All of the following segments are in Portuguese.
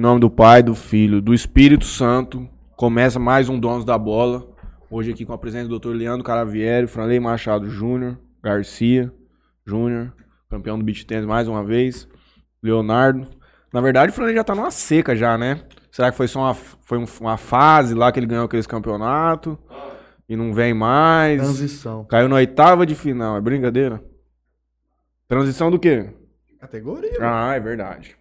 Em nome do Pai, do Filho, do Espírito Santo, começa mais um Donos da Bola. Hoje aqui com a presença do Dr. Leandro Caravieri, Franley Machado Júnior, Garcia Júnior, campeão do beat tennis mais uma vez, Leonardo. Na verdade, o Franley já tá numa seca já, né? Será que foi só uma, foi um- uma fase lá que ele ganhou aqueles campeonatos e não vem mais? Transição. Caiu na oitava de final, é brincadeira? Transição do quê? Categoria. Ah, é verdade.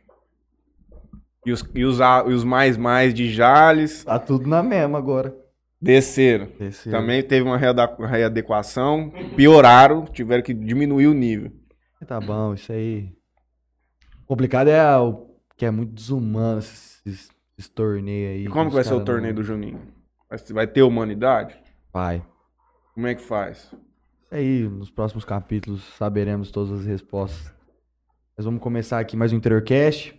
E os, e os, a- e os mais mais de Jales Tá tudo na mesma agora. desceram. Esse Também teve uma reada- readequação, pioraram, tiveram que diminuir o nível. Tá bom, isso aí. O complicado é o que é muito desumano esses, esses torneios aí. E como que vai ser o torneio do Juninho? Vai, vai ter humanidade? Vai. Como é que faz? Isso aí, nos próximos capítulos saberemos todas as respostas. Mas vamos começar aqui mais um Interiorcast.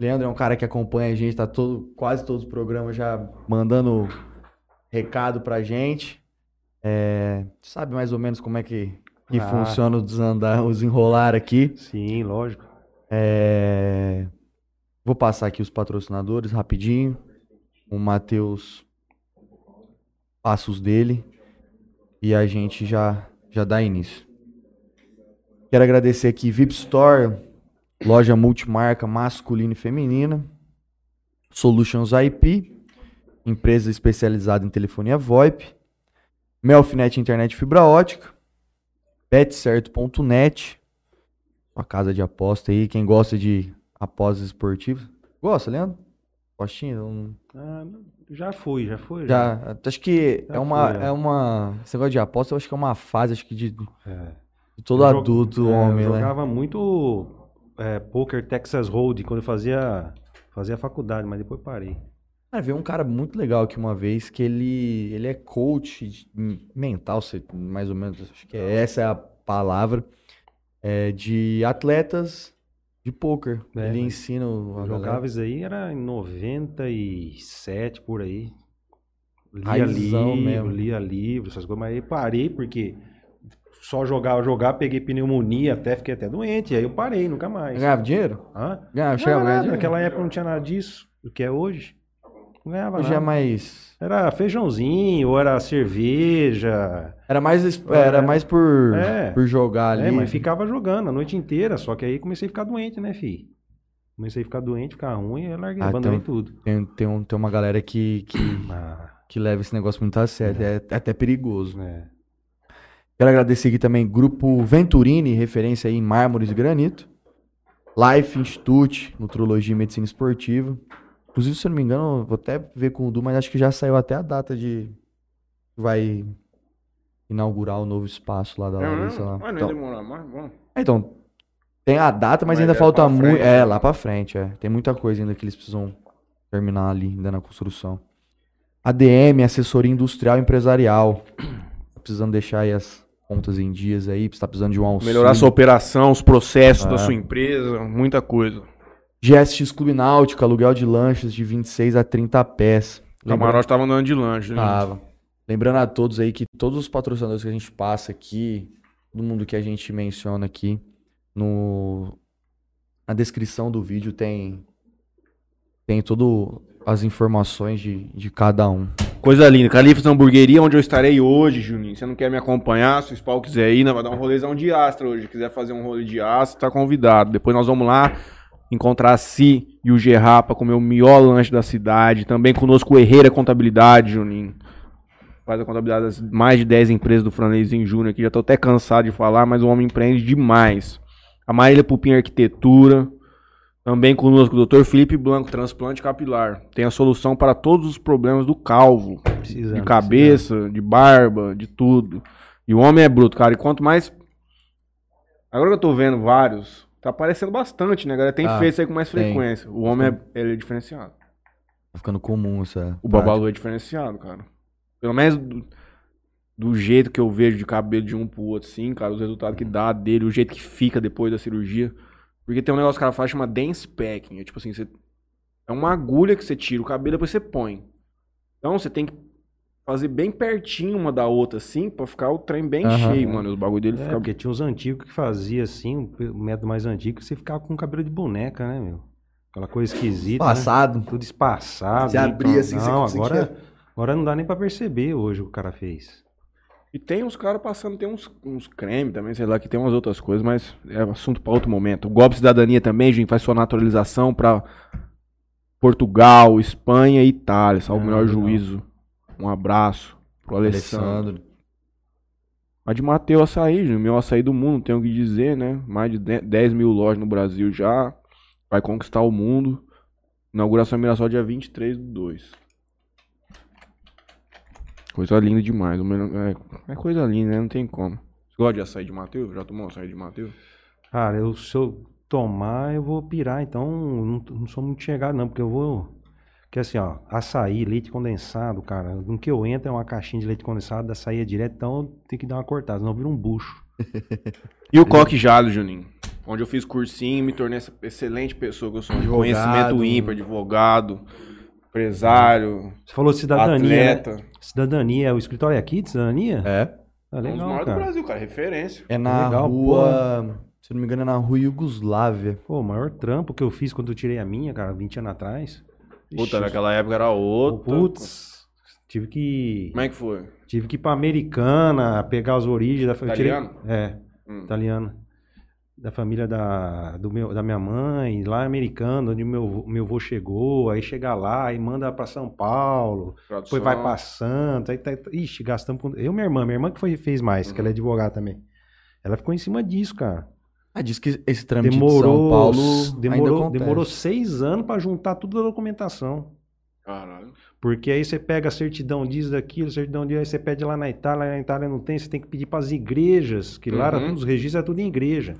Leandro é um cara que acompanha a gente, tá todo, quase todos os programas já mandando recado pra gente. É, sabe mais ou menos como é que, que Ah. funciona o desandar, os enrolar aqui. Sim, lógico. É, Vou passar aqui os patrocinadores rapidinho. O Matheus passa os dele e a gente já, já dá início. Quero agradecer aqui VIP Store, loja multimarca masculina e feminina, Solutions IP, empresa especializada em telefonia VoIP, Melfinet Internet Fibra Ótica, betcerto.net, uma casa de aposta aí, quem gosta de apostas esportivas. Gosta, Leandro? Apostinha? Não- Ah, já fui, já fui. Já, acho que Já é uma, foi, é. é uma, esse negócio de aposta, eu acho que é uma fase, acho que de, de É. todo Eu adulto, é, homem, eu né? jogava muito é, poker Texas Hold'em quando eu fazia, fazia faculdade, mas depois parei. Cara, veio um cara muito legal aqui uma vez, que ele, ele é coach de- mental, mais ou menos, acho que é, essa é a palavra, é, de atletas de pôquer. É, ele mas ensina o- jogava isso aí, era em 97, por aí. Lia Raizão livro, mesmo. lia livro, essas coisas, mas aí parei porque só jogava, jogava, peguei pneumonia, até fiquei até doente, aí eu parei, nunca mais. Ganhava dinheiro? Hã? Ganhava, chegava era nada, dinheiro? naquela época não tinha nada disso, do que é hoje. Não ganhava Hoje é nada. mais... Era feijãozinho, ou era cerveja. Era mais, es- era mais por, É. por jogar ali. É, mas ficava jogando a noite inteira, só que aí comecei a ficar doente, né, fi? Comecei a ficar doente, ficar ruim, eu larguei, Ah, abandonei então- tudo. Tem, tem, um- tem uma galera que, que, Ah, que leva esse negócio muito a sério. É, é até perigoso. é. Quero agradecer aqui também Grupo Venturini, referência aí em mármores e granito. Life Institute, Nutrologia e Medicina Esportiva. Inclusive, se eu não me engano, vou até ver com o Du, mas acho que já saiu até a data de. Vai inaugurar o novo espaço lá da Larissa. lá. Mas não Então, demorar mais, vamos. então, tem a data, mas Mas ainda é falta muito. É, né? lá pra frente, é. Tem muita coisa ainda que eles precisam terminar ali, ainda na construção. ADM, assessoria industrial e empresarial. Precisando deixar aí as contas em dias aí, você tá precisando de um auxílio. Melhorar sua operação, os processos Ah. da sua empresa, muita coisa. GSX Clube Náutica, aluguel de lanchas de 26 a 30 pés. O camarote tava andando de lanche. né? Tava. Lembrando a todos aí que todos os patrocinadores que a gente passa aqui, todo mundo que a gente menciona aqui, no na descrição do vídeo tem tem todas as informações de, de cada um. Coisa linda. Califas Hamburgueria, onde eu estarei hoje, Juninho. Você não quer me acompanhar? Se o Spawn quiser ir, vai dar um rolezão de astra hoje. Se quiser fazer um rolê de astra, tá convidado. Depois nós vamos lá encontrar a Si e o Gerrá pra comer o melhor lanche da cidade. Também conosco o Herreira Contabilidade, Juninho. Faz a contabilidade das mais de 10 empresas do Franleizinho Júnior aqui. Já tô até cansado de falar, mas o homem empreende demais. A Marília Pupim Arquitetura. Também conosco o Dr. Felipe Blanco, transplante capilar. Tem a solução para todos os problemas do calvo. Precisando, De cabeça, de barba, de tudo. E o homem é bruto, cara. E quanto mais. Agora que eu tô vendo vários, tá aparecendo bastante, né, galera? Tem Ah, feito isso aí com mais tem. frequência. O homem é, ele é diferenciado. Tá ficando comum essa. O. Babalu é diferenciado, cara. Pelo menos do, do jeito que eu vejo de cabelo de um pro outro, sim, cara. Os resultados que dá dele, o jeito que fica depois da cirurgia. Porque tem um negócio que o cara faz chama dance packing. É tipo assim, você, é uma agulha que você tira o cabelo e depois você põe. Então você tem que fazer bem pertinho uma da outra, assim, pra ficar o trem bem Aham. cheio, mano. Os bagulho dele É, fica. porque tinha uns antigos que fazia assim, o método mais antigo, você ficava com cabelo de boneca, né, meu? Aquela coisa esquisita. né? Passado. Tudo espaçado. Se abria então, assim, você Não, conseguia- agora, agora não dá nem pra perceber hoje o que o cara fez. E tem uns caras passando, tem uns, uns creme também, sei lá, que tem umas outras coisas, mas é assunto pra outro momento. O golpe de cidadania também, gente, faz sua naturalização pra Portugal, Espanha e Itália. Salve o melhor legal. juízo. Um abraço pro Alessandro. Alessandro. A de Mateu Açaí, gente, meu açaí do mundo, tenho o que dizer, né? Mais de de- 10 mil lojas no Brasil já. Vai conquistar o mundo. Inauguração em Mirassol dia 23 do 2. Coisa linda demais. É, é coisa linda, né? Não tem como. Você gosta de açaí de Mateu? Já tomou açaí de Mateu? Cara, eu, se eu tomar, eu vou pirar. Então, não, não sou muito chegado, não, porque eu vou. Porque assim, ó, açaí, leite condensado, cara. No que eu entro é uma caixinha de leite condensado, açaí é direto, então eu tenho que dar uma cortada, senão vira um bucho. E o coque jado, Juninho? Onde eu fiz cursinho, me tornei essa excelente pessoa que eu sou. De Advogado. conhecimento ímpar, advogado, empresário, Você falou cidadania. né? Cidadania, o escritório é aqui de cidadania? É. Ah, Um dos legal, maiores do cara. Brasil, cara. Referência. É na Legal, rua. Se não me engano, é na rua Iugoslávia. Pô, o maior trampo que eu fiz quando eu tirei a minha, cara, 20 anos atrás. Puta, Ixi, naquela época era outra. Putz, tive que Como é que foi? tive que ir pra Americana, pegar as origens da família. Italiano? É, Hum. italiano. Da família da, do meu, da minha mãe, lá americano, onde meu, meu avô chegou, aí chega lá, aí manda pra São Paulo, Tradução. depois vai pra Santos, aí tá, ixi, gastamos com... Eu e minha irmã, minha irmã que foi, fez mais, Uhum. que ela é advogada também. Ela ficou em cima disso, cara. Ah, diz que esse trâmite de Demorou, São Paulo demorou, demorou seis anos pra juntar toda a documentação. Caralho. Porque aí você pega a certidão disso, daquilo, certidão disso, aí você pede lá na Itália, lá na Itália não tem, você tem que pedir para as igrejas, que lá era Uhum. tudo, os registros é tudo em igreja.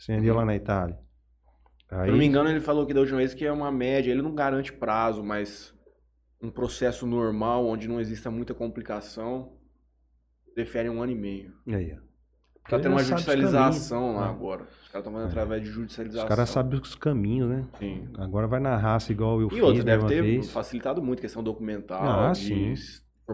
Você entendeu lá na Itália. Se eu não me Aí, engano, ele falou que da última vez que é uma média. Ele não garante prazo, mas um processo normal, onde não exista muita complicação, defere um ano e meio. aí, ó. Tá tendo uma os judicialização lá Ah. agora. Os caras estão fazendo através de Os judicialização. caras sabem os caminhos, né? Sim. Agora vai na raça igual eu E fiz outra, da deve ter vez. facilitado muito a questão documental, Ah, de sim.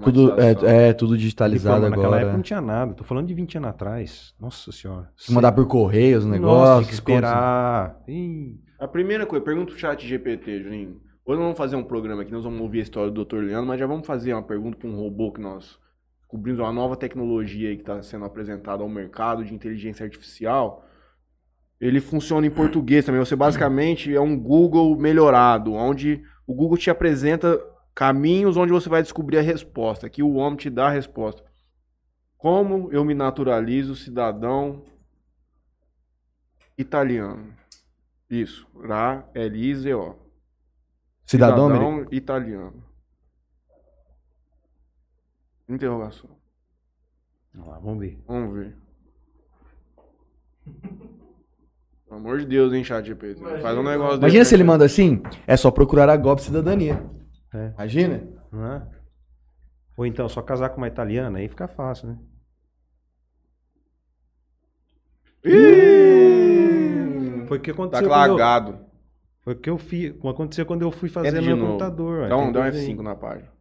Tudo, é, é, tudo digitalizado Informa, Naquela agora. época não tinha nada. Tô falando de 20 anos atrás. Nossa senhora. Se mandar por correios o Nossa, negócio. tem que esperar. Ih, A primeira coisa, pergunta pro chat GPT, Juninho. Hoje nós vamos fazer um programa aqui, nós vamos ouvir a história do Dr. Leandro, mas já vamos fazer uma pergunta para um robô que nós descobrimos uma nova tecnologia aí que está sendo apresentada ao mercado de inteligência artificial. Ele funciona em português também. Você basicamente é um Google melhorado, onde o Google te apresenta caminhos onde você vai descobrir a resposta. Aqui o homem te dá a resposta. Como eu me naturalizo cidadão italiano? Isso. Ra, L-I-Z-O. Cidadão, americano. italiano. Interrogação. vamos lá, vamos ver. Vamos ver. Pelo amor de Deus, hein, chat GPT. Faz um negócio Imagina desse, se ele manda assim, é só procurar a golpe cidadania. É. Imagina? Não é? Ou então, só casar com uma italiana, aí fica fácil, né? Ih! Foi o que Tá aconteceu eu, lagado. Foi o que eu fiz, aconteceu quando eu fui fazer de meu novo. computador. Dá um, dá um coisa aí. F5 na página.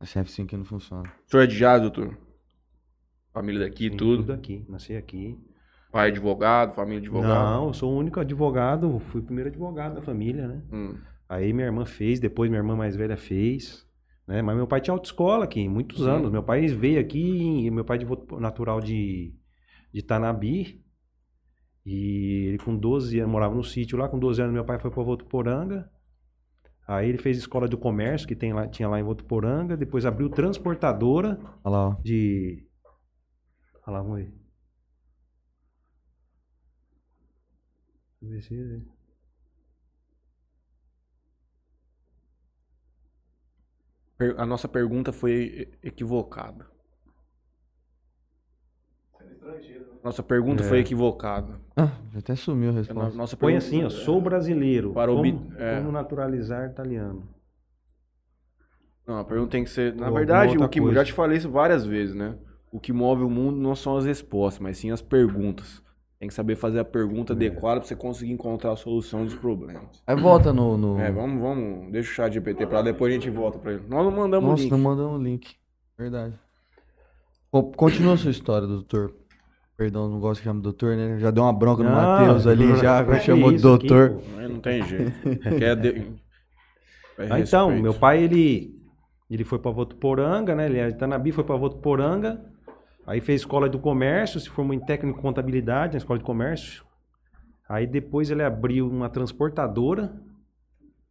Esse F5 não funciona. O senhor é de jazz, doutor? Família daqui, Sim, tudo. Tudo aqui, nasci aqui. Pai advogado, família advogado. Não, eu sou o único advogado, fui o primeiro advogado da família, né? Hum. Aí minha irmã fez, depois minha irmã mais velha fez. Né? Mas meu pai tinha autoescola aqui, muitos Uhum. anos. Meu pai veio aqui, meu pai é de Voto- natural de, de Tanabi. E ele com 12 anos, morava no sítio lá, com 12 anos meu pai foi para Votuporanga. Aí ele fez escola do comércio, que tem lá, tinha lá em Votuporanga. Depois abriu transportadora Olha lá, ó. de... Olha lá, vamos ver. Deixa eu ver se- A nossa pergunta foi equivocada. Nossa pergunta É. foi equivocada. Ah, até sumiu a no- resposta. Nossa Põe assim, ó, sou brasileiro. Para como, obter- é. como naturalizar italiano? Não, a pergunta tem que ser. Na Ou verdade, o que outra já coisa. te falei isso várias vezes, né? O que move o mundo não são as respostas, mas sim as perguntas. Tem que saber fazer a pergunta É. adequada para você conseguir encontrar a solução dos problemas. Aí volta no. no... É, vamos, vamos. Deixa o chat GPT pra lá, depois a gente volta pra ele. Nós não mandamos o Nossa, link. não mandamos o link. Verdade. Bom, continua a sua história, doutor. Perdão, não gosto que chame doutor, né? Já deu uma bronca no Matheus ali, já é chamou de isso aqui, doutor. Mas Não tem jeito. Quer de... é Ah, então, meu pai, ele, ele foi para Votuporanga, né? Ele é de Itanabi, foi para Votuporanga. Aí fez escola do comércio, se formou em técnico em contabilidade na escola de comércio. Aí depois ele abriu uma transportadora,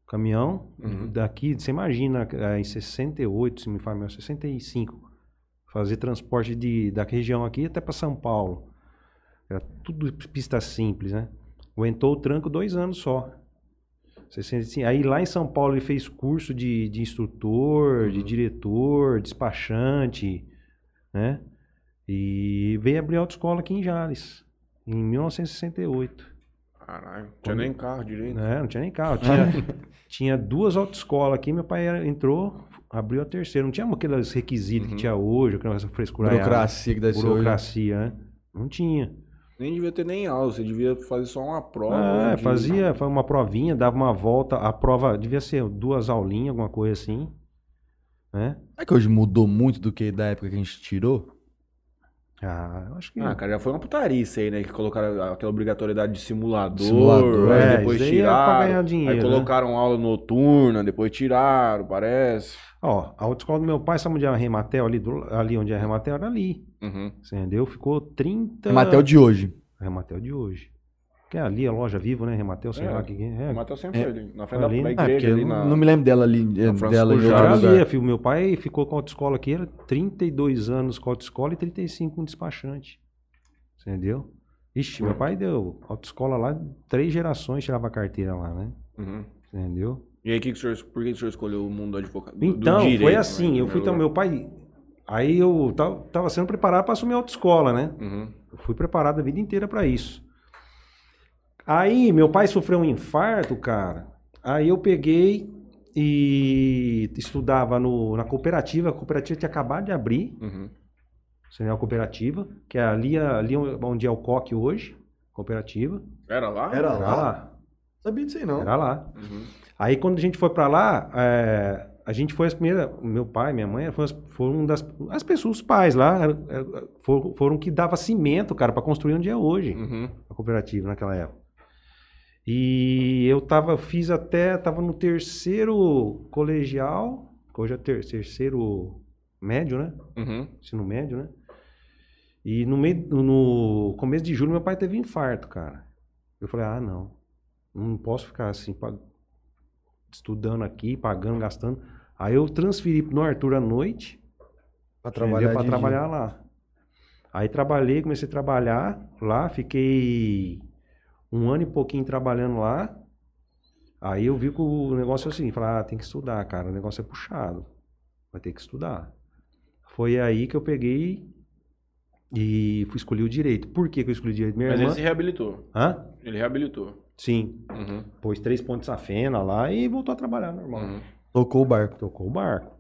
caminhão, Uhum. daqui, você imagina, eh, em 68, se me fala melhor, 65. Fazer transporte de, da região aqui até para São Paulo. Era tudo pista simples, né? Aguentou o tranco dois anos só. 65. Aí lá em São Paulo ele fez curso de, de instrutor, de diretor, despachante, né? E veio abrir autoescola aqui em Jales, em 1968. Caralho, não tinha nem carro direito. Né? Não tinha nem carro. Tinha, tinha duas autoescolas aqui, meu pai era- entrou, abriu a terceira. Não tinha aqueles requisitos que tinha hoje, aquela frescura. Burocracia que deve ser hoje. Burocracia, né? Não tinha. Nem devia ter nem aula, você devia fazer só uma prova. É, de- fazia, foi uma provinha, dava uma volta. A prova devia ser duas aulinhas, alguma coisa assim. Né? Será que hoje mudou muito do que da época que a gente tirou? Ah, eu acho que. Ah, cara, já foi uma putaria isso aí, né? Que colocaram aquela obrigatoriedade de simulador, Simulador, é, depois isso aí é pra tiraram. ganhar dinheiro, aí né? colocaram aula noturna, depois tiraram, parece. Ó, a autoescola do meu pai, sabe onde é a Rematel ali, do- ali onde é a Rematel? Era ali. Uhum. Você entendeu? Ficou 30. Rematel de hoje. Rematel de hoje. Que é ali a loja viva, né? Rematel, sei É. lá que é. Sempre É. foi ali, na frente Ali, da, né? Ah, igreja, ali na... não me lembro dela ali, eh, dela em lugar. ali, filho. Meu pai ficou com a autoescola aqui, era 32 anos com a autoescola e 35 com despachante. Você entendeu? Ixi, meu pai deu autoescola lá, três gerações tirava a carteira lá, né? Uhum. Você entendeu? E aí, que que o senhor, por que que o senhor escolheu o mundo do advogado? do- do Então, direito, foi né, assim. em eu fui então, meu pai. Aí eu tava, tava sendo preparado para assumir a autoescola, né? Uhum. Eu fui preparado a vida inteira para isso. Aí, meu pai sofreu um infarto, cara. Aí eu peguei e estudava no, na cooperativa. A cooperativa tinha acabado de abrir, Uhum. você é a cooperativa, que é ali, ali onde é o COC hoje, cooperativa. Era lá? Era Era lá? lá. Sabia disso aí não. Era lá. Uhum. Aí quando a gente foi pra lá, é, a gente foi as primeiras, meu pai, minha mãe, foram, as- foram das as pessoas, os pais lá, foram, foram que dava cimento, cara, para construir onde é hoje Uhum. a cooperativa naquela época. E eu tava, fiz até, tava no terceiro colegial, que hoje é ter, terceiro médio, né? Uhum. Ensino médio, né? E no, meio, no começo de julho meu pai teve infarto, cara. Eu falei, ah, não, não posso ficar assim, estudando aqui, pagando, gastando. Aí eu transferi no Arthur à noite, Pra trabalhar trabalhar para trabalhar lá. Aí trabalhei, comecei a trabalhar lá, fiquei um ano e pouquinho trabalhando lá. Aí eu vi que o negócio é assim, falei, ah, tem que estudar, cara, o negócio é puxado. Vai ter que estudar. Foi aí que eu peguei e fui escolher o direito. Por que, que eu escolhi o direito? Minha Mas irmã... ele se reabilitou. Hã? Ele reabilitou. Sim. Uhum. Pôs três pontos safena lá e voltou a trabalhar normal. Uhum. Tocou o barco. Tocou o barco.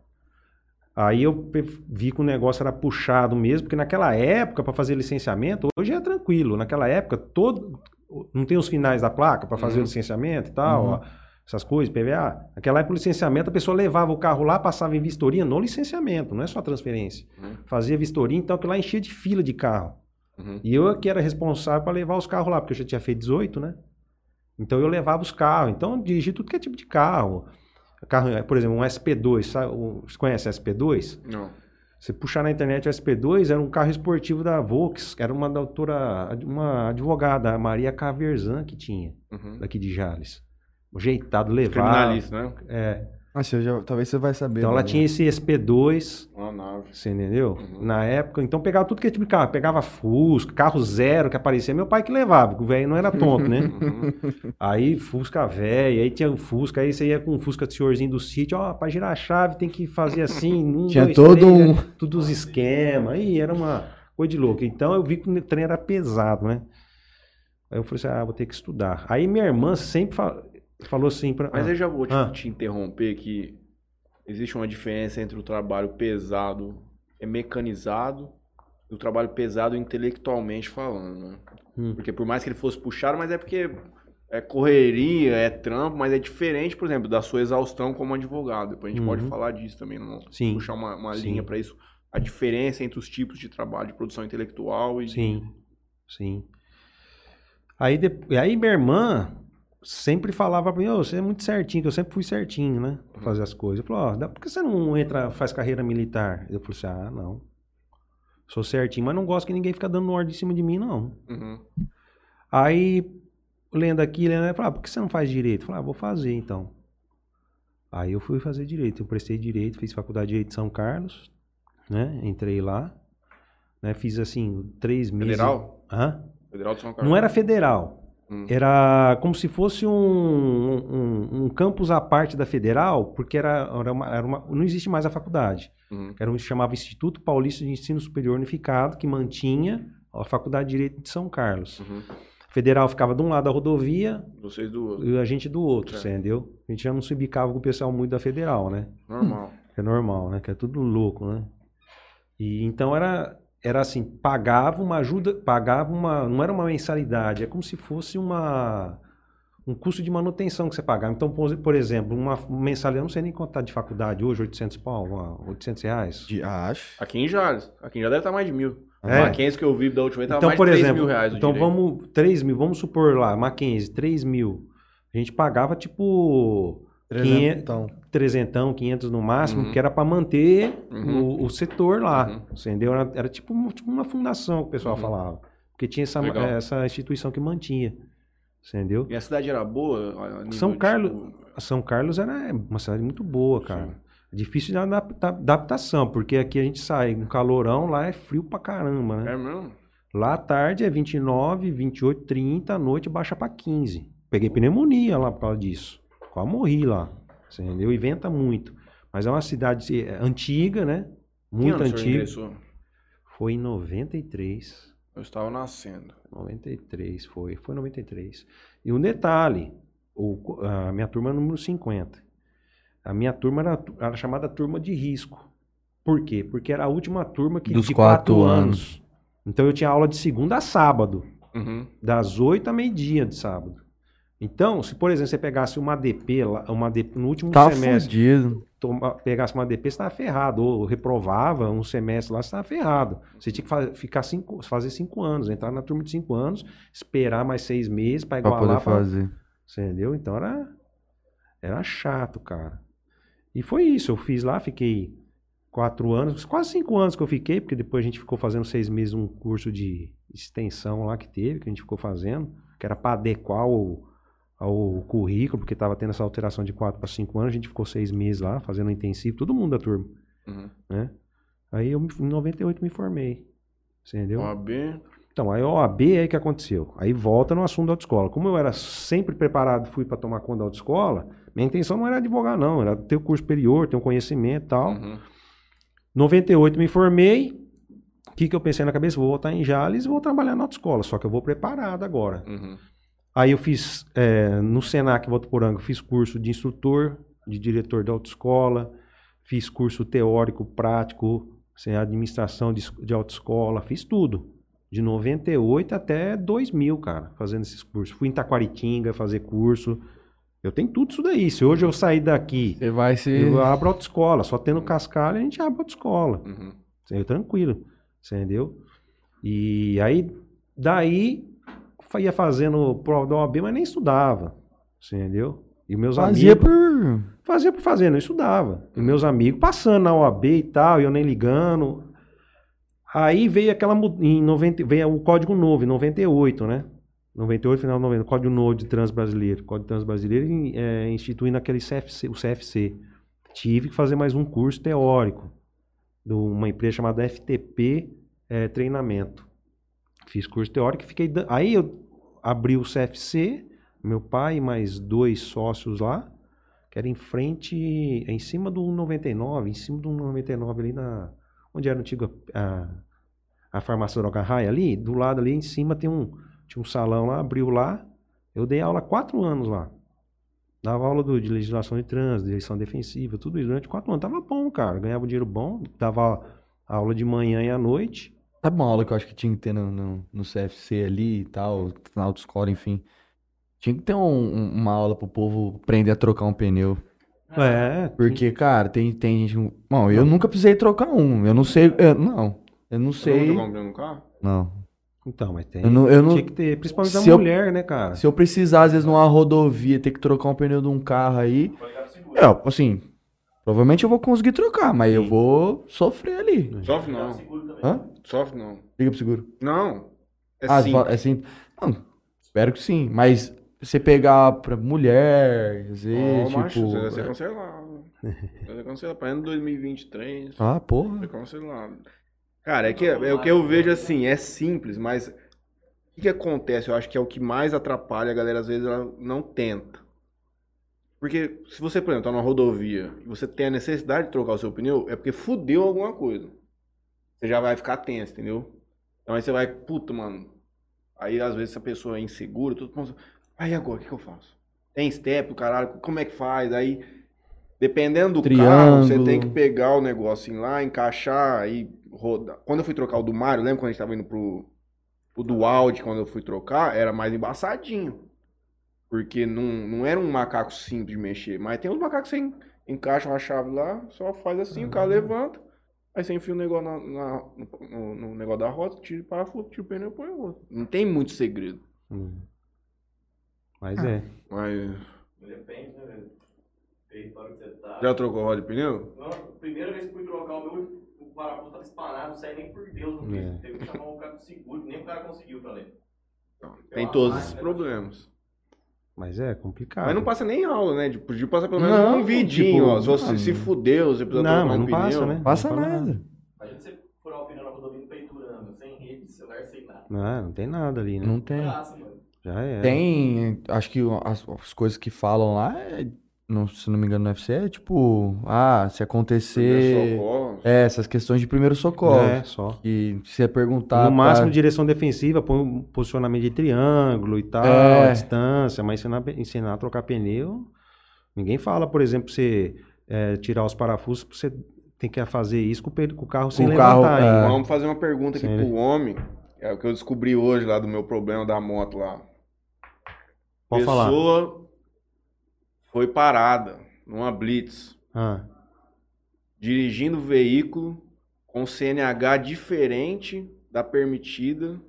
Aí eu vi que o negócio era puxado mesmo, porque naquela época, para fazer licenciamento, hoje é tranquilo. Naquela época, todo. Não tem os finais da placa para fazer Uhum. o licenciamento e tal, Uhum. ó, essas coisas, PVA. Naquela época, o licenciamento, a pessoa levava o carro lá, passava em vistoria no licenciamento, não é só transferência. Uhum. Fazia vistoria, então que lá enchia de fila de carro. Uhum. E eu que era responsável para levar os carros lá, porque eu já tinha feito 18, né? Então eu levava os carros. Então eu dirigi tudo que é tipo de carro. Carro, por exemplo, um SP2, sabe? Você conhece SP2? Não. Você puxar na internet o SP2, era um carro esportivo da Volks, que era uma doutora, uma advogada, a Maria Caverzan, que tinha, Uhum. daqui de Jales. Ajeitado, levado. Criminalista, né? É. Ah, você já, talvez você vai saber. Então ela né? tinha esse SP2, Uma nave. você entendeu? Uhum. Na época, então pegava tudo que é tipo de carro. Pegava Fusca, carro zero que aparecia. Meu pai que levava, porque o velho não era tonto, né? Uhum. Aí Fusca velho, aí tinha o Fusca, aí você ia com o Fusca do senhorzinho do sítio, ó, pra girar a chave tem que fazer assim, um, Tinha dois, todo três, um- né? Tudo os esquemas, aí era uma coisa de louco. Então eu vi que o trem era pesado, né? Aí eu falei assim, ah, vou ter que estudar. Aí minha irmã sempre fa- falou assim pra... Mas ah, eu já vou te, Ah. te interromper que existe uma diferença entre o trabalho pesado e mecanizado e o trabalho pesado intelectualmente falando, né? Hum. Porque por mais que ele fosse puxado, mas é porque é correria, é trampo, mas é diferente, por exemplo, da sua exaustão como advogado. Depois a gente Uhum. pode falar disso também, não Sim. puxar uma, uma Sim. linha para isso. A diferença entre os tipos de trabalho de produção intelectual e Sim. Sim. Aí, de... aí minha irmã sempre falava pra mim, ô, você é muito certinho, que eu sempre fui certinho, né? Pra fazer as coisas. Eu falei, ó, dá- por que você não entra, faz carreira militar? Eu falei assim, ah, não. Sou certinho, mas não gosto que ninguém fica dando ordem em cima de mim, não. Uhum. Aí, lendo aqui, lendo, aí, falei, ah, por que você não faz direito? Eu falei, ah, vou fazer então. Aí eu fui fazer direito. Eu prestei direito, fiz faculdade de direito de São Carlos, né? Entrei lá, né? Fiz assim, três meses. Federal? Hã? Federal de São Carlos. Não era federal. Hum. Era como se fosse um, um, um campus à parte da federal, porque era, era, uma, era uma- não existe mais a faculdade. Uhum. Era um chamava Instituto Paulista de Ensino Superior Unificado, que mantinha a Faculdade de Direito de São Carlos. Uhum. Federal ficava de um lado da rodovia Vocês duas. e a gente do outro, Certo. entendeu? A gente já não se bicava com o pessoal muito da Federal, né? Normal. É normal, né? Que é tudo louco, né? E então era era assim, pagava uma ajuda, pagava uma, não era uma mensalidade, é como se fosse uma um custo de manutenção que você pagava. Então, por, exemplo, uma mensalidade, eu não sei nem quanto tá de faculdade hoje, 800 pau, uma- 800 reais. De, acho. Aqui em Jales. Aqui já deve estar mais de mil. É. A Mackenzie que eu vi da última vez tava Então, mais por de 3 exemplo, mil reais. então direito. vamos 3 mil, vamos supor lá, Mackenzie, 3 mil. A gente pagava tipo 500, Então, trezentão, 500 no máximo, Uhum. que era para manter Uhum. o, o setor lá, Uhum. entendeu? Era, era tipo, um- tipo uma fundação que o pessoal Uhum. falava, porque tinha essa, Legal. essa instituição que mantinha, entendeu? E a cidade era boa? São de, Carlos, tipo, São Carlos era uma cidade muito boa, cara. Sim. Difícil de adapta- adaptação, porque aqui a gente sai no calorão, lá é frio pra caramba, né? É mesmo? Lá à tarde é 29, 28, 30, à noite baixa pra 15. Peguei pneumonia lá por causa disso. Quase morri lá. Você entendeu? E venta muito. Mas é uma cidade eh, antiga, né? Muito antiga. ingressou? Foi em 93. Eu estava nascendo. 93 foi. Foi 93. E um detalhe: o- a minha turma é número 50. A minha turma era, era chamada turma de risco. Por quê? Porque era a última turma que, Dos de quatro quatro anos. anos. Então eu tinha aula de segunda a sábado. Uhum. das 8 a meio-dia de sábado. Então, se por exemplo você pegasse uma DP, lá- uma DP no último tava semestre, fudido. toma- pegasse uma DP, você estava ferrado, ou reprovava um semestre lá, você estava ferrado. Você tinha que fa- ficar cinco, fazer cinco anos, entrar na turma de cinco anos, esperar mais seis meses para Pra igualar. poder pra- fazer. Você entendeu? Então era, era chato, cara. E foi isso, eu fiz lá, fiquei quatro anos, quase cinco anos que eu fiquei, porque depois a gente ficou fazendo seis meses um curso de extensão lá que teve, que a gente ficou fazendo, que era para adequar ao, ao currículo, porque estava tendo essa alteração de quatro para cinco anos, a gente ficou seis meses lá, fazendo intensivo, todo mundo da turma, Uhum. né? Aí eu, em 98, me formei, entendeu? OAB. Então, aí a OAB é aí que aconteceu. Aí volta no assunto da autoescola. Como eu era sempre preparado, fui para tomar conta da autoescola, minha intenção não era advogar, não. Era ter o curso superior, ter um conhecimento e tal. Uhum. 98 me formei. O que, que eu pensei na cabeça? Vou voltar em Jales e vou trabalhar na autoescola. Só que eu vou preparado agora. Uhum. Aí eu fiz, é, no Senac Votuporanga, fiz curso de instrutor, de diretor da autoescola, fiz curso teórico, prático, sem administração de, de autoescola, fiz tudo. De 98 até 2000, cara, fazendo esses cursos. Fui em Taquaritinga fazer curso. Eu tenho tudo isso daí. Se hoje eu sair daqui, Você vai ser. eu abro autoescola. Só tendo cascalho, a gente abre autoescola. Uhum. Eu tranquilo, entendeu? E aí, daí, ia fazendo prova da OAB, mas nem estudava, entendeu? E meus Fazia amigos... por. Fazia por fazer, não estudava. E meus amigos passando na OAB e tal, e eu nem ligando. Aí veio aquela... Em 90, veio o Código Novo, em 98, né? 98, final de 90, Código Novo de Trans Brasileiro. Código Trans Brasileiro é, instituindo aquele CFC, o CFC. Tive que fazer mais um curso teórico de uma empresa chamada FTP é, Treinamento. Fiz curso teórico e fiquei. Aí eu abri o CFC, meu pai e mais dois sócios lá, que era em frente, em cima do 99, em cima do 99 ali na. Onde era a antiga. A, a farmácia Droga Raia ali, do lado ali em cima tem um. Tinha um salão lá, abriu lá. Eu dei aula quatro anos lá. Dava aula do- de legislação de trânsito, direção defensiva, tudo isso durante quatro anos. Tava bom, cara. Ganhava um dinheiro bom, dava aula de manhã e à noite. Sabe uma aula que eu acho que tinha que ter no, no, no CFC ali e tal, na autoescola, enfim. Tinha que ter um- um- uma aula pro povo aprender a trocar um pneu. É, Porque, cara, tem, tem gente. Bom, eu nunca precisei trocar um. Eu não sei. eu- não, eu não sei. carro? Não. Então, mas tem. Eu não- eu não- Tinha que ter, principalmente Se a eu- mulher, né, cara? Se eu precisar, às vezes, numa rodovia, ter que trocar um pneu de um carro aí. É, assim. Provavelmente eu vou conseguir trocar, mas eu vou sofrer ali. Sofre não. Hã? Sofre não. Liga pro seguro. Não. É ah, sim. é. Não, espero que sim. Mas você pegar pra mulher, às Ô, vezes, macho, tipo. você vai ser cancelado. Vai ser cancelado. Pra ano 2023. Ah, porra. Foi cancelado. Cara, é que é, o que eu vejo assim, é simples, mas o que, que acontece? Eu acho que é o que mais atrapalha a galera, às vezes, ela não tenta. Porque se você, por exemplo, tá numa rodovia e você tem a necessidade de trocar o seu pneu, é porque fudeu alguma coisa. Você já vai ficar tenso, entendeu? Então aí você vai, puta, mano. Aí às vezes a pessoa é insegura, tudo. Aí agora, o que, que eu faço? Tem step, o caralho, como é que faz? Aí, dependendo do carro, você Triângulo. tem que pegar o negocinho lá, encaixar, aí rodar. Quando eu fui trocar o do Mário, lembra quando a gente tava indo pro, pro do Audi, quando eu fui trocar, era mais embaçadinho. Porque não, não era um macaco simples de mexer, mas tem uns macacos que você en- encaixa a chave lá, só faz assim, o cara levanta, aí você enfia o negócio na, na- no, no- negócio da roda, tira o parafuso, tira o pneu e põe o outro. Não tem muito segredo. Hum. Mas é. Mas. Depende, né, velho? Território que você tá. Já trocou roda de pneu? Não, primeira vez que fui trocar o meu, o parafuso tava disparado, não sai nem por Deus, não É. Teve que chamar um cara do seguro, nem o cara conseguiu, falei. Tem todos esses problemas. Mas é complicado. Mas não passa nem aula, né? De- Podia passar pelo menos Não, um vidinho, tipo, ó. Se você ah, se fudeu, você precisa Não, mas não pneu. passa, né? Passa Não nada. Imagina você furar o pneu na rodovia no Peiturama, sem rede, celular, sem nada. Não, não tem nada ali, né? Não tem. Praça, mano. Já é. Tem. Acho que as, as coisas que falam lá, é, não, se não me engano, no UFC, é tipo. Ah, se Primeiro acontecer. socorro. É, essas questões de primeiro socorro. É, só. Que se você perguntar. no máximo, pra- direção defensiva, põe um posicionamento de triângulo e tal, É. a distância, mas ensinar, ensinar a trocar pneu. Ninguém fala, por exemplo, você é, tirar os parafusos, você tem que fazer isso com o, pe- com o carro sem o carro, levantar é. ainda. Vamos fazer uma pergunta aqui Sim. pro homem. É o que eu descobri hoje lá do meu problema da moto lá. Pode falar. Foi parada numa blitz, Ah, dirigindo o veículo com CNH diferente da permitida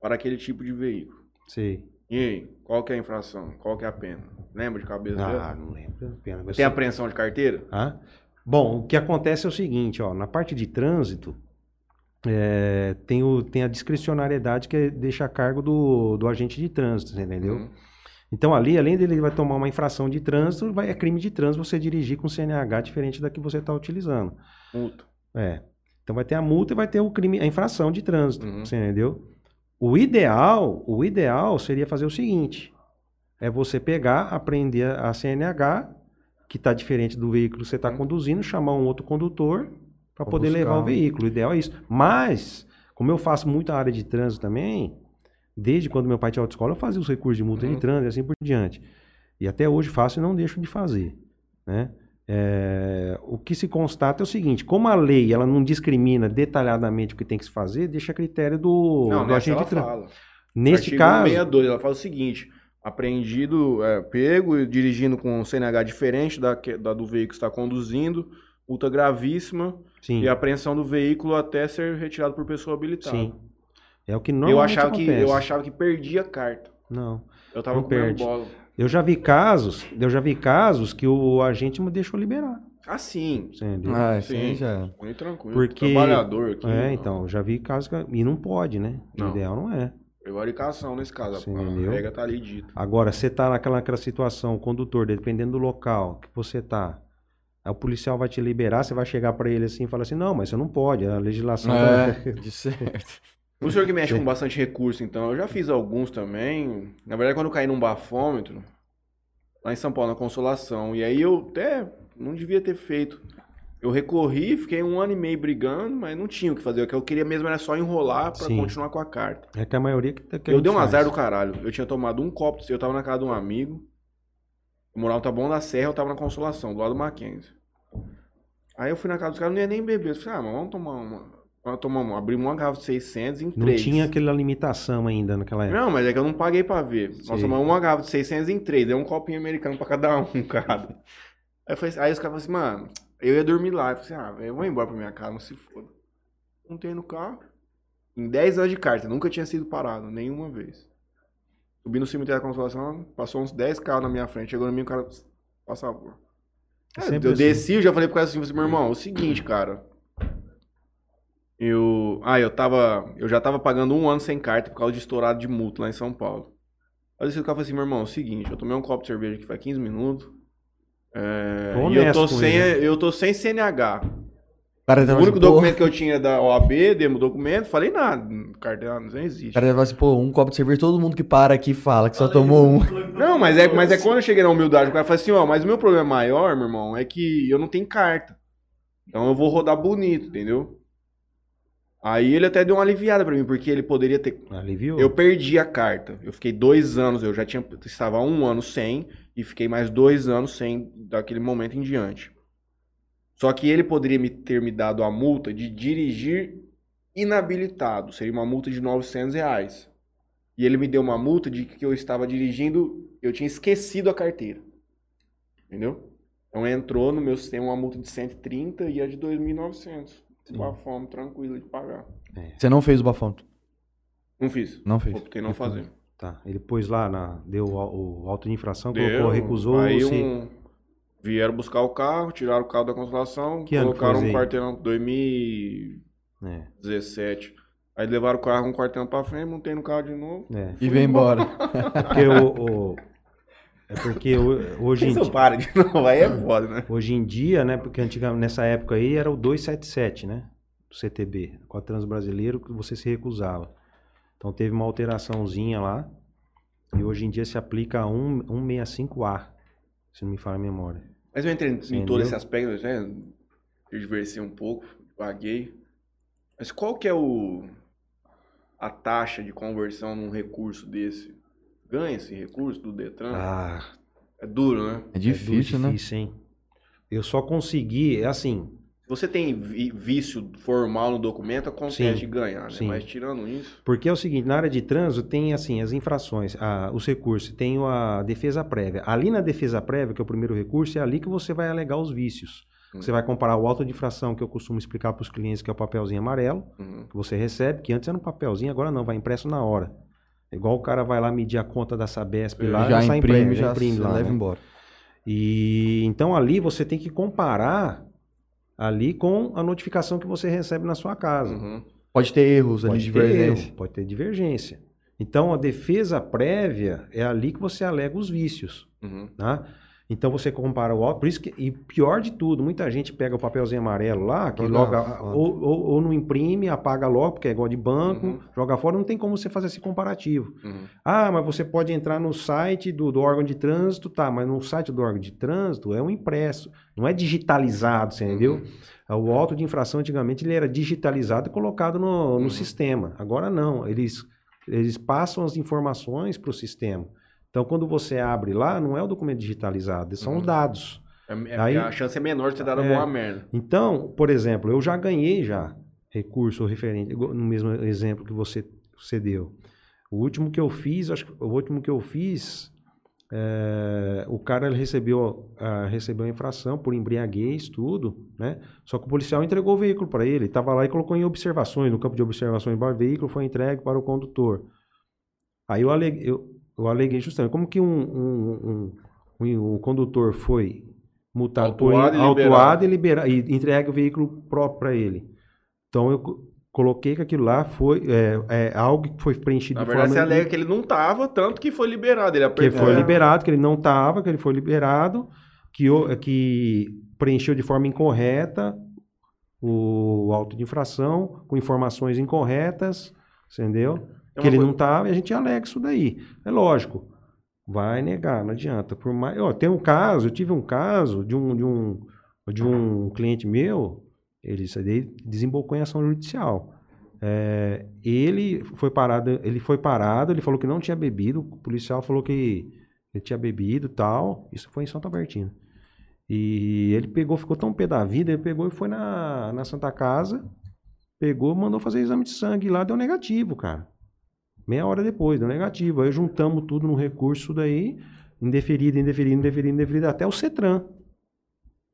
para aquele tipo de veículo. sei. E aí, qual que é a infração? Qual que é a pena? Lembra de cabeça? Ah, não lembro. Pena, Tem apreensão de carteira? Hã? Bom, o que acontece é o seguinte, ó, na parte de trânsito, é, tem, o, tem a discricionariedade que deixa a cargo do, do agente de trânsito, entendeu? Uhum. Então, ali, além dele vai tomar uma infração de trânsito, vai, é crime de trânsito você dirigir com CNH diferente da que você está utilizando. Multa. É. Então vai ter a multa e vai ter o crime, a infração de trânsito, Uhum. você entendeu? O ideal, o ideal seria fazer o seguinte: é você pegar, aprender a CNH, que está diferente do veículo que você está Uhum. conduzindo, chamar um outro condutor para poder buscar. levar o veículo. O ideal é isso. Mas, como eu faço muita área de trânsito também, desde quando meu pai tinha autoescola, eu fazia os recursos de multa Uhum. de trânsito e assim por diante. E até hoje faço e não deixo de fazer. Né? É, o que se constata é o seguinte: como a lei ela não discrimina detalhadamente o que tem que se fazer, deixa a critério do, Não, do agente ela de trânsito. fala. Neste Artigo caso, 162, ela fala o seguinte: apreendido, é, pego e dirigindo com um CNH diferente da, da do veículo que está conduzindo, multa gravíssima sim, e apreensão do veículo até ser retirado por pessoa habilitada. sim. É o que Eu normalmente achava, que, acontece. eu achava que perdia a carta. Não. Eu tava Não perde. bola. Eu já vi casos, eu já vi casos que o agente me deixou liberar. Ah, sim. Entendeu? Ah, aí Sim. já. Muito tranquilo. Porque- Trabalhador aqui. É, então, eu já vi casos que. E não pode, né? O Não. ideal não é. Prevaricação nesse caso. Sim, a entendeu? regra tá ali dita. Agora, você tá naquela, naquela situação, o condutor, dependendo do local que você tá, aí o policial vai te liberar, você vai chegar pra ele assim e falar assim, não, mas você não pode, a legislação... tá- É, de certo. O senhor que mexe com bastante recurso, então, eu já fiz alguns também. Na verdade, quando eu caí num bafômetro, lá em São Paulo, na Consolação, e aí eu até não devia ter feito. Eu recorri, fiquei um ano e meio brigando, mas não tinha o que fazer. O que eu queria mesmo era só enrolar pra Sim. continuar com a carta. É que a maioria que, que a eu dei um faz. azar do caralho. Eu tinha tomado um copo, eu tava na casa de um amigo. Eu morava no Taboão da Serra, eu tava na Consolação, do lado do Mackenzie. Aí eu fui na casa dos caras, não ia nem beber. Eu falei, ah, mas vamos tomar uma. Tomar uma. Abrimos uma garrafa de 600 em Não três. tinha aquela limitação ainda naquela época. Não, mas é que eu não paguei pra ver. Nós Sei. tomamos uma garrafa de 600 em três, deu um copinho americano pra cada um, cara. Aí, eu falei, aí os caras falaram assim, mano, eu ia dormir lá. Eu falei assim, ah, eu vou embora pra minha casa, não se foda. Montei no carro, Em 10 anos de carta, nunca tinha sido parado, nenhuma vez. Subi no cemitério da Consolação, passou uns 10 carros na minha frente, chegou no mim, o cara, por favor. É eu assim. desci, eu já falei pro cara assim, meu irmão, é o seguinte, cara. Eu. Ah, eu tava. Eu já tava pagando um ano sem carta por causa de estourado de multa lá em São Paulo. Aí eu disse, o cara falou assim, meu irmão, é o seguinte, eu tomei um copo de cerveja aqui faz 15 minutos. É, e eu tô, sem, ele. eu tô sem CNH. O cara O único assim, pô, documento que eu tinha da OAB, demo documento, falei nada. Carteira não O existe. cara tava assim, pô, um copo de cerveja, todo mundo que para aqui fala que só tomou um. Não, mas é, mas é quando eu cheguei na humildade, o cara falou assim, ó, mas o meu problema maior, meu irmão, é que eu não tenho carta. Então eu vou rodar bonito, entendeu? Aí ele até deu uma aliviada pra mim, porque ele poderia ter. Aliviou. Eu perdi a carta. Eu fiquei dois anos, eu já tinha estava um ano sem e fiquei mais dois anos sem daquele momento em diante. Só que ele poderia me ter me dado a multa de dirigir inabilitado, seria uma multa de 900 reais. E ele me deu uma multa de que eu estava dirigindo, eu tinha esquecido a carteira. Entendeu? Então entrou no meu sistema uma multa de 130 e a de 2.900. Uma forma tranquila de pagar. Você não fez o bafão? Não fiz. Não fez. Optei não fazer. Tá. Ele pôs lá, na, deu o, o auto de infração, Deu. colocou, recusou. Aí se- um... vieram buscar o carro, tiraram o carro da consolação, Que ano colocaram um aí? quarteirão 2017. É, Aí levaram o carro um quarteirão pra frente, montei no carro de novo. é. E vem embora. Porque o, o- é porque hoje em, Isso di- para de novo, aí é foda, né? hoje em dia, né? Porque antigamente, nessa época aí era o 277, né? Do CTB, com a Transbrasileiro, que você se recusava. Então teve uma alteraçãozinha lá. E hoje em dia se aplica a 1 165A, se não me falha a memória. Mas eu entrei em Entendeu? todo esse aspecto, né? Eu diversei um pouco, paguei. Mas qual que é o a taxa de conversão num recurso desse? Ganha esse recurso do Detran? Ah, É duro, né? É difícil, é né? difícil, hein? Eu só consegui, é assim, Você tem vício formal no documento, acontece Sim, de ganhar, né? sim. Mas tirando isso. Porque é o seguinte, na área de trânsito tem assim as infrações, a- os recursos, tem a defesa prévia. Ali na defesa prévia, que é o primeiro recurso, é ali que você vai alegar os vícios. Hum. Você vai comparar o auto de infração que eu costumo explicar para os clientes, que é o papelzinho amarelo, Uhum. que você recebe, que antes era um papelzinho, agora não, vai impresso na hora. Igual o cara vai lá medir a conta da Sabesp lá, já sai imprime, impresso, já, imprime lá, leva né? embora. E então ali você tem que comparar ali com a notificação que você recebe na sua casa. Uhum. Pode ter erros ali Pode de ter divergência. erro, pode ter divergência. Então, a defesa prévia é ali que você alega os vícios. Uhum. Tá? Então, você compara o auto. Por isso que, e pior de tudo, muita gente pega o papelzinho amarelo lá, que Joga fora. ou, ou, ou não imprime, apaga logo, porque é igual de banco, Uhum. joga fora, não tem como você fazer esse comparativo. Uhum. Ah, mas você pode entrar no site do, do órgão de trânsito, tá, mas no site do órgão de trânsito é um impresso, não é digitalizado, você entendeu? O auto de infração antigamente ele era digitalizado e colocado no, no Uhum. sistema. Agora não, eles, eles passam as informações para o sistema. Então, quando você abre lá, não é o documento digitalizado, são os Uhum. dados. É- é- Aí- a chance é menor de ter dado É. alguma merda. Então, por exemplo, eu já ganhei já recurso referente, no mesmo exemplo que você, você deu. O último que eu fiz, acho que o último que eu fiz, é, o cara ele recebeu, ah, recebeu a infração por embriaguez, tudo, né? Só que o policial entregou o veículo para ele, estava lá e colocou em observações, no campo de observações, o veículo foi entregue para o condutor. Aí eu aleguei, eu, eu aleguei justamente, como que um, um, um, um- um condutor foi multado Autuado e autuado e, libera, e entrega o veículo próprio para ele. Então eu co- coloquei que aquilo lá foi é, é algo que foi preenchido Na de verdade, você forma alega que ele não tava, tanto que foi liberado. Ele que apertou. foi liberado, que ele não estava, que ele foi liberado, que, o- que preencheu de forma incorreta o auto de infração, com informações incorretas, entendeu? É que ele coisa- não estava e a gente alega isso daí. É lógico, vai negar, não adianta. Por mais, ó, tem um caso, eu tive um caso de um, de um, de um cliente meu, ele desembocou em ação judicial. É, ele foi parado, ele foi parado, ele falou que não tinha bebido, o policial falou que ele tinha bebido e tal. Isso foi em Santa Bertina. E ele pegou, ficou tão pé da vida, ele pegou e foi na, na Santa Casa, pegou, mandou fazer exame de sangue lá, deu negativo, cara. Meia hora depois, deu negativo. Aí juntamos tudo no recurso daí, indeferido, indeferido, indeferido, indeferido, até o CETRAN,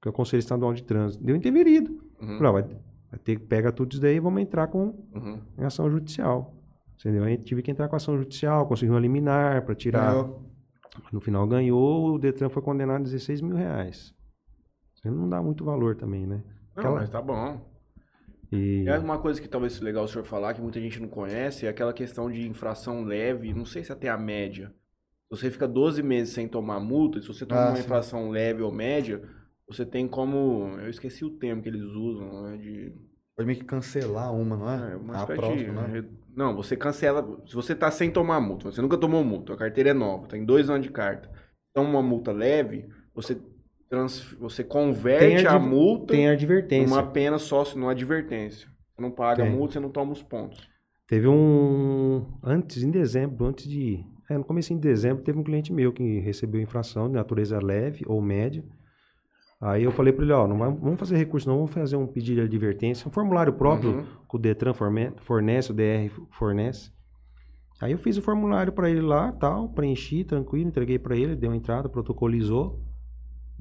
que é o Conselho Estadual de Trânsito. Deu indeferido. Uhum. Falei, vai- Vai ter que pegar tudo isso daí e vamos entrar com Uhum. em ação judicial. Entendeu? Aí tive que entrar com ação judicial, conseguiu uma liminar para tirar. Ganhou. No final ganhou, o Detran foi condenado a 16 mil reais. Não dá muito valor também, né? Não, Aquela- mas tá bom. E É uma coisa que talvez seja legal o senhor falar, que muita gente não conhece, é aquela questão de infração leve, não sei se até a média. Se você fica 12 meses sem tomar multa, e se você toma Ah, uma sim. infração leve ou média, você tem como. Eu esqueci o termo que eles usam, né? De. Pode meio que cancelar uma, não é? É, uma a próxima, de- né? Não, você cancela. Se você tá sem tomar multa, você nunca tomou multa, a carteira é nova, tem dois anos de carta. Então, uma multa leve, você, trans, você converte a multa tem a advertência. numa pena só, numa advertência. Você não paga a Tem. multa, você não toma os pontos. Teve um. Antes, em dezembro, antes de. É, no começo de dezembro, teve um cliente meu que recebeu infração de natureza leve ou média. Aí eu falei para ele, ó, não vamos fazer recurso, não, vamos fazer um pedido de advertência, um formulário próprio Uhum. que o Detran fornece, o DR fornece. Aí eu fiz o formulário para ele lá, tal, preenchi, tranquilo, entreguei para ele, deu a entrada, protocolizou,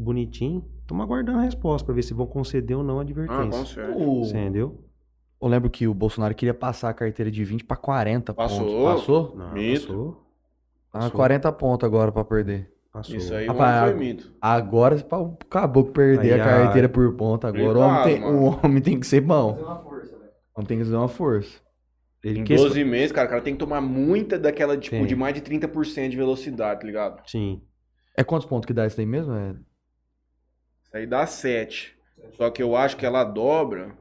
bonitinho. Estamos aguardando a resposta para ver se vão conceder ou não a Ah, advertência. concede. O- Você entendeu? Eu lembro que o Bolsonaro queria passar a carteira de 20 pra 40 Passou. pontos. Passou? Não, Mito. passou. Tá Passou. 40 pontos agora pra perder. Passou. Isso aí Rapaz, não foi mito. Agora, pra o caboclo perder Aí a a- carteira por ponto, agora o homem, tem, o homem tem que ser bom. Fazer uma força, velho. O homem tem que fazer uma força. Ele Em quis- 12 meses, cara, o cara tem que tomar muita daquela, tipo, Tem. de mais de 30% de velocidade, tá ligado? Sim. É quantos pontos que dá isso daí mesmo? É... Isso aí dá 7. Só que eu acho que ela dobra.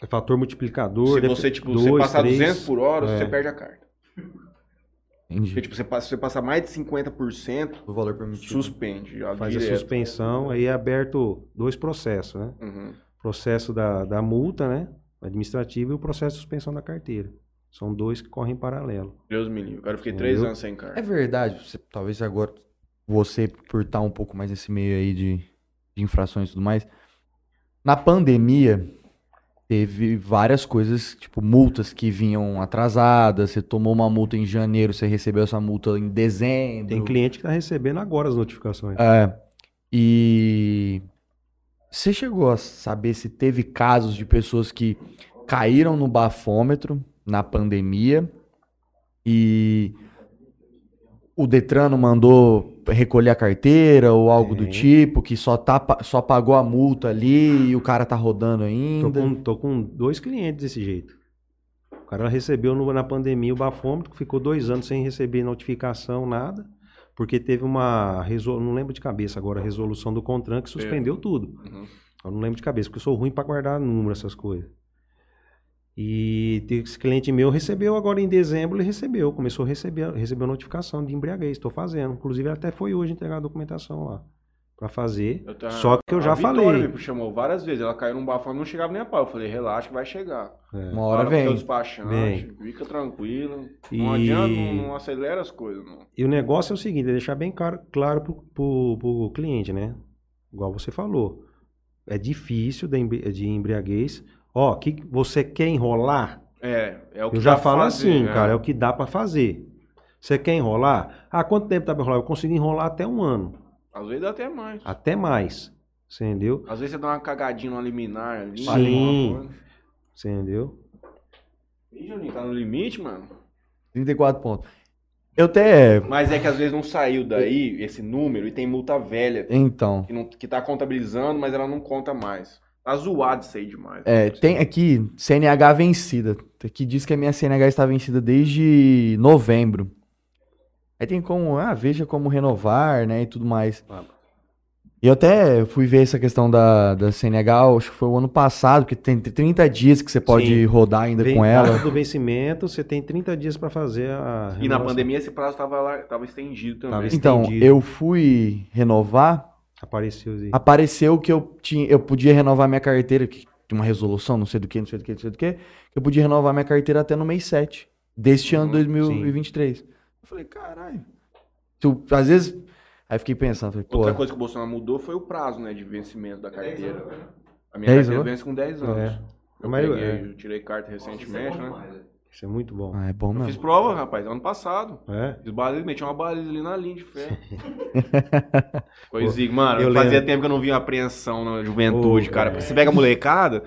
É fator multiplicador. Se você, tipo, dois, você passar três. 200 por hora, É. você perde a carta. Porque, Entendi. tipo, você passa, se você passar mais de 50%, O valor permitido. suspende. Já Faz a direto. suspensão, aí é aberto dois processos, né? Uhum. Processo da, da multa, né? Administrativo e o processo de suspensão da carteira. São dois que correm em paralelo. Deus me livre. Cara, eu fiquei 3 Entendeu? anos sem carta. É verdade, você- talvez agora você, por estar um pouco mais nesse meio aí de, de infrações e tudo mais, na pandemia teve várias coisas, tipo multas que vinham atrasadas, você tomou uma multa em janeiro, você recebeu essa multa em dezembro. Tem cliente que está recebendo agora as notificações. É, e você chegou a saber se teve casos de pessoas que caíram no bafômetro na pandemia e o Detran não mandou recolher a carteira ou algo do tipo, que só, tá, só pagou a multa ali e o cara tá rodando Tô ainda. com, tô com dois clientes desse jeito. O cara recebeu no- na pandemia o bafômetro, ficou dois anos sem receber notificação, nada, porque teve uma resolução, não lembro de cabeça agora, a resolução do CONTRAN que suspendeu tudo. Uhum. Eu não lembro de cabeça, porque eu sou ruim para guardar número, essas coisas. E esse cliente meu recebeu agora em dezembro, ele recebeu, começou a receber, recebeu notificação de embriaguez, estou fazendo. Inclusive até foi hoje entregar a documentação lá para fazer. Tava- Só que eu já a Vitória falei. me chamou várias vezes. Ela caiu num bafome, não chegava nem a pau. Eu falei, relaxa que vai chegar. É. Uma hora teu vem. despachante, Vem. fica tranquilo. E- Não adianta, não, não acelera as coisas, não. E o negócio é o seguinte, é deixar bem claro, claro pro, pro, pro cliente, né? Igual você falou. É difícil de embriaguez. Ó, que que você quer enrolar? É, é o que Eu já falo fazer, assim, né? cara, é o que dá pra fazer. Você quer enrolar? Ah, quanto tempo dá pra enrolar? Eu consigo enrolar até um ano, Às vezes dá até mais. até mais. Você entendeu? Às vezes você dá uma cagadinha numa liminar ali. Sim. Você entendeu? Ih, Juninho, tá no limite, mano. 34 pontos. Eu até. Mas é que às vezes não saiu daí esse número e tem multa velha Então. que, não, que tá contabilizando, mas ela não conta mais. Tá zoado isso aí demais. É, tem aqui CNH vencida. Aqui diz que a minha CNH está vencida desde novembro. Aí tem como, ah, veja como renovar, né, e tudo mais. Ah. E eu até fui ver essa questão da, da CNH, acho que foi o ano passado, que tem 30 dias que você pode Sim. rodar ainda Vem com ela. do vencimento, você tem 30 dias pra fazer a E na pandemia esse prazo tava, lá, tava estendido também. Tava Então, estendido. eu fui renovar, Apareceu apareceu que eu tinha, eu podia renovar minha carteira, que tinha uma resolução, não sei do que, não sei do que, não sei do que, que eu podia renovar minha carteira até no mês 7 deste ano Uhum, 2023. Eu falei, caralho. Tu, às vezes, aí fiquei pensando, falei, Outra coisa que o Bolsonaro mudou foi o prazo, né, de vencimento da carteira. A minha 10 carteira anos? vence com 10 anos. É. Eu, Mas, peguei, é. eu tirei carta recentemente, né? Isso é muito bom. ah, é bom Eu mesmo. fiz prova, rapaz, ano passado. É? Fiz baliza, meti uma baliza ali na linha de ferro. Coisinha, mano, eu fazia lembro. tempo que eu não via apreensão na juventude, Ô, cara. é. Porque você pega a molecada,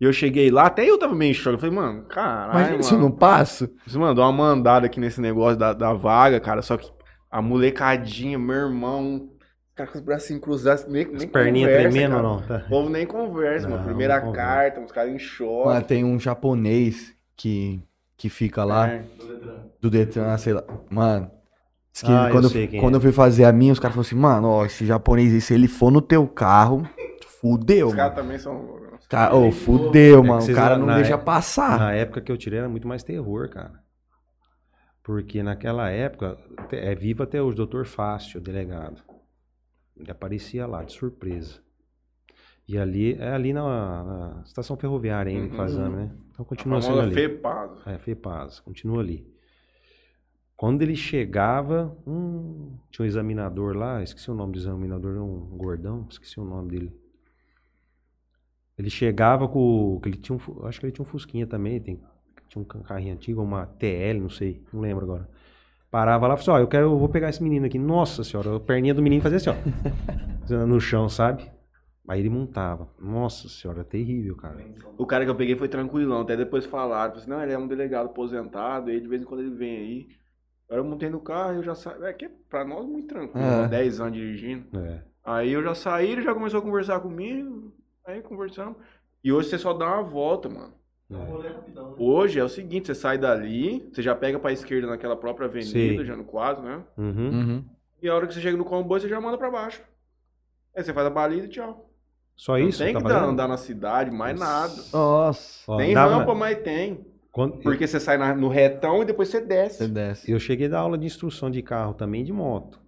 E eu cheguei lá, até eu tava meio em choque. Eu falei, mano, caralho, eu mano. não passo. Você mandou uma mandada aqui nesse negócio da, da vaga, cara. Só que a molecadinha, meu irmão, cara com os bracinhos cruzados, nem, nem As perninhas tremendo ou não? O Tá. povo nem conversa, mano. Não, Primeira não conversa. carta, uns caras em choque. Mano, tem um japonês que, que fica lá, É. do Detran, sei lá. Mano, Ah, eu quando, sei quem quando é. eu fui fazer a minha, os caras falaram assim, mano, ó, esse japonês, aí, se ele for no teu carro, fudeu, Os caras também são. Ô, fudeu, É mano. O cara não- na deixa é- passar. Na época que eu tirei era muito mais terror, cara. Porque naquela época, é vivo até hoje, doutor Fácil, o delegado. Ele aparecia lá, de surpresa. E ali, é ali na, na estação ferroviária ainda que Uhum. ano, né? Então A continua sendo famosa ali. FEPASO. É, FEPAS, continua ali. Quando ele chegava, hum, tinha um examinador lá, esqueci o nome do examinador, um gordão, esqueci o nome dele. Ele chegava com. que Ele tinha um, acho que ele tinha um Fusquinha também, tem, tinha um carrinho antigo, uma TL, não sei, não lembro agora. Parava lá e falava assim, ó, eu quero, eu vou pegar esse menino aqui. Nossa senhora, a perninha do menino fazia assim, ó. no chão, sabe? Aí ele montava. Nossa senhora, terrível, cara. O cara que eu peguei foi tranquilão, até depois falaram. Assim, não, ele é um delegado aposentado, e de vez em quando ele vem aí. Agora eu montei no carro e eu já saí. É que é pra nós muito tranquilo, É. né? 10 anos dirigindo. É. Aí eu já saí, ele já começou a conversar comigo. Aí conversamos. E hoje você só dá uma volta, mano. É rapidão, né? Hoje é o seguinte, você sai dali, você já pega pra esquerda naquela própria avenida, Sim. já no quadro, né? Uhum. Uhum. E a hora que você chega no comboio, você já manda pra baixo. Aí você faz a baliza e tchau. Só Não isso? tem tá que dar- fazendo? andar na cidade, mais nada. Nossa. Tem dava- rampa, mas tem. quando- Porque você sai na- no retão e depois você desce. Você desce. Eu cheguei da aula de instrução de carro também de moto.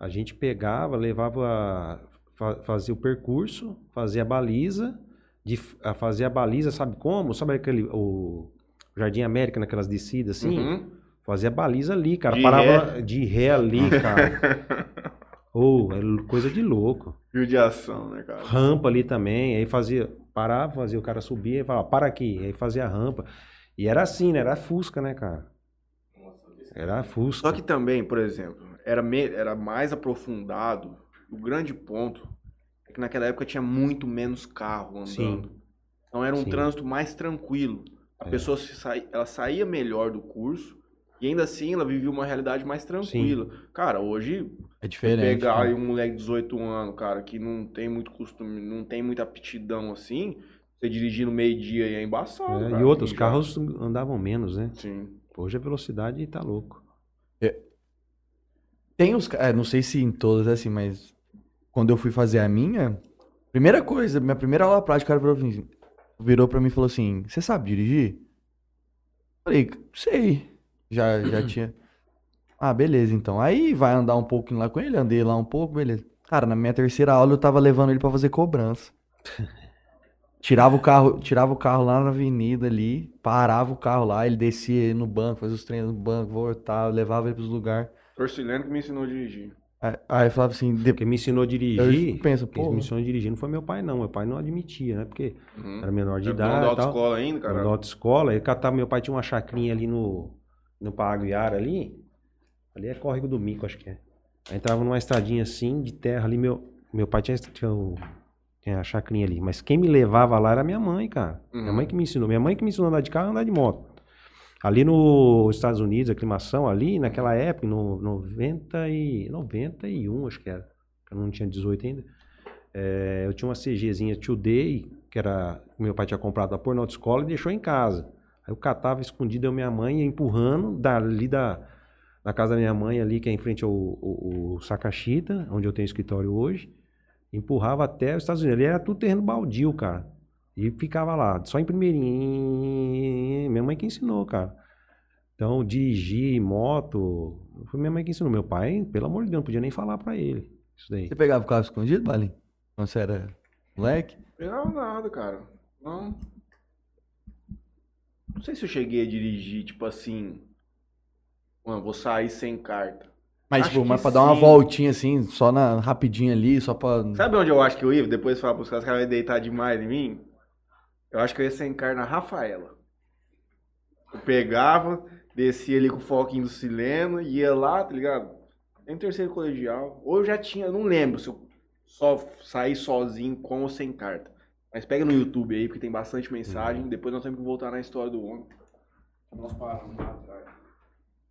A gente pegava, levava, fa- fazia o percurso, fazia a baliza, de, a- fazia a baliza, sabe como? Sabe aquele o Jardim América naquelas descidas assim? Uhum. Fazia a baliza ali, cara. De Parava de ré ali, cara. Ou é coisa de louco. Judiação, né, cara? Rampa ali também, aí fazia, parava, fazia o cara subir, aí falava, para aqui, aí fazia a rampa. E era assim, né? Era Fusca, né, cara? Era Fusca. Só que também, por exemplo, era, me- era mais aprofundado. O grande ponto é que naquela época tinha muito menos carro andando. Sim. Então era um Sim. trânsito mais tranquilo. A É. pessoa sai, ela saía melhor do curso e ainda assim ela vivia uma realidade mais tranquila. Cara, hoje É diferente. pegar cara. aí um moleque de 18 anos, cara, que não tem muito costume, não tem muita aptidão assim, você dirigir no meio-dia é embaçado. É, cara, e outros já- carros andavam menos, né? Sim. Hoje a velocidade tá louco. Tem os. É, não sei se em todas é assim, mas quando eu fui fazer a minha, primeira coisa, minha primeira aula prática, o cara virou, assim, virou pra mim e falou assim: Você sabe dirigir? Falei, sei. Já, já tinha. Ah, beleza, então. Aí vai andar um pouquinho lá com ele, andei lá um pouco, beleza. Cara, na minha terceira aula eu tava levando ele pra fazer cobrança. Tirava o carro, tirava o carro lá na avenida ali, parava o carro lá, ele descia no banco, fazia os treinos no banco, voltava, levava ele pros lugares. Torcileno que me ensinou a dirigir. Aí, aí eu falava assim, de- Quem me ensinou a eu dirigir, penso, quem pô, me ensinou a dirigir não foi meu pai, não. Meu pai não admitia, né? Porque Uhum. era menor de Era dono idade da autoescola ainda, cara. da autoescola. Catava, meu pai tinha uma chacrinha ali no, no Paraguiara ali. Ali é córrego do Mico, acho que é. Aí entrava numa estradinha assim, de terra ali, meu, meu pai tinha, tinha, o- tinha a chacrinha ali. Mas quem me levava lá era minha mãe, cara. Minha Uhum. mãe que me ensinou. Minha mãe que me ensinou a andar de carro e andar de moto. Ali nos Estados Unidos, a aclimação ali, naquela época, no 90 e, 91, acho que era. Eu não tinha 18 ainda. É, eu tinha uma CGzinha Today, que era meu pai tinha comprado da na autoescola e deixou em casa. Aí eu catava escondido eu e minha mãe ia empurrando dali da, da casa da minha mãe ali, que é em frente ao, ao, ao Sakashita, onde eu tenho escritório hoje. Empurrava até os Estados Unidos. Ali era tudo terreno baldio, cara. E ficava lá, só em primeirinho. Minha mãe que ensinou, cara. Então, dirigir moto, foi minha mãe que ensinou. Meu pai, pelo amor de Deus, não podia nem falar pra ele. Isso daí. você pegava o carro escondido, Balim? Quando você era moleque? Pegava nada, cara. Não. Não sei se eu cheguei a dirigir, tipo assim. Mano, vou sair sem carta. Mas, Acho tipo, mas pra dar uma sim. voltinha assim, só na rapidinho ali, só pra. Sabe onde eu acho que eu ia? Depois falar pros caras que ela ia deitar demais em mim? Eu acho que eu ia sem carta na Rafaela. Eu pegava, descia ali com o foquinho do sileno, ia lá, tá ligado? Em terceiro colegial. Ou eu já tinha, não lembro se eu só saí sozinho com ou sem carta. Mas pega no YouTube aí, porque tem bastante mensagem. Depois nós temos que voltar na história do homem. Nós paramos lá atrás.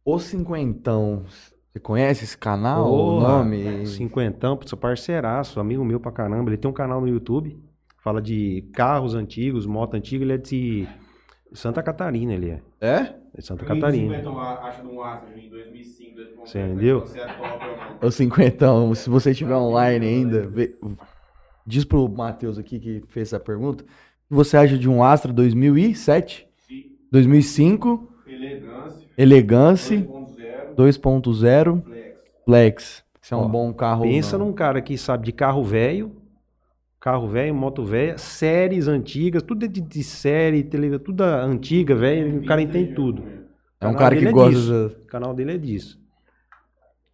O Cinquentão. Você conhece esse canal? o Porra, nome? Cinquentão, seu parceiraço, amigo meu pra caramba. Ele tem um canal no YouTube, fala de carros antigos, moto antiga. Ele é de Santa Catarina, ele é. É? É de Santa Catarina. acha de um Astra em 2005, 2005. Você entendeu? É? O Cinquentão, se você estiver online ainda, vê- diz pro Matheus aqui que fez essa pergunta. O que você acha de um Astra 2007? 2005, Elegância, Elegance 2.0, 2.0 flex. Flex. Esse é um Ó, bom carro. Pensa não? num cara que sabe de carro velho, carro velho, moto velha, séries antigas, tudo é de, de série, televisão, tudo antiga, velho. O cara entende tudo. É um cara que é gosta disso. de... O canal dele é disso.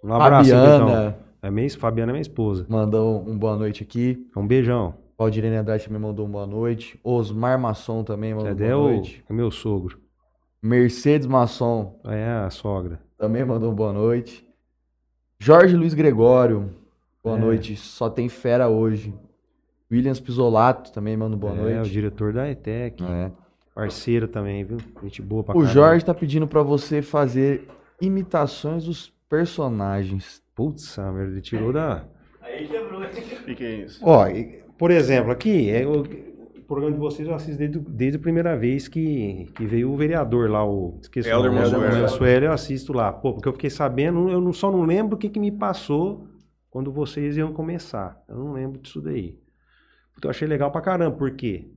Um abraço, Fabiana Fabiana. É minha, Fabiana é minha esposa. mandou um boa noite aqui. Um beijão. Valdirene Andrade também mandou um boa noite. Osmar Masson também mandou É, boa é, o, noite. é meu sogro. Mercedes Masson É a sogra. também mandou um boa noite. Jorge Luiz Gregório, boa É. noite. Só tem fera hoje. Williams Pisolato também manda um boa é, o noite. diretor da ETEC. É. Parceiro também, viu? Gente boa pra O caramba. Jorge tá pedindo pra você fazer imitações dos personagens. Putz, merda, ele tirou da. Aí quebrou. O que, é isso? Ó, e, por exemplo, aqui, é, o, o programa de vocês eu assisto desde, desde a primeira vez que, que veio o vereador lá, o. Esqueci Helder o nome, Mansueli. o Mansueli, eu assisto lá. Pô, porque eu fiquei sabendo, eu não, só não lembro o que, que me passou quando vocês iam começar. Eu não lembro disso daí. Então eu achei legal pra caramba, por quê?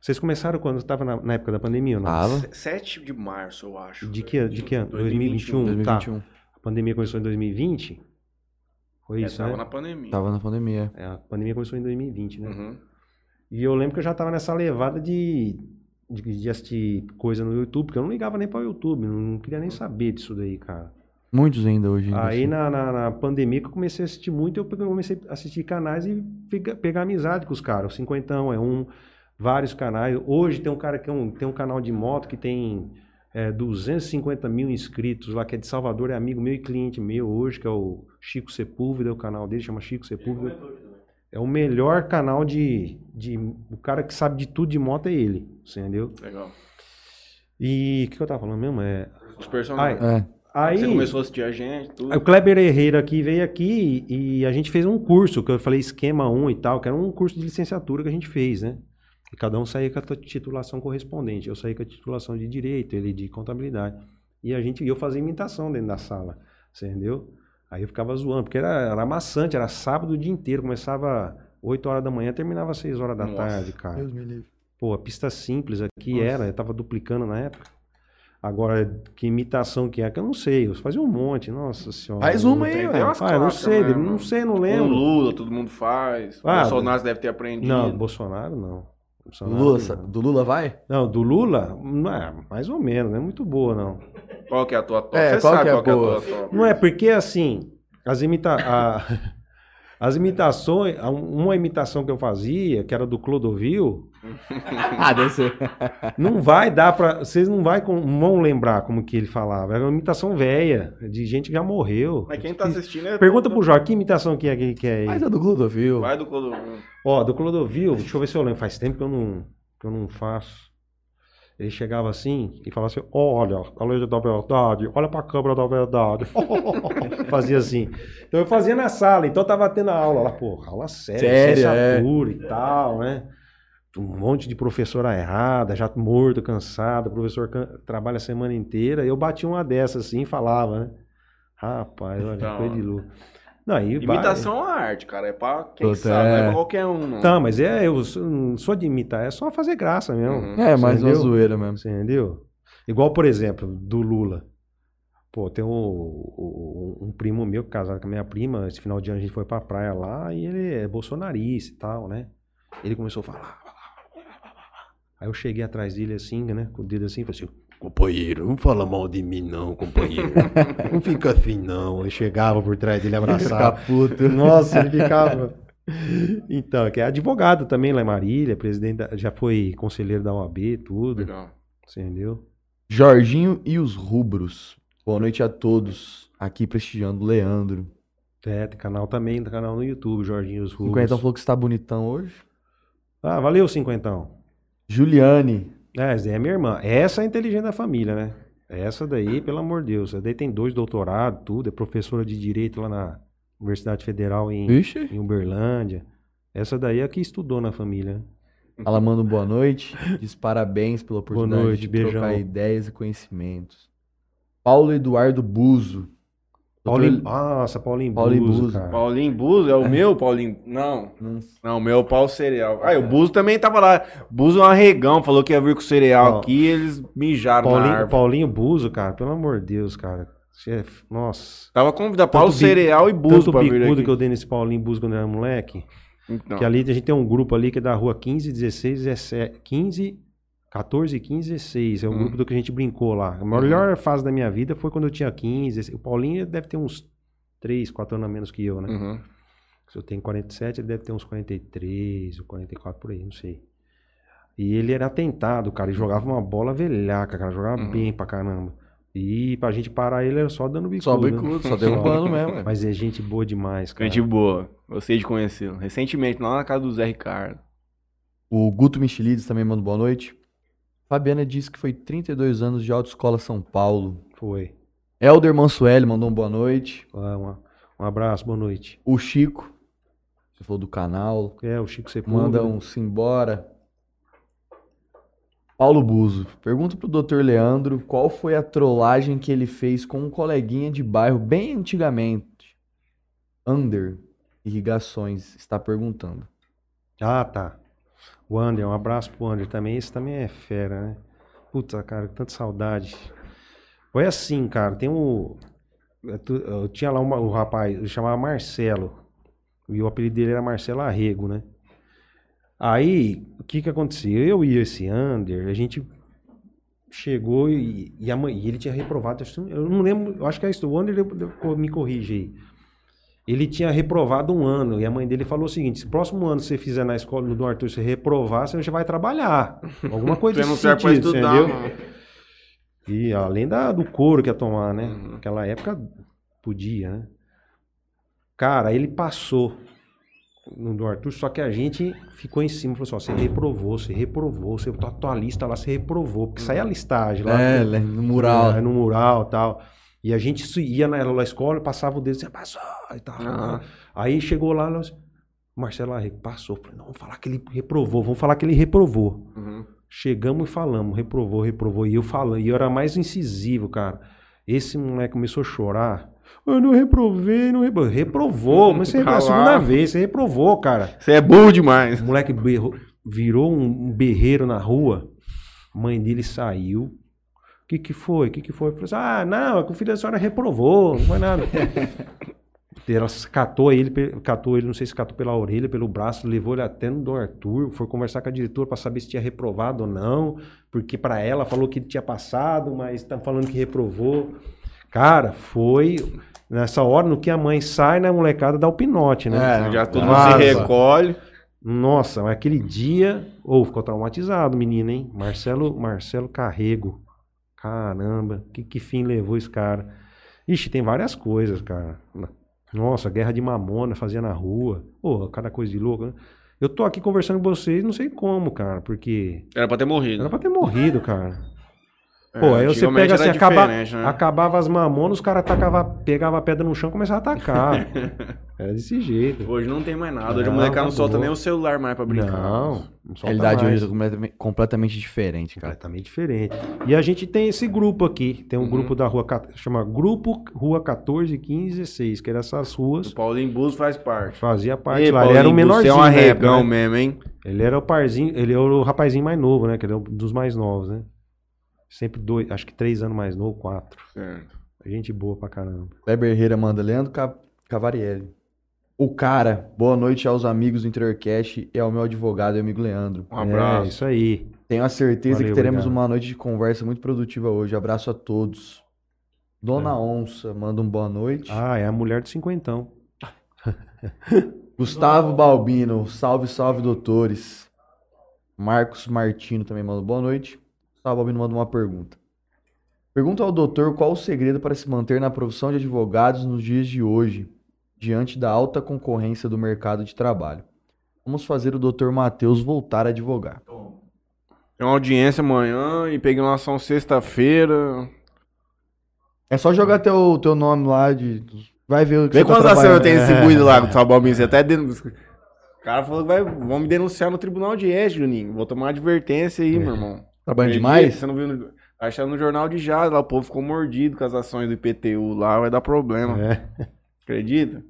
Vocês começaram quando estava na, na época da pandemia ou não? Tava. 7 de março, eu acho. De que, de que ano? 2021. 2021? Tá. 2021. A pandemia começou em 2020? Foi É, isso, tava né? na pandemia. Tava na pandemia. É, a pandemia começou em 2020, né? Uhum. E eu lembro que eu já tava nessa levada de, de, de assistir coisa no YouTube, porque eu não ligava nem para o YouTube, não, não queria nem saber disso daí, cara. Muitos ainda hoje. ainda Aí assim. na, na, na pandemia que eu comecei a assistir muito, eu comecei a assistir canais e pegar, pegar amizade com os caras. O Cinquentão é um, vários canais. Hoje tem um cara que é um, tem um canal de moto que tem é, 250 mil inscritos lá, que é de Salvador, é amigo meu e cliente meu hoje, que é o Chico Sepúlveda, o canal dele chama Chico Sepúlveda. É o melhor canal de, de. O cara que sabe de tudo de moto é ele, você entendeu? Legal. E o que, que eu tava falando mesmo? É, Os personagens. É. aí, Você começou a assistir a gente, tudo. aí o Kleber Herrera aqui veio aqui e a gente fez um curso, que eu falei esquema 1 e tal, que era um curso de licenciatura que a gente fez, né? E cada um saía com a titulação correspondente. Eu saí com a titulação de direito, ele de contabilidade. E a gente, eu fazia imitação dentro da sala, você entendeu? Aí eu ficava zoando, porque era, era maçante, era sábado o dia inteiro, começava 8 horas da manhã, terminava 6 horas da Nossa. tarde, cara. Deus me livre. Pô, a pista simples aqui Nossa. era, eu tava duplicando na época. Agora, que imitação que é, que eu não sei. Eu fazia um monte, nossa senhora. Faz uma aí, velho. Ah, eu não sei, mesmo. não sei, não O lembro. Lula, todo mundo faz. O Ah, Bolsonaro deve ter aprendido. Não, Bolsonaro não. Bolsonaro, Lula, não. sa- do Lula vai? Não, do Lula, não é, mais ou menos, não é muito boa, não. Qual que é a tua top? É, Você qual sabe que é qual que é a boa? tua top. Não é porque, assim, as, imita a- as imitações, uma imitação que eu fazia, que era do Clodovil, Ah, deve ser. não vai dar pra. Vocês não vai com- vão lembrar como que ele falava. Era uma imitação velha, de gente que já morreu. Mas quem tá assistindo é. Pergunta pro Jorge, que imitação que é que que é aí? Mas é do Clodovil. Vai do Clodovil. Ó, do Clodovil, deixa eu ver se eu lembro. Faz tempo que eu não, que eu não faço. Ele chegava assim e falava assim: Olha, a lei da verdade, olha pra câmera da verdade. fazia assim. Então eu fazia na sala, então eu tava tendo aula lá, pô, aula séria, Séria, licenciatura e tal, né? Um monte de professora errada, já morto, cansado, o professor can- trabalha a semana inteira. Eu bati uma dessas assim e falava, né? Rapaz, olha, coisa de louco. Não, aí Imitação é uma arte, cara. É pra quem Puta, sabe, não é é. pra qualquer um, não. Tá, mas é, eu sou- não sou de imitar, é só fazer graça mesmo. Uhum. É, mais uma Entendeu? zoeira mesmo. Você entendeu? Igual, por exemplo, do Lula. Pô, tem um, um- um primo meu que casado com a minha prima, esse final de ano a gente foi pra praia lá e ele é bolsonarista e tal, né? Ele começou a falar. Aí eu cheguei atrás dele assim, né? Com o dedo assim e falei assim, companheiro, não fala mal de mim não, companheiro. Não fica assim não. Eu chegava por trás dele, abraçava. Puto. Nossa, ele ficava. Então, que é advogado também lá em Marília, presidente, da- já foi conselheiro da OAB, tudo. Legal. Você entendeu? Jorginho e os Rubros. Boa noite a todos. Aqui prestigiando o Leandro. É, tem canal também, tem canal no YouTube, Jorginho os O Rubros. Quentão falou que você tá bonitão hoje. Ah, valeu, cinquentão. Juliane. É, essa daí é minha irmã. Essa é a inteligente da família, né? Essa daí, pelo amor de Deus. Essa daí tem dois doutorados, tudo. É professora de direito lá na Universidade Federal em, Vixe. em Uberlândia. Essa daí é a que estudou na família. né? Ela manda um boa noite. Diz parabéns pela oportunidade noite, de beijão. trocar ideias e conhecimentos. Paulo Eduardo Buzo. Paulinho, nossa, Paulinho, Paulinho Buzo, Buzo. cara. Paulinho Buzo, é o meu Paulinho? Não. Não- Não, o meu é o Paulo Cereal. Ah, o Buzo também tava lá. Buzo é um arregão, falou que ia vir com o cereal Ó, aqui e eles mijaram na Paulinho, árvore. Paulinho Buzo, cara, pelo amor de Deus, cara. Chefe, nossa. Tava convidado Paulo bi- Cereal e Buzo pra vir aqui. que eu dei nesse Paulinho Buzo quando eu era moleque. Então, Que ali a gente tem um grupo ali que é da rua 15, 16, 17, 15, 14, 15, 16. É o Hum. grupo do que a gente brincou lá. A melhor fase da minha vida foi quando eu tinha 15. 16. O Paulinho deve ter uns 3, 4 anos a menos que eu, né? Uhum. Se eu tenho 47, ele deve ter uns 43 ou 44 por aí, não sei. E ele era atentado, cara. Ele jogava uma bola velhaca, cara. Jogava Uhum. bem pra caramba. E pra gente parar ele era só dando bicudo. Só né? bicudo, só derrubando mesmo. é. Mas é gente boa demais, cara. Gente boa. Gostei de conhecê-lo. Recentemente, lá na casa do Zé Ricardo. O Guto Michelides também manda boa noite. Fabiana disse que foi 32 anos de autoescola São Paulo. Foi. Elder Mansueli mandou um boa noite. Ah, uma- um abraço, boa noite. O Chico, você falou do canal, É, o Chico Sepúlveda. manda um simbora. Paulo Buzo, pergunta pro Dr. Leandro qual foi a trollagem que ele fez com um coleguinha de bairro bem antigamente. Under Irrigações está perguntando. Ah, tá. O Ander, um abraço pro Ander também. Esse também é fera, né? Puta, cara, tanta saudade. Foi assim, cara. Tem um. eu tu- Eu tinha lá uma- um rapaz, ele chamava Marcelo. E o apelido dele era Marcelo Arrego, né? Aí, o que que acontecia? Eu e esse Ander, a gente chegou e, e, a e ele tinha reprovado. Eu não lembro, eu acho que é isso. O Ander me corrige aí. Ele tinha reprovado um ano e a mãe dele falou o seguinte: se próximo ano você fizer na escola do Arthur, você reprovar, você já vai trabalhar. Alguma coisa Você não serve pra sentido, estudar, entendeu? não. E além da, do couro que ia tomar, né? Uhum. Naquela época podia, né? Cara, ele passou no do Arthur, só que a gente ficou em cima, falou assim, ó, você reprovou, você reprovou, você, tua, tua lista lá, você reprovou, porque saía a listagem lá. É, no mural. É, no mural e tal. E a gente ia na, na escola, passava o dedo, você passou e tal. Aham. Aí chegou lá, nós, Marcelo Arrego passou. Falei, não, vamos falar que ele reprovou, vamos falar que ele reprovou. Uhum. Chegamos e falamos, reprovou, reprovou. E eu falando, e eu era mais incisivo, cara. Esse moleque começou a chorar. Eu não reprovei, não reprovou. Reprovou, mas você é a segunda vez, você reprovou, cara. Você é burro demais. O moleque berrou- virou um, um berreiro na rua. A mãe dele saiu. O que que foi? O que que foi? Falou assim, ah, não, é que o filho da senhora reprovou, não foi nada. Ela catou ele, catou ele, não sei se catou pela orelha, pelo braço, levou ele até no do Arthur, foi conversar com a diretora para saber se tinha reprovado ou não, porque para ela falou que ele tinha passado, mas tá falando que reprovou. Cara, foi nessa hora no que a mãe sai, né, a molecada dá o pinote, né? É, Já todo mundo se recolhe. Nossa, mas aquele dia, ou ficou traumatizado, o menino, hein? Marcelo, Marcelo Carrego. Caramba, que, que fim levou esse cara? Ixi, tem várias coisas, cara. Nossa, guerra de mamona fazia na rua. Pô, cada coisa de louco. né? Eu tô aqui conversando com vocês, não sei como, cara, porque Era pra ter morrido. era pra ter morrido, cara. É, Pô, aí você pega assim, era acaba, né? acabava as mamonas, os caras tacava, pegava a pedra no chão e começava a atacar. Era desse jeito. Hoje não tem mais nada. Hoje a Não, molecada não acabou. solta nem o celular mais pra brincar. Não, não A solta realidade mais. hoje é completamente, diferente, cara. Completamente diferente. E a gente tem esse grupo aqui. Tem um Uhum. grupo da rua, chama Grupo Rua 14, 15 16, que era essas ruas. O Paulinho Buzo faz parte. Fazia parte Ei, lá. Ele era o Paulinho menorzinho. Você é um arregão né? mesmo, hein? Ele era o parzinho, ele era o rapazinho mais novo, né? Que ele é um dos mais novos, né? Sempre dois, acho que três anos mais novo, quatro. Certo. Gente boa pra caramba. Kleber Herrera manda Leandro Ca- Cavarielli. O cara, boa noite aos amigos do Interior Cash e ao meu advogado e amigo Leandro. Um É, abraço. isso aí. Tenho a certeza Valeu, que teremos obrigado. uma noite de conversa muito produtiva hoje. Abraço a todos. Dona Onça manda um boa noite. Ah, é a mulher do cinquentão. Gustavo Balbino, salve, salve, doutores. Marcos Martino também manda boa noite. Gustavo Balbino manda uma pergunta. Pergunta ao doutor qual o segredo para se manter na profissão de advogados nos dias de hoje, diante da alta concorrência do mercado de trabalho. Vamos fazer o Dr. Matheus voltar a advogar. Tem uma audiência amanhã e peguei uma ação sexta-feira. É só jogar teu, teu nome lá de. Vai ver o que Vê você tá quantas ações eu tenho É. distribuído lá com o Sabal Você até den... O cara falou que vai, vão me denunciar no tribunal de ética, Juninho. Vou tomar advertência aí, meu irmão. Trabalhando demais? Você não viu? No... Achando no jornal de Jazz lá, o povo ficou mordido com as ações do IPTU lá, vai dar problema. É. Acredita?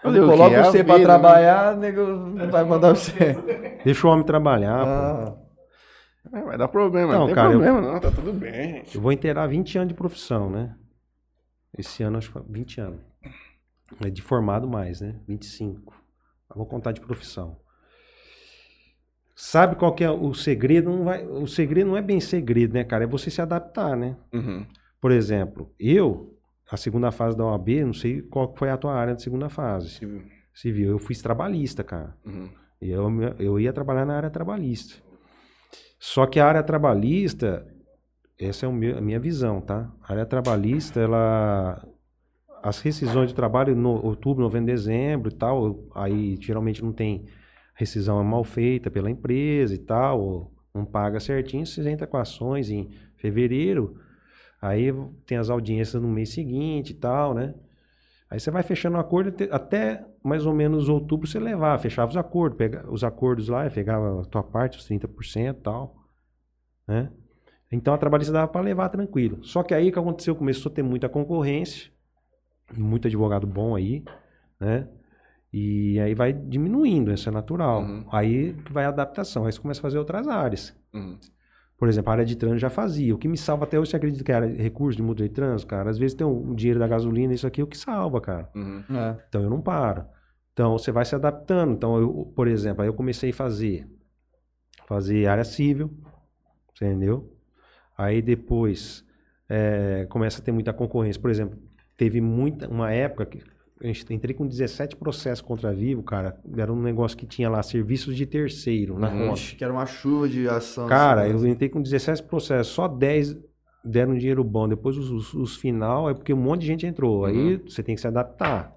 Quando coloca É você pra vida, trabalhar, nego não vai mandar você. Deixa o homem trabalhar, pô. Ah, né? É, vai dar problema, Não, não, tem cara, eu- problema não, tá tudo bem, gente. Eu vou inteirar 20 anos de profissão, né? Esse ano, acho que foi 20 anos. É de formado mais, né? 25. Eu vou contar de profissão. Sabe qual que é o segredo? Não vai, o segredo não é bem segredo, né, cara? É você se adaptar, né? Uhum. Por exemplo, eu, a segunda fase da OAB, não sei qual foi a tua área de segunda fase. Civil. Eu fui trabalhista, cara. Uhum. Eu, eu ia trabalhar na área trabalhista. Só que a área trabalhista, essa é o meu- a minha visão, tá? A área trabalhista, ela. As rescisões de trabalho no outubro, novembro, dezembro e tal, aí geralmente não tem rescisão é mal feita pela empresa e tal, ou não paga certinho, você entra com ações em fevereiro, aí tem as audiências no mês seguinte e tal, né? Aí você vai fechando o acordo até- mais ou menos outubro você levar, fechava os acordos, pega os acordos lá, pegava a tua parte, os 30% e tal, né? Então a trabalhista dava para levar tranquilo. Só que aí o que aconteceu? Começou a ter muita concorrência, muito advogado bom aí, né? E aí vai diminuindo, isso é natural. Uhum. Aí que vai a adaptação, aí você começa a fazer outras áreas. Uhum. Por exemplo, a área de trânsito já fazia. O que me salva até hoje, você acredita que é a área de recurso de multa de trânsito, cara? Às vezes tem um, um dinheiro da gasolina, isso aqui é o que salva, cara. Uhum. é. Então eu não paro. Então você vai se adaptando. Então, eu, por exemplo, aí eu comecei a fazer fazer área civil, entendeu? Aí depois é, começa a ter muita concorrência. Por exemplo, teve muita uma época que entrei com 17 processos contra a Vivo, cara. Era um negócio que tinha lá serviços de terceiro na Uhum. conta. Que era uma chuva de ação. Cara, assim, eu entrei com 17 processos, só 10 deram dinheiro bom. Depois os, os- os final é porque um monte de gente entrou. Aí você tem que se adaptar.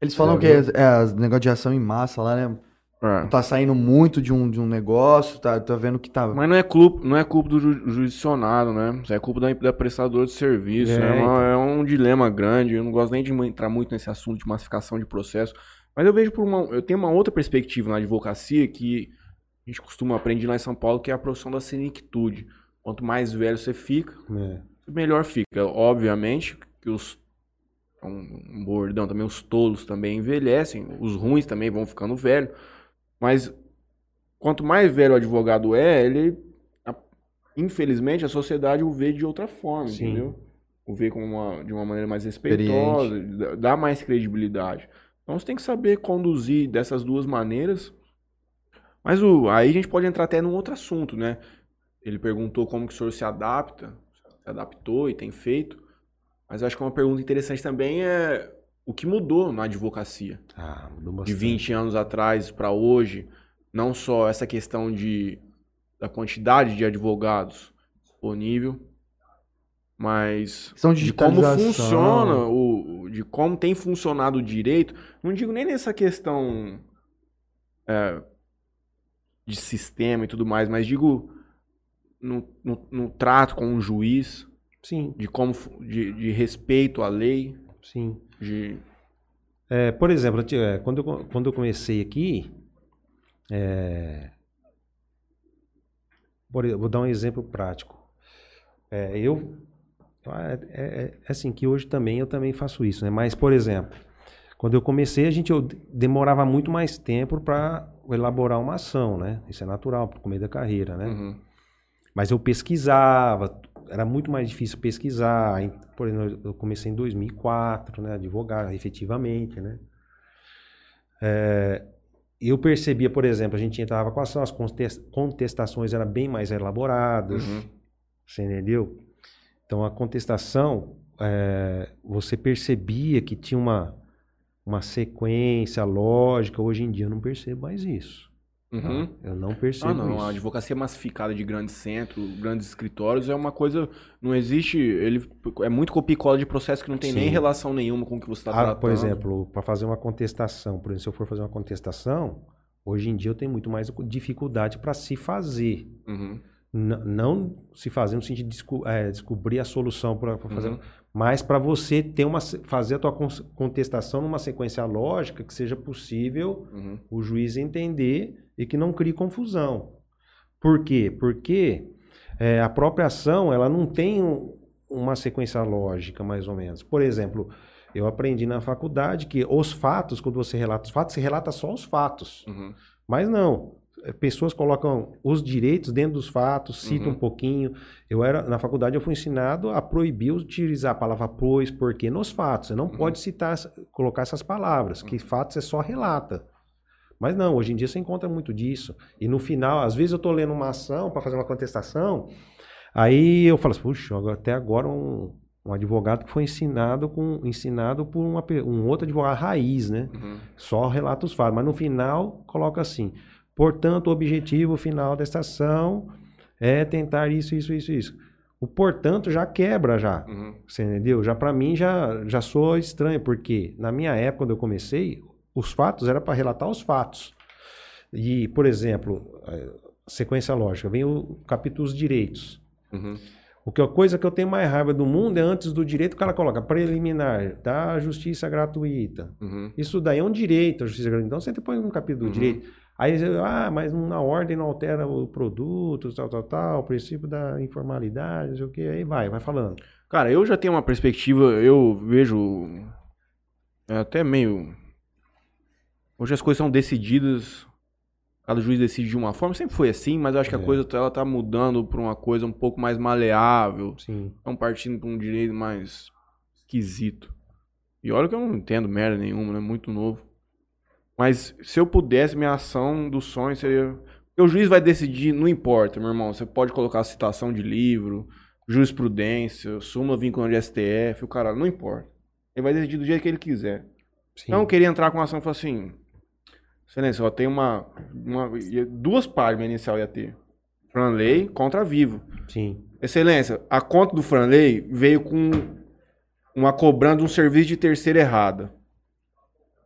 Eles falam que é, é negócio de ação em massa lá, né? É. Tá saindo muito de um, de um negócio, tá, tá vendo que tá. Mas não é culpa, não é culpa do ju- jurisdicionado, né? Isso é culpa da, da prestadora de serviço. É, É, uma- então. é um dilema grande. Eu não gosto nem de entrar muito nesse assunto de massificação de processo. Mas eu vejo por uma. Eu tenho uma outra perspectiva na advocacia que a gente costuma aprender lá em São Paulo, que é a profissão da senectude. Quanto mais velho você fica, né? melhor fica. Obviamente que os. é um bordão também, os tolos também envelhecem, os ruins também vão ficando velhos. Mas quanto mais velho o advogado é, ele. a- Infelizmente, a sociedade o vê de outra forma, Sim. entendeu? O vê como uma, de uma maneira mais respeitosa, dá- dá mais credibilidade. Então você tem que saber conduzir dessas duas maneiras. Mas o, aí a gente pode entrar até num outro assunto, né? Ele perguntou como que o senhor se adapta, se adaptou e tem feito. Mas eu acho que uma pergunta interessante também é o que mudou na advocacia Ah, mudou de bastante. 20 anos atrás para hoje, não só essa questão de da quantidade de advogados disponível, mas de de como funciona, o, de como tem funcionado o direito. Não digo nem nessa questão é, de sistema e tudo mais, mas digo no, no- no trato com o juiz, Sim, de como de, de respeito à lei, sim. De É, por exemplo, é, quando, eu, quando eu comecei aqui, é, por vou dar um exemplo prático. É, eu, é, é- é assim que hoje também eu também faço isso, né? Mas, por exemplo, quando eu comecei, a gente eu de- demorava muito mais tempo para elaborar uma ação, né? Isso é natural, por meio da carreira, né? Uhum. Mas eu pesquisava, era muito mais difícil pesquisar. Por exemplo, eu comecei em 2004, né, advogar efetivamente, né. É, eu percebia, por exemplo, a gente entrava com ação, as contes- contestações eram bem mais elaboradas, Uhum. você entendeu? Então a contestação, é, você percebia que tinha uma, uma sequência lógica. Hoje em dia eu não percebo mais isso. Tá? Uhum. Eu não percebo Ah, não. isso. A advocacia massificada de grandes centros, grandes escritórios é uma coisa. Não existe. Ele é muito copia e cola de processo que não tem nem Sim. relação nenhuma com o que você está Ah, tratando. por exemplo, para fazer uma contestação, por exemplo, se eu for fazer uma contestação, Hoje em dia eu tenho muito mais dificuldade para se fazer. Uhum. Não se fazer no sentido de desco- é, descobrir a solução para fazer, Uhum. mas para você ter uma fazer a tua contestação numa sequência lógica que seja possível Uhum. o juiz entender e que não crie confusão. Por quê? Porque é, a própria ação ela não tem um- uma sequência lógica, mais ou menos. Por exemplo, eu aprendi na faculdade que os fatos, quando você relata os fatos, você relata só os fatos. Uhum. Mas não. Eh, Pessoas colocam os direitos dentro dos fatos, citam Uhum. um pouquinho. Eu era na faculdade eu fui ensinado a proibir utilizar a palavra pois, porque nos fatos você não pode citar, colocar essas palavras, que fatos é só relata. Mas não, hoje em dia você encontra muito disso. E no final, às vezes eu estou lendo uma ação para fazer uma contestação, aí eu falo assim, puxa, até agora um, um advogado que foi ensinado com ensinado por uma um outro advogado raiz, né? Uhum. Só relata os fatos, mas no final coloca assim: portanto, o objetivo final desta ação é tentar isso, isso, isso, isso. O portanto já quebra já, Uhum. você entendeu? Já para mim já já sou estranho, porque na minha época quando eu comecei, os fatos era para relatar os fatos. E, por exemplo, eh, sequência lógica, vem o capítulo dos direitos. Uhum. O que a coisa que eu tenho mais raiva do mundo é antes do direito o cara coloca preliminar da justiça gratuita. Uhum. Isso daí é um direito, a justiça gratuita. Então você põe um capítulo do Uhum. direito. Aí você, ah, mas na ordem não altera o produto, tal, tal, tal, o princípio da informalidade, não sei o que, aí vai, vai falando. Cara, eu já tenho uma perspectiva, eu vejo é até meio. Hoje as coisas são decididas, cada juiz decide de uma forma, sempre foi assim, mas eu acho que a É. coisa ela tá mudando pra uma coisa um pouco mais maleável, Sim. estão partindo pra um direito mais esquisito. E olha que eu não entendo merda nenhuma, né? Muito novo. Mas se eu pudesse, minha ação do sonho seria. Porque o juiz vai decidir, não importa, meu irmão. Você pode colocar citação de livro, jurisprudência, súmula vinculante de STF, o cara, não importa. Ele vai decidir do jeito que ele quiser. Sim. Então eu queria entrar com uma ação e falar assim: Excelência, ó, tem uma, uma. Duas páginas inicial ia ter. Franley contra Vivo. Sim. Excelência, a conta do Franley veio com uma cobrança de um serviço de terceira errada.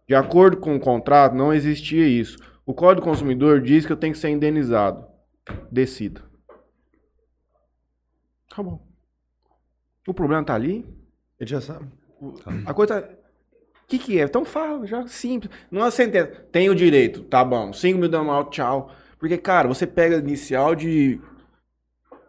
De acordo com o contrato, não existia isso. O Código do Consumidor diz que eu tenho que ser indenizado. Decida. Acabou. O problema tá ali. Ele já sabe. A coisa. O que, que é? Então fala, já simples. Não é sentença. Tem o direito, tá bom. 5 mil dá tchau. Porque, cara, você pega inicial de.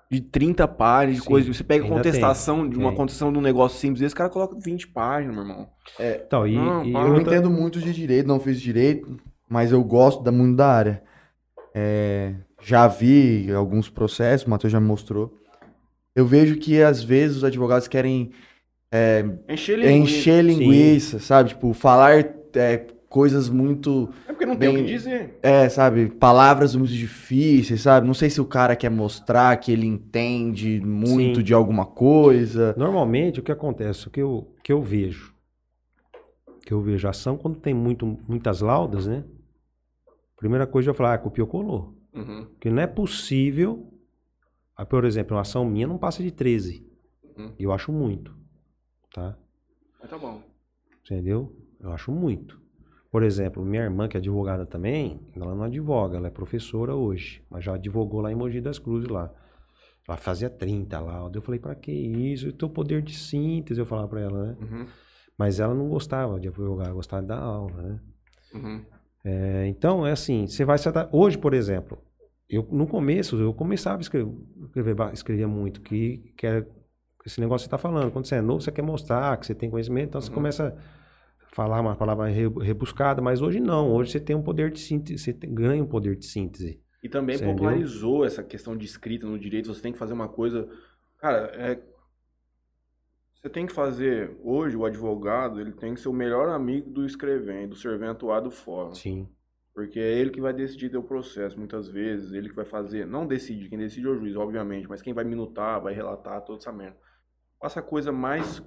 De 30 páginas, de coisa. Você pega contestação tem, de uma tem. contestação de um negócio simples. Esse cara coloca 20 páginas, meu irmão. Então, e, Não, e. Eu não entendo muito de direito, não fiz direito, mas eu gosto da, muito da área. É, já vi alguns processos, o Matheus já me mostrou. Eu vejo que às vezes os advogados querem Encher linguiça. encher linguiça, sabe? Tipo, falar é, coisas muito. É porque não tem o bem- que dizer. É, sabe? Palavras muito difíceis, sabe? Não sei se o cara quer mostrar que ele entende muito Sim. de alguma coisa. Normalmente, o que acontece, o que eu, que eu vejo, que eu vejo, a ação quando tem muito, muitas laudas, né? Primeira coisa eu falar, ah, copiou, colou. Uhum. Porque não é possível, ah, por exemplo, uma ação minha não passa de 13. Uhum. Eu acho muito, tá? Mas tá bom. Entendeu? Eu acho muito. Por exemplo, minha irmã, que é advogada também, ela não advoga, ela é professora hoje, mas já advogou lá em Mogi das Cruzes lá. Ela fazia 30 lá. Eu falei, pra que isso? E teu poder de síntese, eu falava pra ela, né? Uhum. Mas ela não gostava de advogar, ela gostava dar aula, né? Uhum. É, então, é assim, você vai se Hoje, por exemplo, eu no começo, eu começava a escrever, escrever, escrevia muito, que, que era esse negócio que você está falando. Quando você é novo, você quer mostrar que você tem conhecimento, então você Uhum. começa a falar uma palavra re- rebuscada, mas hoje não. Hoje você tem um poder de síntese, você tem- ganha um poder de síntese. E também Entendeu? popularizou essa questão de escrita no direito. Você tem que fazer uma coisa. Cara, é. Você tem que fazer. Hoje, o advogado, ele tem que ser o melhor amigo do escrevente, do serventuado fora. Sim. Porque é ele que vai decidir teu processo, muitas vezes. Ele que vai fazer. Não decide, quem decide é o juiz, obviamente. Mas quem vai minutar, vai relatar toda essa merda. Faça a coisa mais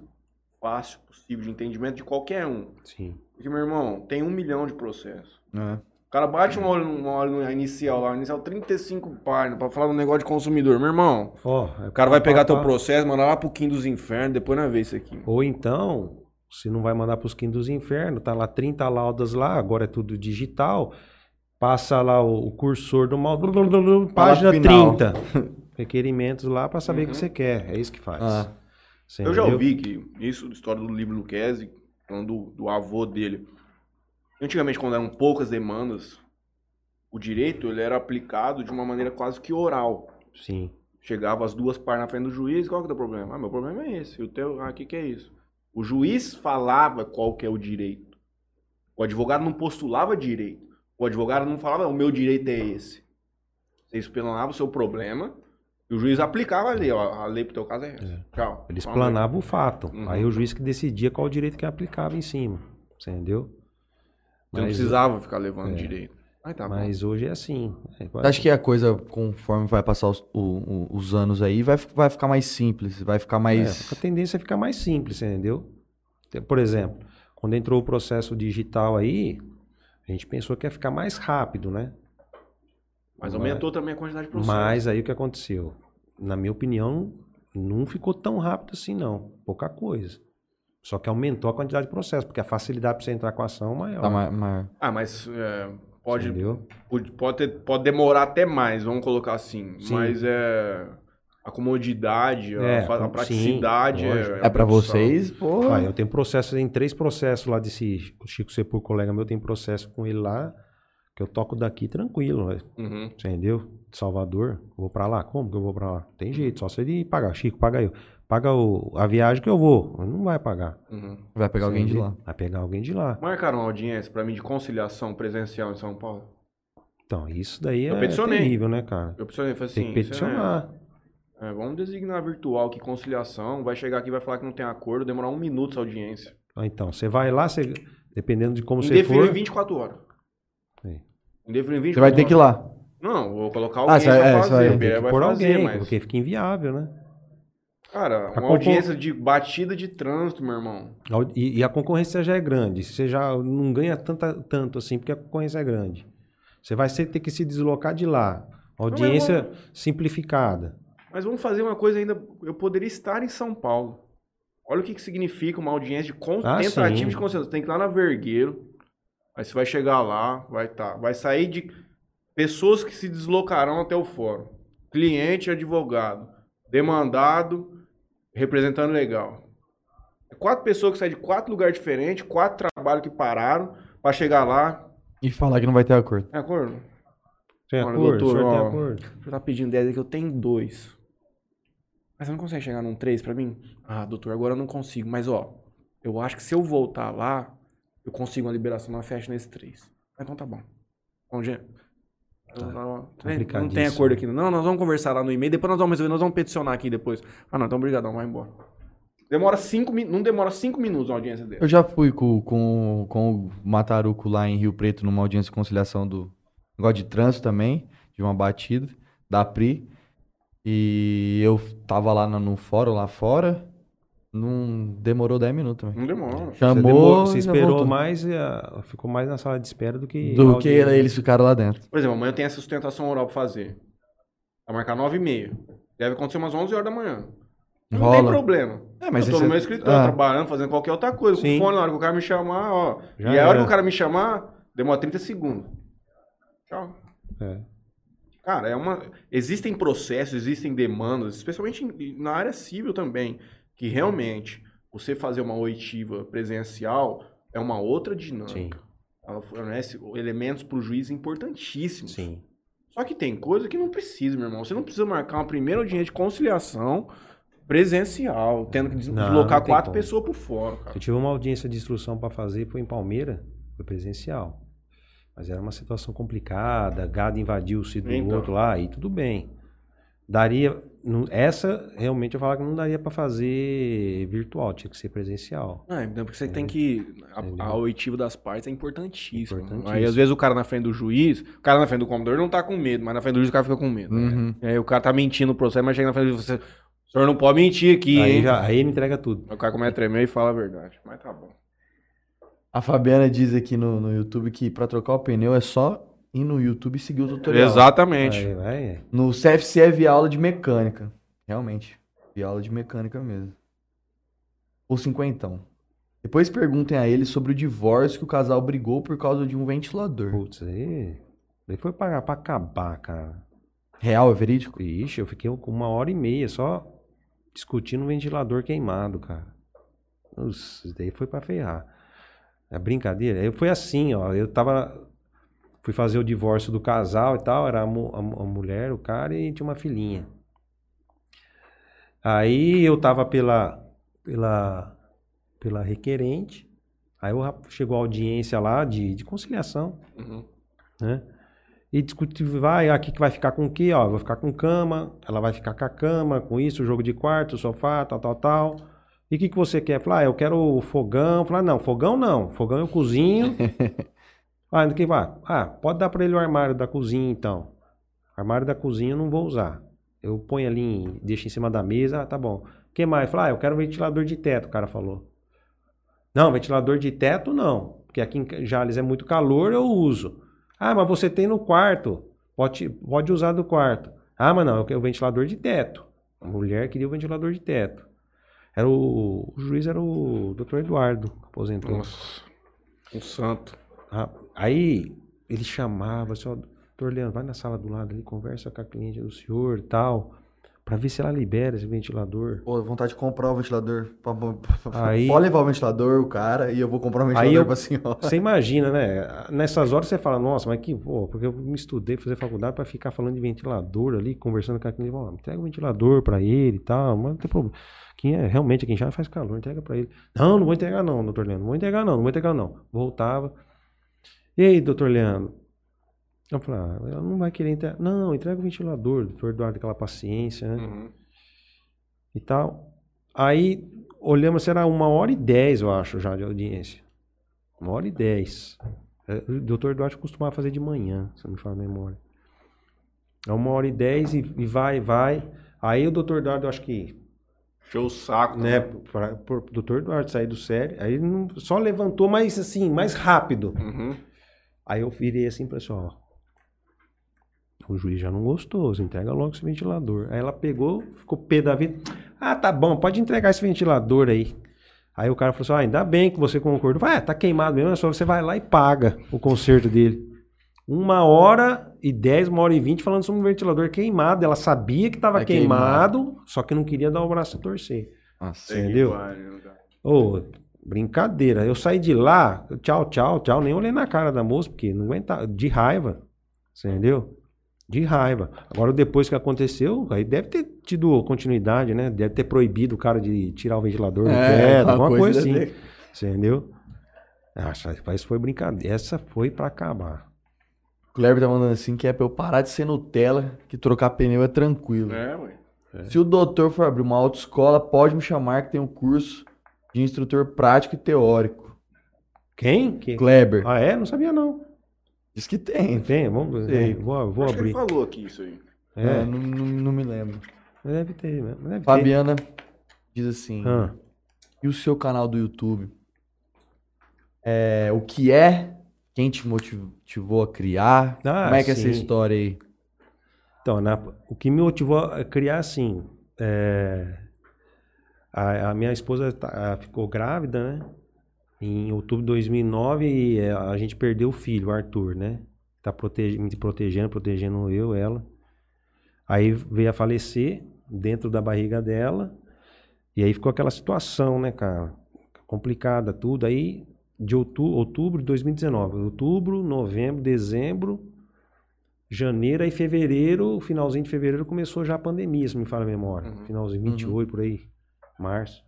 fácil possível de entendimento de qualquer um. Sim. Porque, meu irmão, tem um milhão de processos. né? O cara bate um olho, um olho no inicial lá, inicial 35 páginas, pra falar um negócio de consumidor. Meu irmão, Ó, é o cara vai pegar teu pá, pá. processo, mandar lá pro Kim dos Infernos, depois nós vê isso aqui. Ou então, se não vai mandar para os quintos dos infernos, tá lá 30 laudas lá, agora é tudo digital. passa lá o, o cursor do mal, página final. 30. Requerimentos lá pra saber o que Uhum. você quer. É isso que faz. Ah. Você Eu já entendeu? ouvi que isso, história do livro Luquezzi, falando do, do avô dele. Antigamente, quando eram poucas demandas, o direito ele era aplicado de uma maneira quase que oral. Sim. Chegava as duas partes na frente do juiz, qual que é o teu problema? Ah, meu problema é esse. E o teu, ah, o que, que é isso? O juiz falava qual que é o direito. O advogado não postulava direito. O advogado não falava, o meu direito é esse. Você explanava o seu problema e o juiz aplicava a lei. Ó, a lei pro teu caso é essa. Tchau. Ele explanava o fato. Uhum. Aí o juiz que decidia qual direito que aplicava em cima. Você entendeu? Você não Mas- precisava ficar levando É. direito. Mas tá bom. Mas hoje é assim. É quase- Acho que a coisa, conforme vai passar os, o- o- os anos aí, vai, vai ficar mais simples, vai ficar É, mais. a tendência é ficar mais simples, você entendeu? Por exemplo, quando entrou o processo digital aí, a gente pensou que ia ficar mais rápido, né? Mas aumentou também a quantidade de processos. Mas aí o que aconteceu? Na minha opinião, não ficou tão rápido assim, não. Pouca coisa. Só que aumentou a quantidade de processo, porque a facilidade para você entrar com a ação é maior. Tá Ah, mas é, pode, Entendeu? pode, pode, ter- pode demorar até mais, vamos colocar assim. Sim. Mas é. A comodidade, a, É, a sim, praticidade. lógico. É pra a profissão. vocês, porra. Ah, eu tenho processo, tem três processos lá desse o Chico Sepul, colega meu, tem processo com ele lá, que eu toco daqui tranquilo. Uhum. Entendeu? De Salvador, vou pra lá. Como que eu vou pra lá? Tem jeito, só se ele pagar. Chico, paga eu. Paga o, a viagem que eu vou. Não vai pagar. Uhum. Vai pegar alguém de lá. Vai pegar alguém de lá. Marcaram uma audiência pra mim de conciliação presencial em São Paulo. Então, isso daí Eu é peticionei. terrível, né, cara? Eu precisei, falei assim. Tem que isso peticionar. É, é, vamos designar virtual que conciliação. Vai chegar aqui e vai falar que não tem acordo, demorar um minuto essa audiência. Ah, Então, você vai lá, você, dependendo de como você for. em 24 horas. Indefiniu em 24 Você vai ter que ir lá. Não, vou colocar Ah, alguém vai- pra é, fazer. vai- vai pôr fazer, alguém, mas... porque fica inviável, né? Cara, A uma audiência de batida de trânsito, meu irmão. E, e a concorrência já é grande. Você já não ganha tanta, tanto assim, porque a concorrência é grande. Você vai ter que se deslocar de lá. Audiência simplificada. Mas vamos fazer uma coisa ainda. Eu poderia estar em São Paulo. Olha o que, que significa uma audiência de con... Ah, de. Você tem que ir lá na Vergueiro. Aí você vai chegar lá, vai tá, vai sair de pessoas que se deslocarão até o fórum. Cliente, advogado, demandado, representante legal. É Quatro pessoas que saem de quatro lugares diferentes, quatro trabalhos que pararam para chegar lá. E falar que não vai ter acordo. É acordo? Tem Olha, acordo? doutor, o senhor tem ó. acordo? Você tá pedindo 10 aqui, eu tenho dois. Mas você não consegue chegar num 3 pra mim? Ah, doutor, agora eu não consigo. Mas, ó, eu acho que se eu voltar lá, eu consigo uma liberação na festa nesse 3. Então tá bom. Bom, gente. Tá. Não, não tem acordo aqui. Não, nós vamos conversar lá no e-mail. Depois nós vamos resolver, nós vamos peticionar aqui depois. Ah, não, então obrigadão, vai embora. Demora 5 minutos. Não demora 5 minutos uma audiência dele. Eu já fui com, com, com o Mataruco lá em Rio Preto numa audiência de conciliação do negócio de trânsito também, de uma batida, da PRI. E eu tava lá no, no fórum lá fora, não demorou 10 minutos também. Não demora. Você, Chamou, demorou- você e já esperou voltou. mais, e, ah, ficou mais na sala de espera do que. do que eles ficaram lá dentro. Por exemplo, amanhã eu tenho essa sustentação oral pra fazer. Vai marcar 9 e meia. Deve acontecer umas 11 horas da manhã. Não Rola. tem problema. É, mas eu tô no meu escritório, ah. trabalhando, fazendo qualquer outra coisa. Sim. Com o fone, na hora que o cara me chamar, ó. Já e a hora que o cara me chamar, demora 30 segundos. Tchau. É. Cara, é uma. Existem processos, existem demandas, especialmente na área civil também, que realmente você fazer uma oitiva presencial é uma outra dinâmica. Sim. Ela fornece elementos para o juiz importantíssimos. Sim. Só que tem coisa que não precisa, meu irmão. Você não precisa marcar uma primeira audiência de conciliação presencial, tendo que des- Não, deslocar não tem quatro como. pessoas por fora, cara. Eu tive uma audiência de instrução para fazer, foi em Palmeira, foi presencial. Mas era uma situação complicada, gado invadiu o sítio do Então. outro lá, e tudo bem. Daria. essa, realmente, eu falava que não daria para fazer virtual, tinha que ser presencial. Ah, então porque você tem que. A, a oitiva das partes é importantíssima. Importantíssimo. Aí, às vezes, o cara na frente do juiz, o cara na frente do computador não tá com medo, mas na frente do juiz o cara fica com medo. Uhum. E aí o cara tá mentindo no processo, mas chega na frente do juiz você. O senhor não pode mentir aqui, Aí, hein? já, aí ele entrega tudo. Aí O cara começa a tremer e fala a verdade. Mas tá bom. A Fabiana diz aqui no, no YouTube que pra trocar o pneu é só ir no YouTube e seguir o tutorial. Exatamente. Vai, No CFC é via aula de mecânica. Realmente. Via aula de mecânica mesmo. Ou cinquentão. Depois perguntem a ele sobre o divórcio que o casal brigou por causa de um ventilador. Putz, aí. Daí foi pra, pra acabar, cara. Real, é verídico? Ixi, eu fiquei com uma hora e meia só discutindo um ventilador queimado, cara. Nossa, isso daí foi pra ferrar. É brincadeira. Eu foi assim, ó. Eu tava. Fui fazer o divórcio do casal e tal. Era a, mu- a a mulher, o cara e tinha uma filhinha. Aí eu tava pela. pela. pela requerente. Aí rap- chegou a audiência lá de, de conciliação Uhum. né? E discutir, vai, aqui que vai ficar com o quê? Ó, vai ficar com cama, ela vai ficar com a cama, com isso, jogo de quarto, sofá, tal, tal, tal. E o que, que você quer? Falar, ah, eu quero o fogão. Falar, não, fogão não. Fogão eu cozinho. ah, do que vai? Ah, pode dar pra ele o armário da cozinha, então. Armário da cozinha eu não vou usar. Eu ponho ali, deixo em cima da mesa, ah, tá bom. O que mais? Falar, ah, eu quero ventilador de teto, o cara falou. Não, ventilador de teto não. Porque aqui em Jales é muito calor, eu uso. Ah, mas você tem no quarto. Pode, pode usar do quarto. Ah, mas não, eu quero o ventilador de teto. A mulher queria o ventilador de teto. Era o, o juiz era o Dr. Eduardo, aposentou. Nossa. Um santo. Aí ele chamava assim, ó, doutor Leandro, vai na sala do lado ali, conversa com a cliente do senhor e tal, pra ver se ela libera esse ventilador. Pô, vontade de comprar o ventilador. Pra- pra- pra- Aí- Pode levar o ventilador, o cara, e eu vou comprar Aí ventilador eu- pra senhora. Você imagina, né? Nessas horas você fala, nossa, mas que, pô, porque eu me estudei, fazer faculdade pra ficar falando de ventilador ali, conversando com a cliente, ó, entrega o ventilador pra ele e tal, mas não tem problema. Quem é, realmente, quem já faz calor, entrega pra ele. Não, não vou entregar não, doutor Leandro, não vou entregar não, não vou entregar não. Voltava. E aí, doutor Leandro? Eu falei, ah, ela não vai querer entregar. Não, entrega o ventilador, doutor Eduardo, aquela paciência, né? Uhum. e tal. Aí olhamos, era uma hora e dez, eu acho, já de audiência. Uma hora e dez. É, O doutor Eduardo costumava fazer de manhã, se não me fala a memória. É uma hora e dez e, e vai, vai. Aí o doutor Eduardo, eu acho que, Show o saco. né, para o doutor Eduardo sair do sério, aí não, só levantou mais assim, mais rápido. Uhum. Aí eu virei assim pra pessoal. O juiz já não gostou, você entrega logo esse ventilador. Aí ela pegou, ficou pé da vida. Ah, tá bom, pode entregar esse ventilador aí. Aí o cara falou assim: ah, ainda bem que você concordou. Vai, ah, tá queimado mesmo, é só você vai lá e paga o conserto dele. Uma hora e dez, uma hora e vinte falando sobre um ventilador queimado. Ela sabia que tava É queimado, só que não queria dar o braço a torcer. Nossa. Entendeu? Ô, brincadeira. Eu saí de lá, tchau, tchau, tchau. Nem olhei na cara da moça, porque não aguentava. De raiva. Você entendeu? De raiva. Agora, depois que aconteceu, aí deve ter tido continuidade, né? Deve ter proibido o cara de tirar o ventilador do É, teto, alguma coisa assim. entendeu? Acho que isso foi brincadeira. Essa foi pra acabar. O Kleber tá mandando assim que é pra eu parar de ser Nutella, que trocar pneu é tranquilo. É, ué. Se o doutor for abrir uma autoescola, pode me chamar que tem um curso de instrutor prático e teórico. Quem? Que... Kleber. Ah, é? Não sabia, não. Diz que tem. Tem, vamos Sei. Vou, vou Acho que ele abrir. falou aqui isso aí. É, É, não, não, não me lembro. deve ter? Deve ter. Fabiana diz assim: Ah. E o seu canal do YouTube? É, o que é? Quem te motivou a criar? Ah, Como é que é essa história aí? Então, na- o que me motivou a criar assim, é, a, a minha esposa tá- ficou grávida, né? Em outubro de 2009 e é, a gente perdeu o filho, o Arthur, né? Tá protege- me protegendo, protegendo eu, ela. Aí veio a falecer dentro da barriga dela. E aí ficou aquela situação, né, cara? Complicada tudo. Aí, de outubro, outubro de 2019. Outubro, novembro, dezembro, janeiro e fevereiro, finalzinho de fevereiro, começou já a pandemia, se me fala a memória. Uhum. Finalzinho, 28 por aí, março.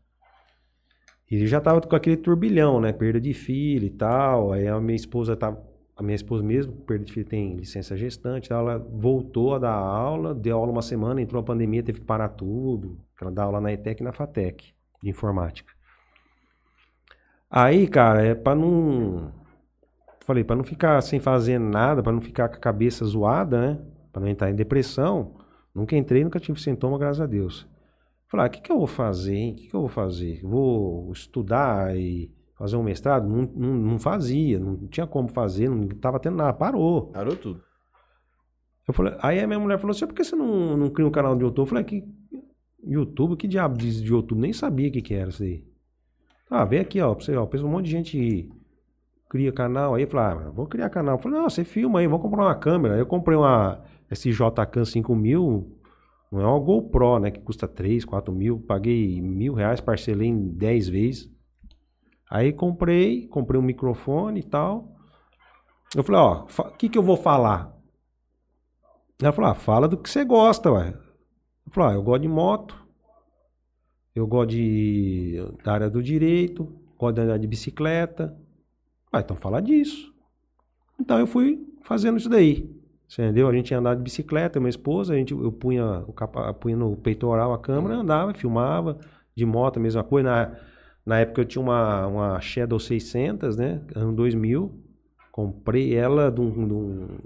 E já tava com aquele turbilhão, né? Perda de filho e tal. Aí a minha esposa tava. A minha esposa mesmo, perda de filho, tem licença gestante. Ela voltou a dar aula, deu aula uma semana, entrou a pandemia, teve que parar tudo. Ela dá aula na ETEC e na FATEC, de informática. Aí, cara, é pra não. Falei, pra não ficar sem fazer nada, pra não ficar com a cabeça zoada, né? Pra não entrar em depressão. Nunca entrei, nunca tive sintoma, graças a Deus. Falei, ah, o que, que eu vou fazer, hein? O que, que eu vou fazer? Vou estudar e fazer um mestrado? Não, não, não fazia, não tinha como fazer, não tava tendo nada, parou. Parou tudo. Eu falei, aí a minha mulher falou assim, por que você não, não cria um canal de YouTube? Eu falei, que YouTube? Que diabo diz de YouTube? Nem sabia o que, que era isso aí. Ah, vem aqui, ó, pra você, ó, pensa um monte de gente cria canal. Aí eu falei, ah, vou criar canal. Eu falei, não, você filma aí, vamos comprar uma câmera. Eu comprei uma SJCam 5000, não é uma GoPro, né, que custa 3, 4 mil. Paguei mil reais, parcelei em 10 vezes. Aí comprei, comprei um microfone e tal. Eu falei, ó, o que que eu vou falar? Ela falou, ah, fala do que você gosta, ué. Eu falei, ah, eu gosto de moto, eu gosto de, da área do direito, gosto de andar de bicicleta. Ah, então fala disso. Então eu fui fazendo isso daí. Entendeu? A gente ia andar de bicicleta, minha esposa, a gente, eu punha, o capa, punha no peitoral a câmera, andava, filmava, de moto, a mesma coisa. Na, na época eu tinha uma, uma Shadow 600, né? Ano 2000. Comprei ela de um, de um,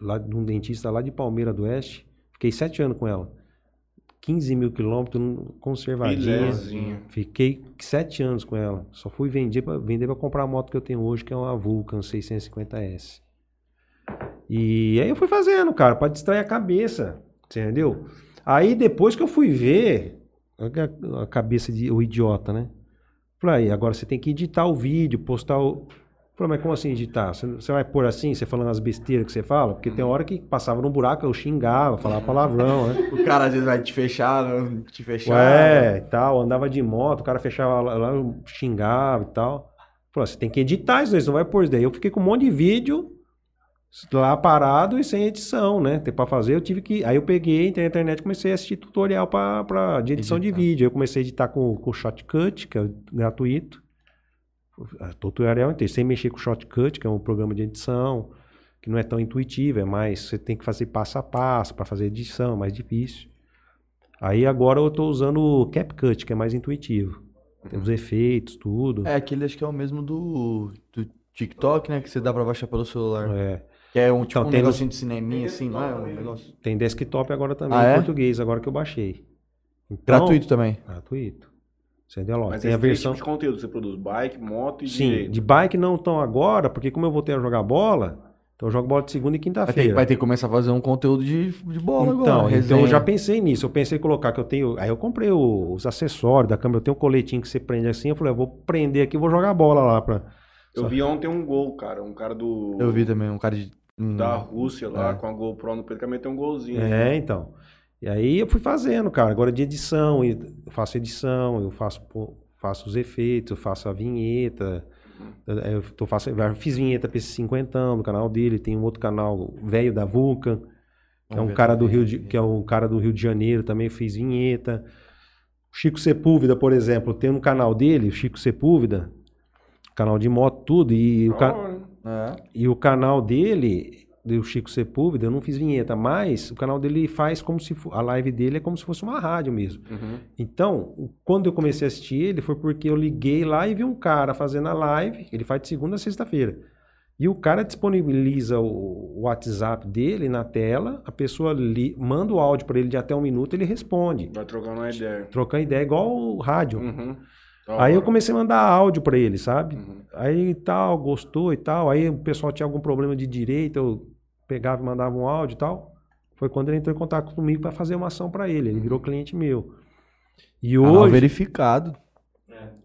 lá, de um dentista lá de Palmeira do Oeste. Fiquei sete anos com ela. 15 mil quilômetros, conservadinha. Filézinho. Fiquei sete anos com ela. Só fui vender para vender pra comprar a moto que eu tenho hoje, que é uma Vulcan 650S. E aí eu fui fazendo, cara, para distrair a cabeça. Entendeu? Aí depois que eu fui ver, a, a cabeça de o idiota, né? Falei, aí, agora você tem que editar o vídeo, postar o. Falei, mas como assim editar? Você, você vai pôr assim, você falando as besteiras que você fala? Porque tem hora que passava num buraco, eu xingava, falava palavrão, né? O cara às vezes vai te fechar, te fechar. É, tal, andava de moto, o cara fechava lá, eu xingava e tal. Falei, você tem que editar isso, aí, você não vai pôr isso daí. Eu fiquei com um monte de vídeo lá parado e sem edição, né? Tem pra fazer, eu tive que. Aí eu peguei, entrei na internet e comecei a assistir tutorial pra, pra, de edição de Editar. vídeo. Eu comecei a editar com, com o Shotcut, que é gratuito. Ah, Tutorial inteiro, sem mexer com o Shotcut, que é um programa de edição, que não é tão intuitivo, é mais. Você tem que fazer passo a passo para fazer edição, é mais difícil. Aí agora eu tô usando o CapCut, que é mais intuitivo. Tem os efeitos, tudo. É, aquele acho que é o mesmo do, do TikTok, né? Que você dá pra baixar pelo celular. É. Que é um tipo Então, um tem negocinho de cineminha, assim, não é? Um negócio. Tem desktop agora também Ah, em é? português, agora que eu baixei. Então, Gratuito também. Gratuito. Entendeu? Ó, Mas tem a versão. tipo de conteúdo você produz bike, moto e Sim, direito. de bike não estão agora, porque como eu voltei a jogar bola, então eu jogo bola de segunda e Vai quinta-feira. vai ter que começar a fazer um conteúdo de, de bola Então, agora. então resenha. eu já pensei nisso. Eu pensei em colocar que eu tenho. Aí eu comprei o- os acessórios da câmera. Eu tenho um coletinho que você prende assim. Eu falei, eu vou prender aqui e vou jogar bola lá. Pra... Eu Só- vi ontem um gol, cara. Um cara do. Eu vi também um cara de. Um- Da Rússia lá, É. com a GoPro no peito, que meteu um golzinho. É, então. E aí eu fui fazendo, cara. Agora de edição, eu faço edição, eu faço, faço os efeitos, eu faço a vinheta. Eu, eu tô faço, eu fiz vinheta pra esse cinquentão no canal dele. Tem um outro canal velho da Vulcan, que é um cara do. Rio de, que é um cara do Rio de Janeiro, também fez vinheta. Chico Sepúlveda, por exemplo, tem um canal dele, o Chico Sepúlveda, canal de moto, tudo, e o, ca- É. e o canal dele, do Chico Sepúlveda, eu não fiz vinheta, mas o canal dele faz como se a live dele é como se fosse uma rádio mesmo. Uhum. Então, quando eu comecei a assistir ele, foi porque eu liguei lá e vi um cara fazendo a live, ele faz de segunda a sexta-feira. E o cara disponibiliza o o WhatsApp dele na tela, a pessoa li- manda o áudio para ele de até um minuto, ele responde. Vai trocando uma ideia. Trocando ideia igual o rádio. Uhum. Aí eu comecei a mandar áudio pra ele, sabe? Uhum. Aí tal, gostou e tal. Aí o pessoal tinha algum problema de direito, eu pegava e mandava um áudio e tal. Foi quando ele entrou em contato comigo pra fazer uma ação pra ele. Ele virou cliente meu. E Canal hoje. verificado.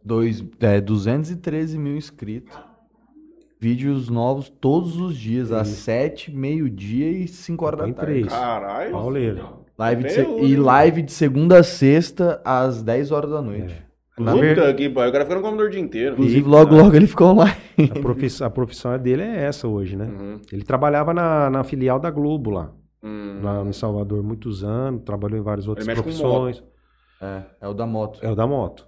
Dois, é, 213 mil inscritos. Vídeos novos todos os dias, às 7, meio-dia e 5 horas da tarde. Caralho. Live de E hein? live de segunda a sexta, às 10 horas da noite. Na Puta ver- que pariu. O cara fica no computador o dia inteiro. Inclusive, E- logo, logo ele ficou online. A profissão, a profissão dele é essa hoje, né? Uhum. Ele trabalhava na, na filial da Globo lá, Hum. lá em Salvador, muitos anos. Trabalhou em várias outras profissões. É, é o da moto. É o da moto.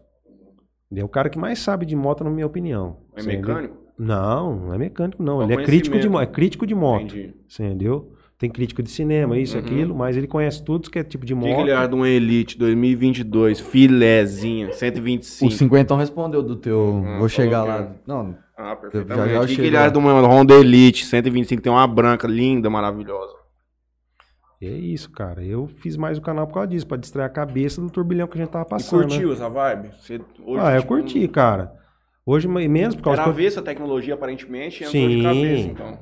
Ele é o cara que mais sabe de moto, na minha opinião. É mecânico? Não, não é mecânico, não. Só ele é crítico de, é crítico de moto. Entendi. Você entendeu? Tem crítico de cinema, isso, Uhum. aquilo, mas ele conhece tudo que é tipo de O moto. que, que acha de um Elite 2022, filézinha, O 125? 50 respondeu do teu. Hum, vou chegar lá. que Não, Ah, perfeitamente. já o que, que ele acha de uma Honda Elite 125? Tem uma branca linda, maravilhosa. É isso, cara. Eu fiz mais o canal por causa disso, pra distrair a cabeça do turbilhão que a gente tava E passando. curtiu né? essa vibe? Você, hoje, Ah, eu tipo, curti, cara. Hoje, mas menos por causa Era que eu... avessa a tecnologia, aparentemente, e entrou Sim. de cabeça, então.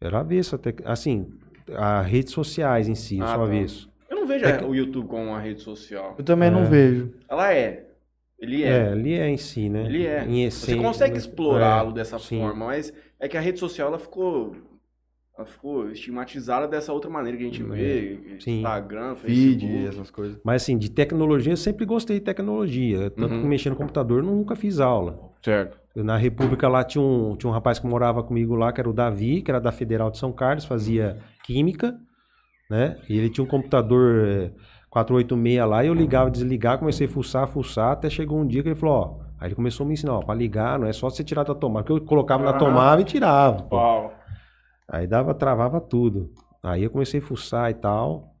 Era avesso até. Assim, as redes sociais em si, eu Ah, sou tá. avesso. Eu não vejo É a- que- o YouTube como uma rede social. eu também É. não vejo. Ela é. Ele É, é. ele é em si, né? Ele é. Em Você essência, consegue mas- explorá-lo é, dessa sim. forma, mas é que a rede social ela ficou, ela ficou estigmatizada dessa outra maneira que a gente vê, É. Sim. Instagram, Feed, Facebook. essas coisas. Mas assim, de tecnologia, eu sempre gostei de tecnologia. Tanto Uhum. que mexer no computador, eu nunca fiz aula. Certo. Na República lá tinha um, tinha um rapaz que morava comigo lá, que era o Davi, que era da Federal de São Carlos, fazia química, né? E ele tinha um computador eh, 486 lá, e eu ligava, desligava, comecei a fuçar, fuçar, até chegou um dia que ele falou, ó. Aí ele começou a me ensinar, ó, pra ligar, não é só você tirar da tomada. Porque eu colocava na Ah. tomada e tirava. pô. Uau. Aí dava, travava tudo. Aí eu comecei a fuçar e tal.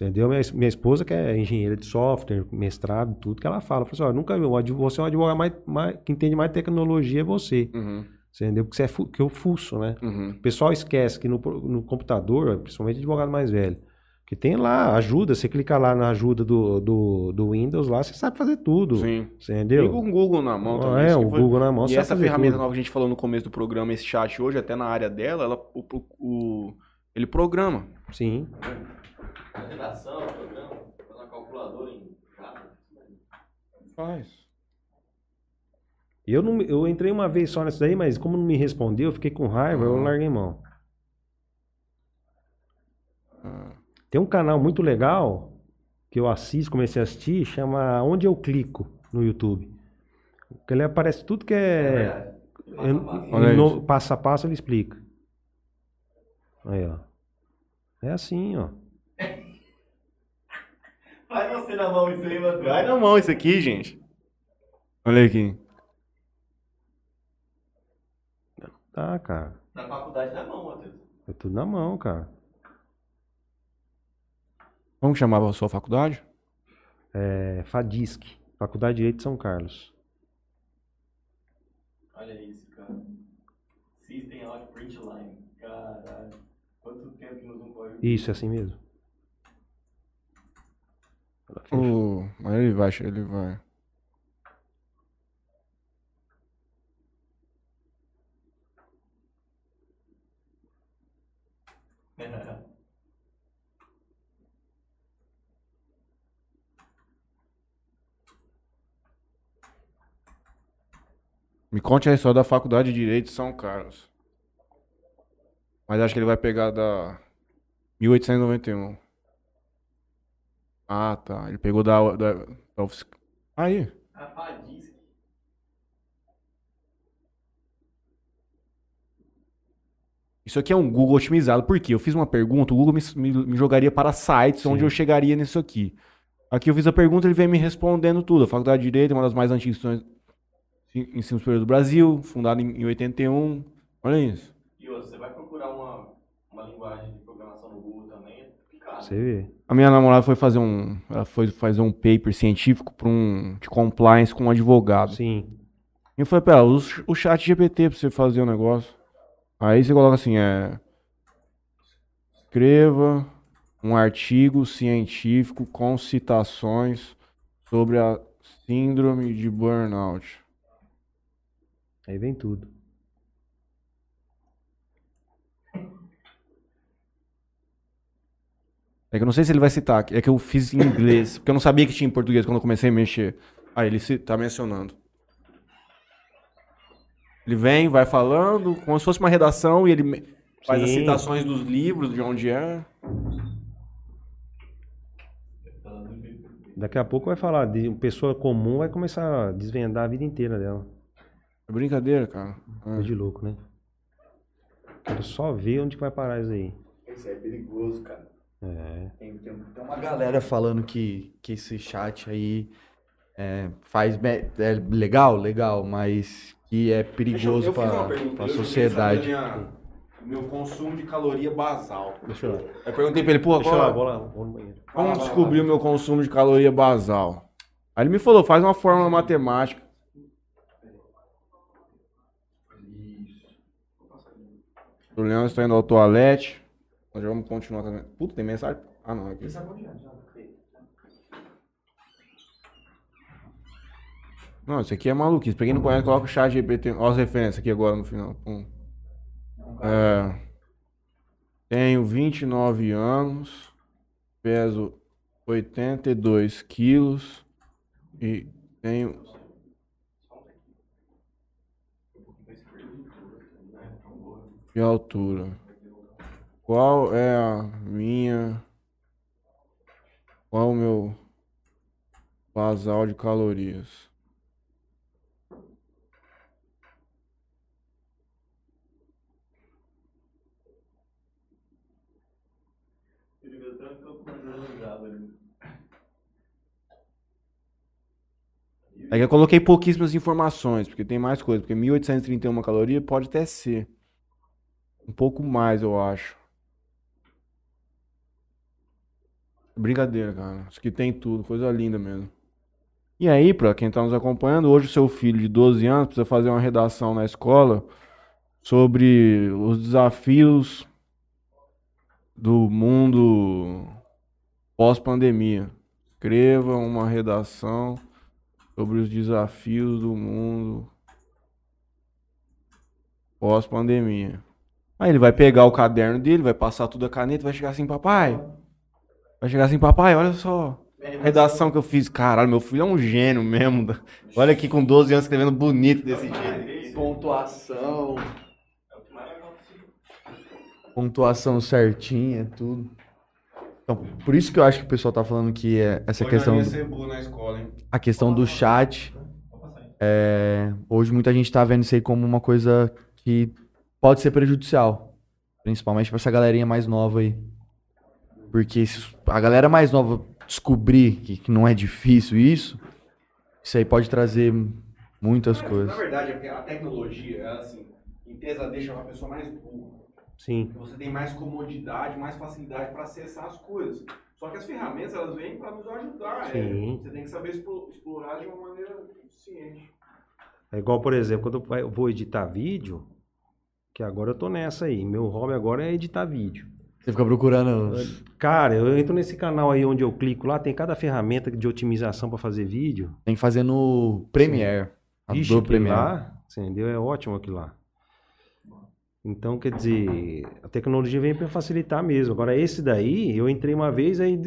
Entendeu? Minha, minha esposa, que é engenheira de software, mestrado, tudo que ela fala. Falou assim, ó, nunca vi, você é um advogado mais, mais, que entende mais tecnologia é você. Uhum, Entendeu? Porque você é que eu fuço, né? uhum. O pessoal esquece que no, no computador, principalmente advogado mais velho, que tem lá ajuda, você clica lá na ajuda do, do, do Windows lá, você sabe fazer tudo. Sim. Entendeu? Liga um Google na mão Ah, também. é, isso que o foi- Google na mão, E essa ferramenta tudo. nova que a gente falou no começo do programa, esse chat hoje, até na área dela, ela, o, o- o- ele programa. Sim. Na redação, no programa, na calculadora em Java. Faz. Eu, não, eu entrei uma vez só nessa daí, mas como não me respondeu, eu fiquei com raiva, eu Uhum. larguei mão. Ah, Tem um canal muito legal que eu assisto, comecei a assistir, chama Onde Eu Clico no YouTube. Que ele aparece tudo que é. é- no- isso. passo a passo ele explica. Aí, ó. É assim, ó. Faz você na mão isso aí, mano. Vai na mão isso aqui, gente. Olha aqui. Tá, cara. Na faculdade na mão, Matheus. É tudo na mão, cara. Como chamava a sua faculdade? É FADISC, Faculdade de Direito de São Carlos. Olha isso, cara. System Out Print Line. Caralho. Quanto tempo que nós não corre? Isso, é assim mesmo. O... Mas ele vai, ele vai. Me conte a história da Faculdade de Direito de São Carlos. Mas acho que ele vai pegar da 1891. Ah, tá. Ele pegou da, da, da Aí. A Fadisc. Isso aqui é um Google otimizado. Por quê? Eu fiz uma pergunta, o Google me, me- me jogaria para sites onde Sim. eu chegaria nisso aqui. Aqui eu fiz a pergunta, ele vem me respondendo tudo. A Faculdade de Direito é uma das mais antigas instituições de ensino superior do Brasil, fundada em, em 81. Olha isso. E você vai procurar uma, uma linguagem de programação no Google também, é complicado. Você vê. A minha namorada foi fazer um, ela foi fazer um paper científico para um de compliance com um advogado. Sim. E eu falei pra ela, usa o chat GPT pra você fazer o negócio. Aí você coloca assim, é. Escreva um artigo científico com citações sobre a síndrome de burnout. Aí vem tudo. É que eu não sei se ele vai citar, é que eu fiz em inglês, porque eu não sabia que tinha em português quando eu comecei a mexer. Aí ele tá mencionando. Ele vem, vai falando, como se fosse uma redação, e ele me- faz as Sim. citações dos livros, de onde é. Daqui a pouco vai falar de uma pessoa comum, vai começar a desvendar a vida inteira dela. É brincadeira, cara. Coisa de louco, né? Quero só ver onde que vai parar isso aí. Isso é perigoso, cara. É. Tem, tem, tem uma galera falando que, que esse chat aí é, faz é legal, legal, mas que é perigoso para a sociedade. meu consumo de caloria basal. Deixa eu lá. Eu perguntei pra ele, pô, Deixa eu lá, qual, vou lá, vou no banheiro. como descobrir o meu consumo de caloria basal? Aí ele me falou, faz uma fórmula matemática. O Leão está indo ao toalete. Nós já vamos continuar com a... Puta, tem mensagem? Ah, não, aqui. Não, isso aqui é maluquice. Pra quem não conhece, coloca o chat GPT. Olha as referências aqui agora no final. Pum. É, tenho 29 anos, peso 82 quilos e tenho. E altura? Qual é a minha. Qual o meu basal de calorias? É que eu coloquei pouquíssimas informações, porque tem mais coisa. Porque 1831 calorias pode até ser. Um pouco mais, eu acho. Brincadeira, cara. Isso aqui tem tudo, coisa linda mesmo. E aí, pra quem tá nos acompanhando, hoje o seu filho de 12 anos precisa fazer uma redação na escola sobre os desafios do mundo pós-pandemia. Escreva uma redação sobre os desafios do mundo pós-pandemia. Aí ele vai pegar o caderno dele, vai passar tudo a caneta, vai chegar assim, papai. Vai chegar assim, papai, olha só. A redação que eu fiz. Caralho, meu filho é um gênio mesmo. Olha aqui com 12 anos escrevendo bonito desse jeito. Pontuação. É o que mais legal possível. Pontuação certinha, tudo. Então, por isso que eu acho que o pessoal tá falando que é essa questão, do- na escola, hein? a questão do chat. É, hoje muita gente tá vendo isso aí como uma coisa que pode ser prejudicial. Principalmente pra essa galerinha mais nova aí. Porque se a galera mais nova descobrir que, que não é difícil isso, isso aí pode trazer muitas coisas. Na verdade, é a tecnologia, ela, assim, em tese, deixa a pessoa mais burra. Sim. Você tem mais comodidade, mais facilidade para acessar as coisas. Só que as ferramentas, elas vêm para nos ajudar. é. Sim. Você tem que saber explo- explorar de uma maneira eficiente. É igual, por exemplo, quando eu vou editar vídeo, que agora eu tô nessa aí. Meu hobby agora é editar vídeo. Você fica procurando. Cara, eu entro nesse canal aí onde eu clico lá, tem cada ferramenta de otimização para fazer vídeo. Tem que fazer no Premiere. Aquilo Premiere. lá, entendeu? É ótimo aquilo lá. Então, quer dizer, a tecnologia vem para facilitar mesmo. Agora, esse daí, eu entrei uma vez, aí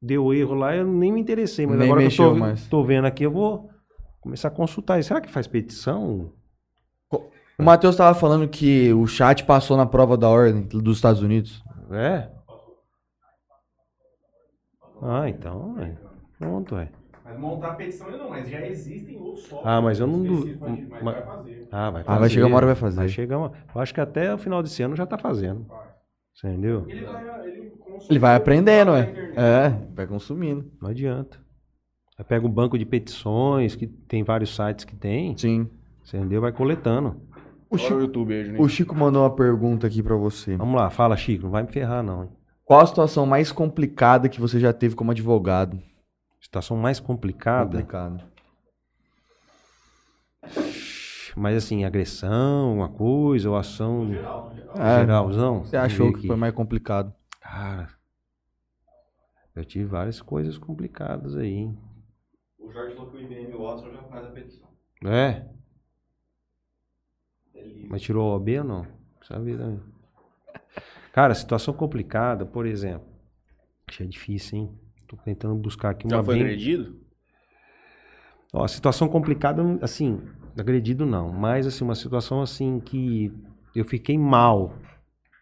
deu erro lá, eu nem me interessei. Mas Nem agora que eu mexeu tô, vendo aqui, eu vou começar a consultar. Será que faz petição? O Matheus tava falando que o chat passou na prova da ordem dos Estados Unidos. É? Ah, então, é. Pronto, é. Mas montar a petição ainda não, mas já existem outros softwares. Ah, mas eu não du- específicos, mas mas- vai fazer. Ah, vai Ah, vai chegar uma hora vai fazer. Vai chegar uma... Eu acho que até o final desse ano já tá fazendo. Entendeu? Ele vai, ele Ele vai aprendendo, internet. É, vai consumindo. Não adianta. Aí pega um banco de petições, que tem vários sites que tem, Sim. entendeu? Vai coletando. O Chico, o YouTube aí, o Chico mandou uma pergunta aqui pra você. Vamos lá, fala, Chico. Não vai me ferrar, não. hein? Qual a situação mais complicada que você já teve como advogado? Situação mais complicada, Complicado. mas assim, agressão, uma coisa, ou ação É, geralzão. Você achou que aqui. foi mais complicado? Cara, eu tive várias coisas complicadas aí, hein? O Jorge falou que o IBM Watson já faz a petição. É? Mas tirou o OB ou não? Ver também. Cara, situação complicada, por exemplo. Acho é difícil, hein? Tô tentando buscar aqui uma Já foi bem... agredido? Ó, situação complicada, assim, agredido não, mas assim, uma situação assim que eu fiquei mal,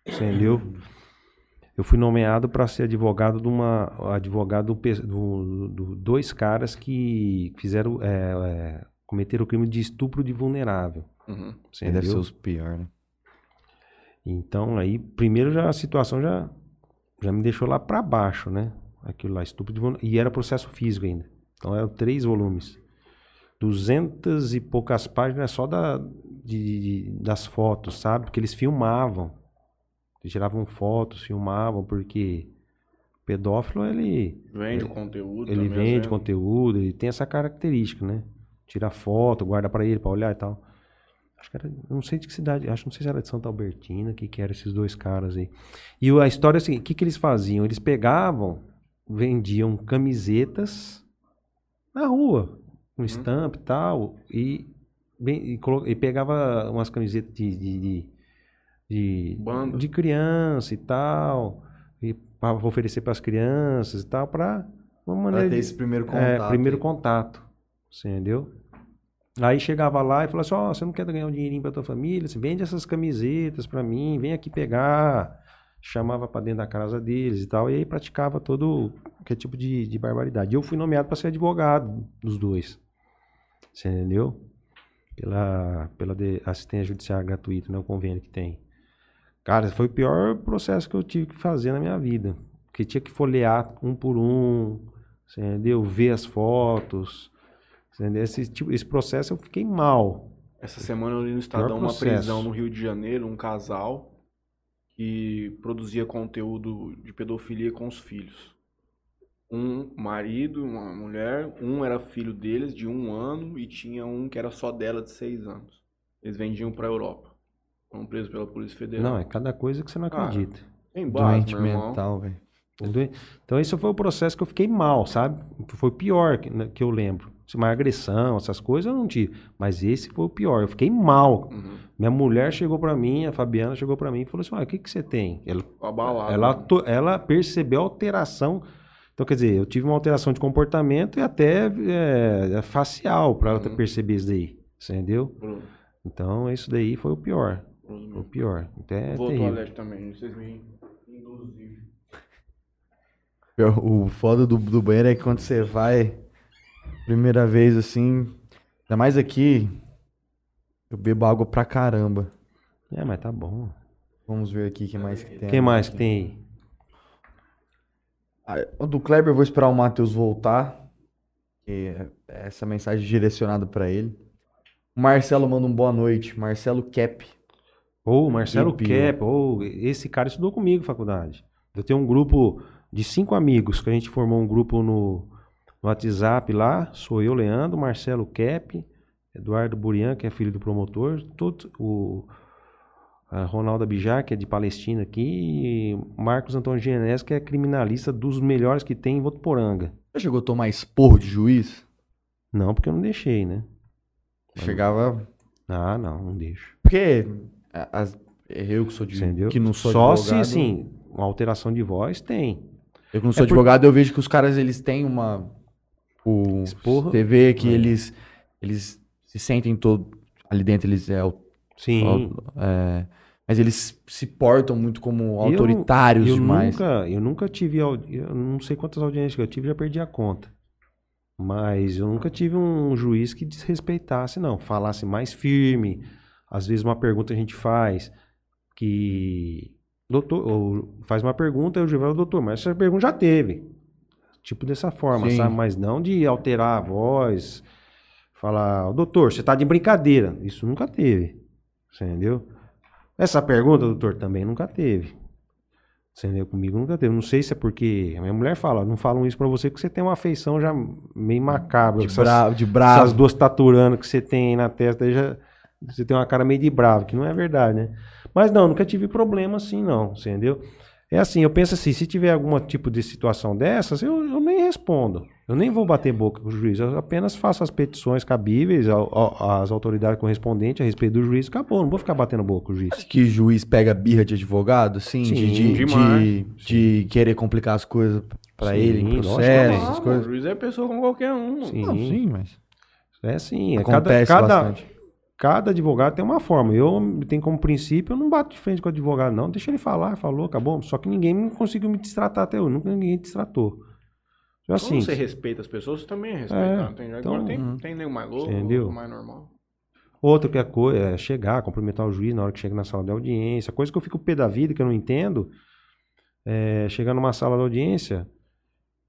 entendeu? Eu fui nomeado para ser advogado de uma advogado do, do- dois caras que fizeram é, é, cometeram o crime de estupro de vulnerável, Uhum. Você deve ser os piores, né? Então aí, primeiro já a situação já já me deixou lá para baixo, né? Aquilo lá, estupro de vulnerável. E era processo físico ainda. Então eram três volumes. Duzentas e poucas páginas só da, de, de- das fotos, sabe? Porque eles filmavam. Eles tiravam fotos, filmavam, porque o pedófilo, ele, Vende o conteúdo. ele vende às vezes. conteúdo, ele tem essa característica, né? Tira foto, guarda pra ele, pra olhar e tal. Acho que era, não sei de que cidade, acho não sei se era de Santa Albertina, que que eram esses dois caras aí. E a história é assim, o que que eles faziam? Eles pegavam, vendiam camisetas na rua, com estampa e tal, e, bem- e, e pegava umas camisetas de, de, de, de, Banda. de criança e tal, e para oferecer para as crianças e tal, para uma Pra maneira ter de, esse primeiro é, contato. primeiro aí. contato, você entendeu? Aí chegava lá e falava assim, ó, você não quer ganhar um dinheirinho pra tua família? Você vende essas camisetas pra mim, vem aqui pegar. Chamava pra dentro da casa deles e tal, e aí praticava todo que tipo de, de barbaridade. Eu fui nomeado pra ser advogado dos dois. Você entendeu? Pela, pela assistência judiciária gratuita, né? O convênio que tem. Cara, foi o pior processo que eu tive que fazer na minha vida. Porque tinha que folhear um por um, entendeu? Ver as fotos. Esse, tipo, esse processo eu fiquei mal. Essa semana eu li no Estadão uma prisão no Rio de Janeiro, um casal que produzia conteúdo de pedofilia com os filhos. Um marido, uma mulher, um era filho deles de um ano e tinha um que era só dela de seis anos. Eles vendiam pra Europa. Foram presos pela Polícia Federal. Não, é cada coisa que você não acredita. Base, Doente mental, velho. Então esse foi o processo que eu fiquei mal, sabe? Foi o pior que, né, que eu lembro. Se uma agressão, essas coisas eu não tive. Mas esse foi o pior. Eu fiquei mal. Uhum. Minha mulher chegou pra mim, a Fabiana chegou pra mim e falou assim: "Olha, o que que você tem?" Ela, Abalado. ela, ela percebeu a alteração. Então, quer dizer, eu tive uma alteração de comportamento e até é, facial pra ela Uhum. perceber isso daí. Você entendeu? Bruno, Então, isso daí foi o pior. Bruno, Foi o meu. pior. Então, é Vou ao terrível. toalete também. Vocês me induziram. O foda do, do banheiro é que quando você vai, primeira vez assim, ainda mais aqui, eu bebo água pra caramba. É, mas tá bom. Vamos ver aqui o que mais que tem. Quem mais que tem aí? Ah, O do Kleber eu vou esperar o Matheus voltar. Que é essa mensagem direcionada pra ele. O Marcelo manda um boa noite. Marcelo Cap. Ô, Marcelo Pio. Cap, ô, esse cara estudou comigo faculdade. Eu tenho um grupo de cinco amigos, que a gente formou um grupo no, no WhatsApp lá. Sou eu, Leandro, Marcelo Cap, Eduardo Burian, que é filho do promotor, todo, o a Ronaldo Abijar, que é de Palestina aqui, e Marcos Antônio Genés, que é criminalista dos melhores que tem em Votuporanga. Já chegou a tomar esporro de juiz? Não, porque eu não deixei, né? Chegava. Ah, não, não deixo. Porque a- as- eu que sou de. Entendeu? Que não sou Só advogado. se, assim, uma alteração de voz tem. Eu que não sou É por- advogado, eu vejo que os caras eles têm uma. O, Esporro. Você vê que É. eles, eles se sentem todo. Ali dentro eles é, o- Sim. é, Mas eles se portam muito como Eu- autoritários eu demais. Nunca, eu nunca tive, eu não sei quantas audiências que eu tive, já perdi a conta. Mas eu nunca tive um juiz que desrespeitasse, não. Falasse mais firme. Às vezes uma pergunta a gente faz que... Doutor, ou faz uma pergunta e o juiz fala, doutor, mas essa pergunta já teve. Tipo dessa forma, Sim. sabe? Mas não de alterar a voz, falar, doutor, você tá de brincadeira. Isso nunca teve. Entendeu? Essa pergunta, doutor, também nunca teve. Você entendeu? Comigo nunca teve. Não sei se é porque. A minha mulher fala, não falam isso pra você porque você tem uma afeição já meio macabra. De, Essas- bravo, de essas bravo. duas taturanas que você tem aí na testa, já, você tem uma cara meio de bravo, que não é verdade, né? Mas não, nunca tive problema assim, não, entendeu? É assim, eu penso assim, se tiver algum tipo de situação dessas, eu, eu nem respondo. Eu nem vou bater boca com o juiz, eu apenas faço as petições cabíveis ao- ao- às autoridades correspondentes a respeito do juiz, acabou, não vou ficar batendo boca com o juiz. Que juiz pega birra de advogado, sim, Sim, de, de, de, de querer complicar as coisas Sim, ele em processo, essas coisas. O juiz é pessoa como qualquer um. Sim. Não, sim, mas É assim, é cada, acontece cada, bastante. Cada advogado tem uma forma. Eu tenho como princípio, eu não bato de frente com o advogado, não. Deixa ele falar, falou, acabou. Só que ninguém conseguiu me destratar até hoje. Nunca ninguém destratou. Então, assim, você respeita as pessoas, você também é respeitado. tem, então- agora tem, tem nego mais louco, Entendeu? mais normal. outra que é, co- é chegar, cumprimentar o juiz na hora que chega na sala de audiência. Coisa que eu fico pé da vida, que eu não entendo. É, chegar numa sala de audiência,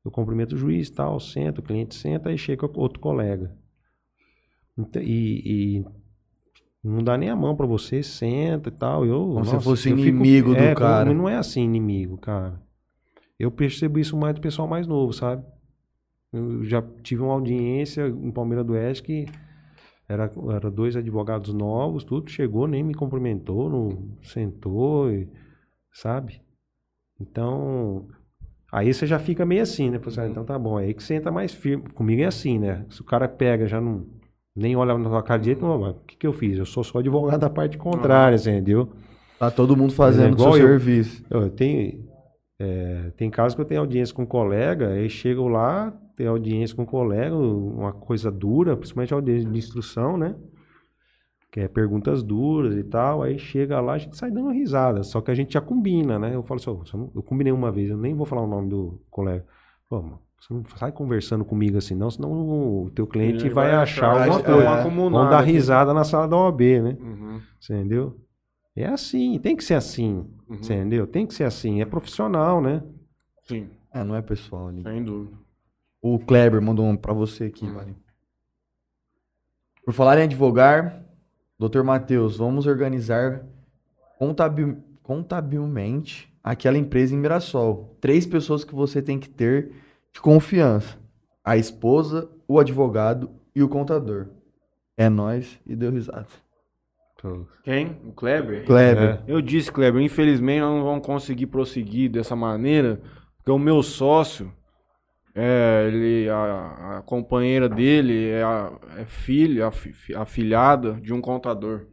eu cumprimento o juiz, tal, senta, o cliente senta, aí chega outro colega. E, e não dá nem a mão pra você, senta e tal. Eu, Como se nossa, fosse eu fico- inimigo do é, cara. Mas não é assim inimigo, cara. Eu percebo isso mais do pessoal mais novo, sabe? Eu já tive uma audiência em Palmeiras do Oeste que era, era dois advogados novos, tudo, chegou, nem me cumprimentou, não sentou, e- sabe? Então, aí você já fica meio assim, né? Fala assim, ah, então tá bom, aí que você entra mais firme. Comigo é assim, né? Se o cara pega, já não, nem olha na tua cara direito, não, mas o que que eu fiz? Eu sou só advogado da parte contrária, você entendeu? Tá todo mundo fazendo seu eu. serviço. Eu tenho, é, tem casos que eu tenho audiência com um colega, aí chegam lá, ter audiência com o colega, uma coisa dura, principalmente audiência de instrução, né? Que é perguntas duras e tal. Aí chega lá, a gente sai dando risada. Só que a gente já combina, né? Eu falo assim, "Ô, você não- eu combinei uma vez, eu nem vou falar o nome do colega. Pô, mano, você não sai conversando comigo assim, não, senão o teu cliente Ele vai, achar vai alguma coisa. comunada Vão dar risada na sala da OAB, né? Uhum, entendeu? É assim, tem que ser assim. uhum. Entendeu? Tem que ser assim. É profissional, né? Sim, É, não é pessoal ali. sem dúvida. O Kleber mandou um pra você aqui, Vale. Por falar em advogar, Dr. Matheus, vamos organizar contabil- contabilmente aquela empresa em Mirassol. Três pessoas que você tem que ter de confiança: a esposa, o advogado e o contador. É nós e deu risada. Quem? O Kleber? Kleber, Eu disse, Kleber, infelizmente nós não vamos conseguir prosseguir dessa maneira, porque o meu sócio, é, ele, a, a companheira dele é, a, é filha, a, fi- fi- afilhada de um contador.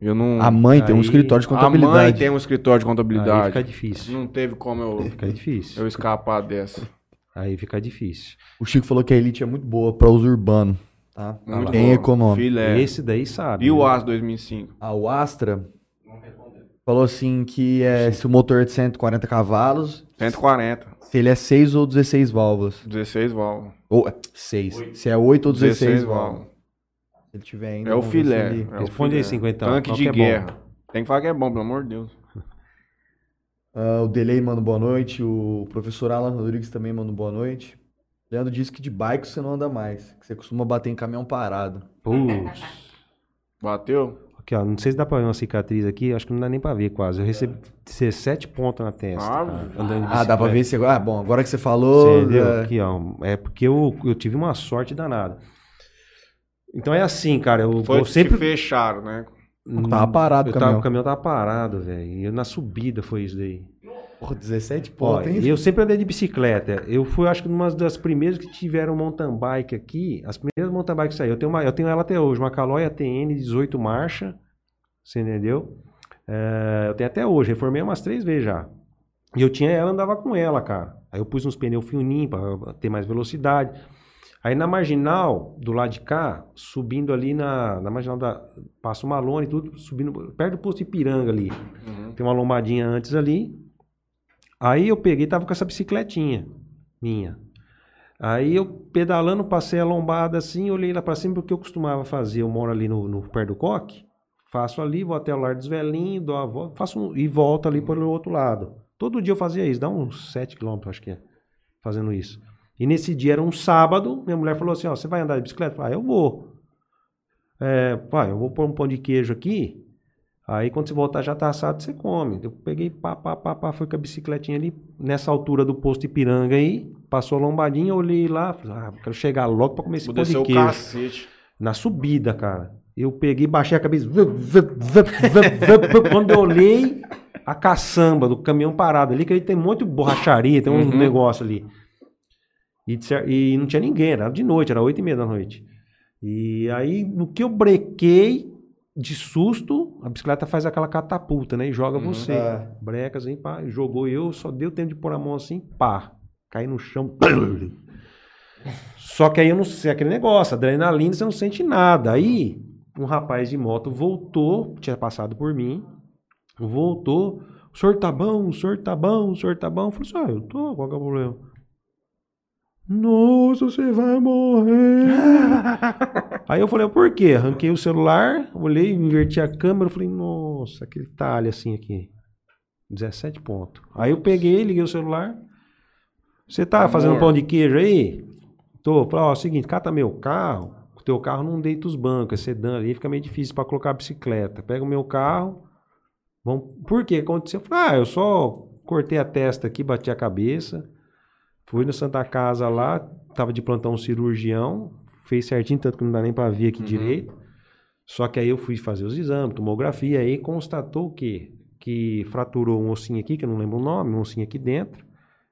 Eu não. a mãe tem um Aí- escritório de a mãe contabilidade. tem um escritório de Aí contabilidade. fica difícil. Não teve como eu, Fica difícil. eu escapar dessa. Aí fica difícil. O Chico falou que a Elite é muito boa para uso urbano, tá? Muito Bem bom. econômico. Filé. Esse daí sabe. E o né? AS 2005? A o Astra falou assim que é, se o motor é de 140 cavalos, 140. se ele é 6 ou 16 válvulas. 16 válvulas. Ou 6. Se é 8 ou 16, 16 válvulas. Se ele tiver ainda. É o filé. ele- é o Responde aí, filé. 50. Tanque de é bom? guerra. Tem que falar que é bom, pelo amor de Deus. Ah, o Delay manda boa noite. O professor Alan Rodrigues também manda boa noite. Leandro disse que de bike você não anda mais. Que você costuma bater em caminhão parado. Putz. Bateu? Aqui, ó, não sei se dá pra ver uma cicatriz aqui, acho que não dá nem pra ver quase. Eu recebi 17 pontos na testa. Ah, cara, andando de Ah, dá pra ver se. Ah, bom, agora que você Você falou. entendeu? é, Aqui, ó. É porque eu, eu tive uma sorte danada. Então é assim, cara. Eu, Foi eu sempre. que fecharam, né? Tava parado o eu tava- caminhão. o caminhão tava parado, velho. E na subida foi isso daí. Porra, 17 Ó, pontos, hein? eu sempre andei de bicicleta. Eu fui, acho que, uma das primeiras que tiveram mountain bike aqui. As primeiras mountain bikes que saíram. Eu tenho, uma, eu tenho ela até hoje, uma Caloi ATN 18 marcha. Você entendeu? É, eu tenho até hoje, reformei umas três vezes já. E eu tinha ela, andava com ela, cara. Aí eu pus uns pneus fininhos pra ter mais velocidade. Aí na marginal, do lado de cá, subindo ali na, na marginal da. Passa uma lona e tudo, subindo perto do posto Ipiranga ali. Tem uma lombadinha antes ali. Aí eu peguei, tava com essa bicicletinha minha. Aí eu pedalando, passei a lombada assim, olhei lá pra cima, porque eu costumava fazer, eu moro ali no, no perto do coque, faço ali, vou até o lar dos velhinhos, dou a volta, faço um- e volto ali pelo outro lado. Todo dia eu fazia isso, dá uns 7 quilômetros, acho que é, fazendo isso. E nesse dia era um sábado, minha mulher falou assim, ó, você vai andar de bicicleta? Eu falei, ah, eu vou. É, pai, eu vou pôr um pão de queijo aqui, Aí quando você voltar já tá assado, você come. Eu peguei, pá, pá, pá, pá, fui com a bicicletinha ali, nessa altura do posto Ipiranga aí, passou a lombadinha, olhei lá, falei, ah, quero chegar logo pra comer esse Vou pão de queijo. cacete. Na subida, cara. Eu peguei, baixei a cabeça. Quando eu olhei, a caçamba do caminhão parado ali, que aí tem de borracharia, tem um Uhum. negócio ali. E, e não tinha ninguém, era de noite, era oito e meia da noite. E aí, no que eu brequei, de susto, a bicicleta faz aquela catapulta, né? E joga Uhum. você. Ah. Breca assim, pá, jogou eu, só deu tempo de pôr a mão assim, pá. Caí no chão. Só que aí eu não sei, aquele negócio, adrenalina, você não sente nada. Aí, um rapaz de moto voltou, tinha passado por mim, voltou, o senhor tá bom, o senhor tá bom, o senhor tá bom. Eu falei assim, ah, eu tô, qual que é o problema? Nossa, você vai morrer. Aí eu falei, por quê? Arranquei o celular, olhei, inverti a câmera, falei, nossa, aquele talho assim aqui. 17 pontos. Aí eu peguei, liguei o celular. Você tá fazendo Amor. pão de queijo aí? Tô. Falei, ó, é o seguinte, cata meu carro. O teu carro não deita os bancos, é sedã ali, fica meio difícil pra colocar a bicicleta. Pega o meu carro. Vamos... Por que aconteceu? Eu falei, ah, eu só cortei a testa aqui, bati a cabeça. Fui no Santa Casa lá, tava de plantão um cirurgião, fez certinho, tanto que não dá nem pra ver aqui Uhum. direito. Só que aí eu fui fazer os exames, tomografia, aí constatou o quê? Que fraturou um ossinho aqui, que eu não lembro o nome, um ossinho aqui dentro.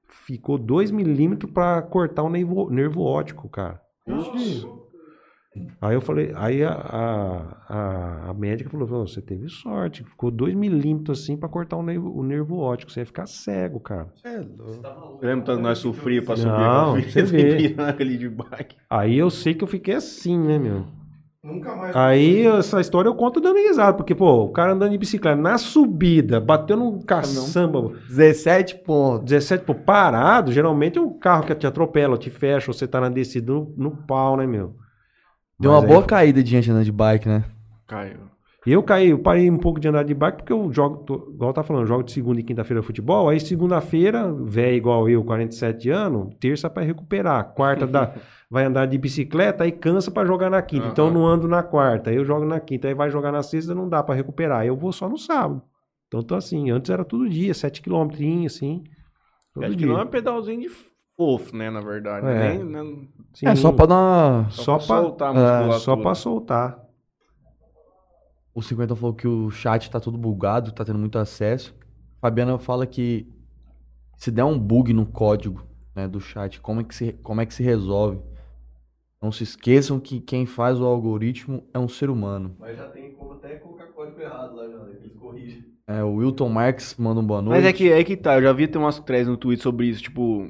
Ficou 2 milímetros pra cortar o nervo, nervo óptico, cara. Aí eu falei, aí a, a, a, a médica falou, "Ô, você teve sorte, ficou dois milímetros assim pra cortar o nervo, o nervo óptico, você ia ficar cego, cara. Lembra tanto nós sofríamos pra subir Não, você vê. ali de bike? Aí eu sei que eu fiquei assim, né, meu? Nunca mais. Aí essa história eu conto dando risada, porque, pô, o cara andando de bicicleta na subida, bateu num caçamba, 17 pontos. 17, pô, parado, geralmente é um carro que te atropela, te fecha, você tá na descida no, no pau, né, meu? Deu Mas uma aí boa caída de gente andando de bike, né? Caiu. Eu caí, eu parei um pouco de andar de bike porque eu jogo, tô, igual tá falando, jogo de segunda e quinta-feira futebol. Aí segunda-feira, velho igual eu, 47 anos, terça pra recuperar. Quarta dá, vai andar de bicicleta, aí cansa pra jogar na quinta. Então eu não ando na quarta, aí eu jogo na quinta, aí vai jogar na sexta, não dá pra recuperar. Aí eu vou só no sábado. Então tô assim, antes era todo dia, 7 km, assim. Todo Acho que dia. não é um pedalzinho de fofo, né, na verdade. É. Nem, né, Sim, É só pra dar uma... só pra pra, soltar a é, só pra soltar. O 50 falou que o chat tá todo bugado, tá tendo muito acesso. Fabiana fala que se der um bug no código né, do chat, como é, que se, como é que se resolve? Não se esqueçam que quem faz o algoritmo é um ser humano. Mas já tem como até colocar código errado lá, já, eles corrigem. É, o Wilton Marques manda um boa noite. Mas é que, é que tá, eu já vi ter umas threads no Twitter sobre isso, tipo,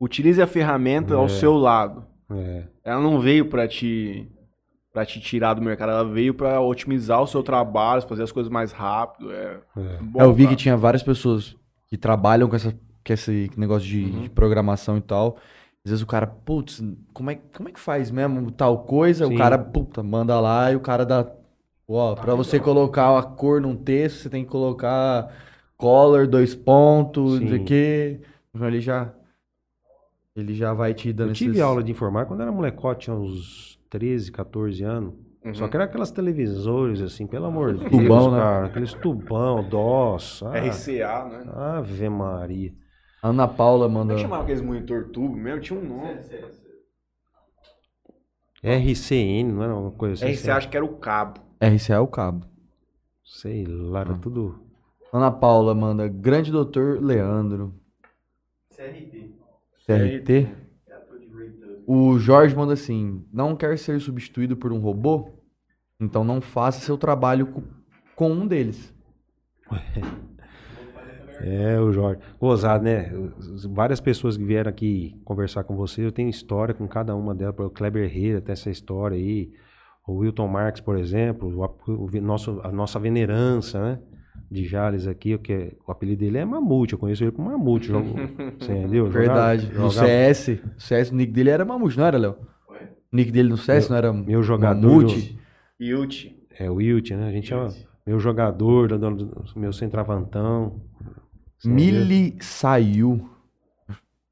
utilize a ferramenta ao É. seu lado. É. Ela não veio pra te para te tirar do mercado, ela veio pra otimizar o seu trabalho, fazer as coisas mais rápido. É, É. bom, É, eu vi cara. que tinha várias pessoas que trabalham com, essa, com esse negócio de, Uhum. de programação e tal. Às vezes o cara, putz, como é, como é que faz mesmo tal coisa? Sim. O cara, puta, manda lá e o cara dá. Ó, pra você colocar a cor num texto, você tem que colocar color, dois pontos, não sei o quê. Então ele já. Ele já vai te dando Eu tive esses- aula de informática quando era molecote, tinha uns 13, 14 anos. Uhum. Só que era aquelas televisores, assim, pelo amor de Tubão, Deus, né? cara. Aqueles tubão, DOS. Ah, RCA, né? Ave Maria. Ana Paula Como manda. é chamava aqueles monitor tubo mesmo? Tinha um nome. RCN, não era uma coisa assim? RCA acho que era o cabo. RCA é o cabo. Sei lá, Ah. era tudo... Ana Paula manda. Grande doutor Leandro. CRT. CRT. O Jorge manda assim: não quer ser substituído por um robô? Então não faça seu trabalho co- com um deles. É, o Jorge. Gozado, né? Várias pessoas que vieram aqui conversar com você, eu tenho história com cada uma delas. O Kleber Herrera tem essa história aí. O Wilton Marques, por exemplo. O, o nosso, a nossa venerança, né? De Jales aqui, o, que é- o apelido dele é Mamute. Eu conheço ele como Mamute. Jogo, você entendeu? Jogava- Verdade. No jogava- CS, o CS, o nick dele era Mamute, não era, Léo? O nick dele no CS não era Meu jogador. Mamute? Yult. É o Wilt, né? A gente chama meu jogador, do- do- do- meu centravantão. Mili saiu.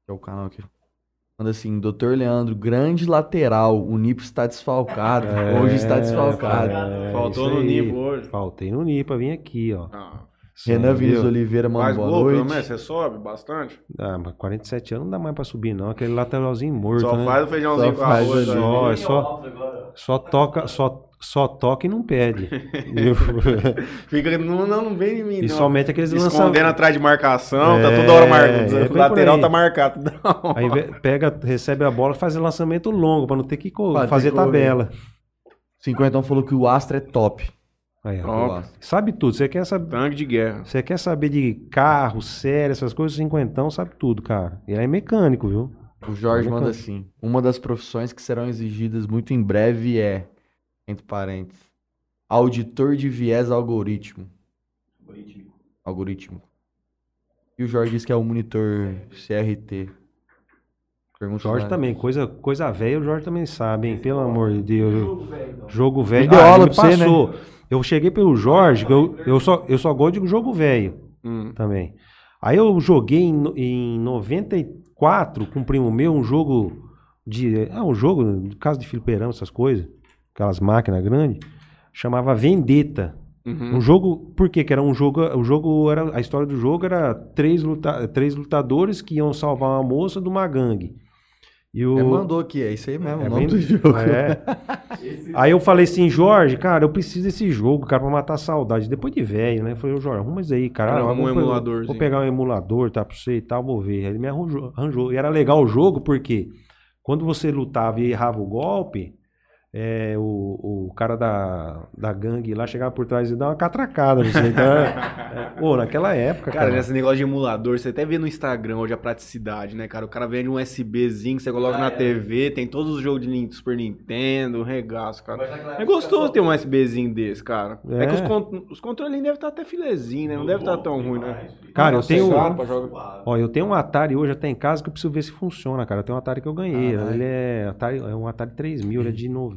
É o canal aqui. Manda assim, Doutor Leandro, grande lateral. O Nipo está desfalcado. Hoje está desfalcado. É, Faltou no nível hoje. Faltei no Nipa, vim aqui, ó. Ah, Renan? Vinícius Oliveira manda boa gol, noite. menos, você sobe bastante. Ah, mas 47 anos não dá mais pra subir, não. Aquele lateralzinho morto, Só né? faz o feijãozinho Só com faz arroz. Só, é só, só toca, só, só toca e não pede. Viu? Fica, não, não, não vem em mim, e não. somente aqueles Escondendo lançamentos. atrás de marcação, tá É, toda hora é marcado. bem o lateral tá marcado. Não. Aí pega, recebe a bola, faz lançamento longo, pra não ter que ter fazer tabela. 50 falou que o Astra é top. Aí, Astra. Sabe tudo. Você quer saber. Tanque de guerra. Você quer saber de carro, série, essas coisas, cinquentão sabe tudo, cara. Ele é mecânico, viu? O Jorge Olha, manda assim: uma das profissões que serão exigidas muito em breve é, entre parênteses, auditor de viés algoritmo. Algoritmo. Algoritmo. E o Jorge diz que é o monitor CRT. Pergunta Jorge lá. também, coisa, coisa velha, o Jorge também sabe, hein? Pelo amor de Deus. Jogo velho. Ele deu Ah, aula pra você, né? passou. Eu cheguei pelo Jorge, eu, eu, só, eu só gosto de jogo velho Hum. também. Aí eu joguei em, em 94 com um primo meu um jogo de. Ah, um jogo, no caso de fliperama, essas coisas, aquelas máquinas grandes, chamava Vendetta. Uhum. Um jogo, por quê? Que era um jogo, o jogo era, a história do jogo era três, luta, três lutadores que iam salvar uma moça de uma gangue. E o É, mandou aqui, é isso aí mesmo, É o nome bem- do jogo. É. Aí eu falei assim, Jorge, cara, eu preciso desse jogo, cara, pra matar a saudade. Depois de velho, né? Eu falei, Jorge, arruma isso aí, cara. Ah, arruma um emuladorzinho. Vou pegar um emulador, tá, pra você e tal, vou ver. Aí ele me arranjou, arranjou. E era legal o jogo porque quando você lutava e errava o golpe, é, o, o cara da, da gangue lá chegava por trás e dava uma catracada. Não sei, então, é, é, pô, naquela época, Cara, cara. nesse negócio de emulador, você até vê no Instagram hoje a praticidade, né, cara? O cara vende um USBzinho que você coloca Ah, na é. TV, tem todos os jogos de Super Nintendo, regaço, cara. É gostoso ter um USBzinho desse, cara. É, É. que os, con os controlinhos devem estar até filezinho, né? Não deve estar tão ruim, né? Cara, eu tenho-. Ó, eu tenho um Atari hoje até em casa que eu preciso ver se funciona, cara. Eu tenho um Atari que eu ganhei. Caralho. Ele é, Atari, é um Atari 3000, ele é de 90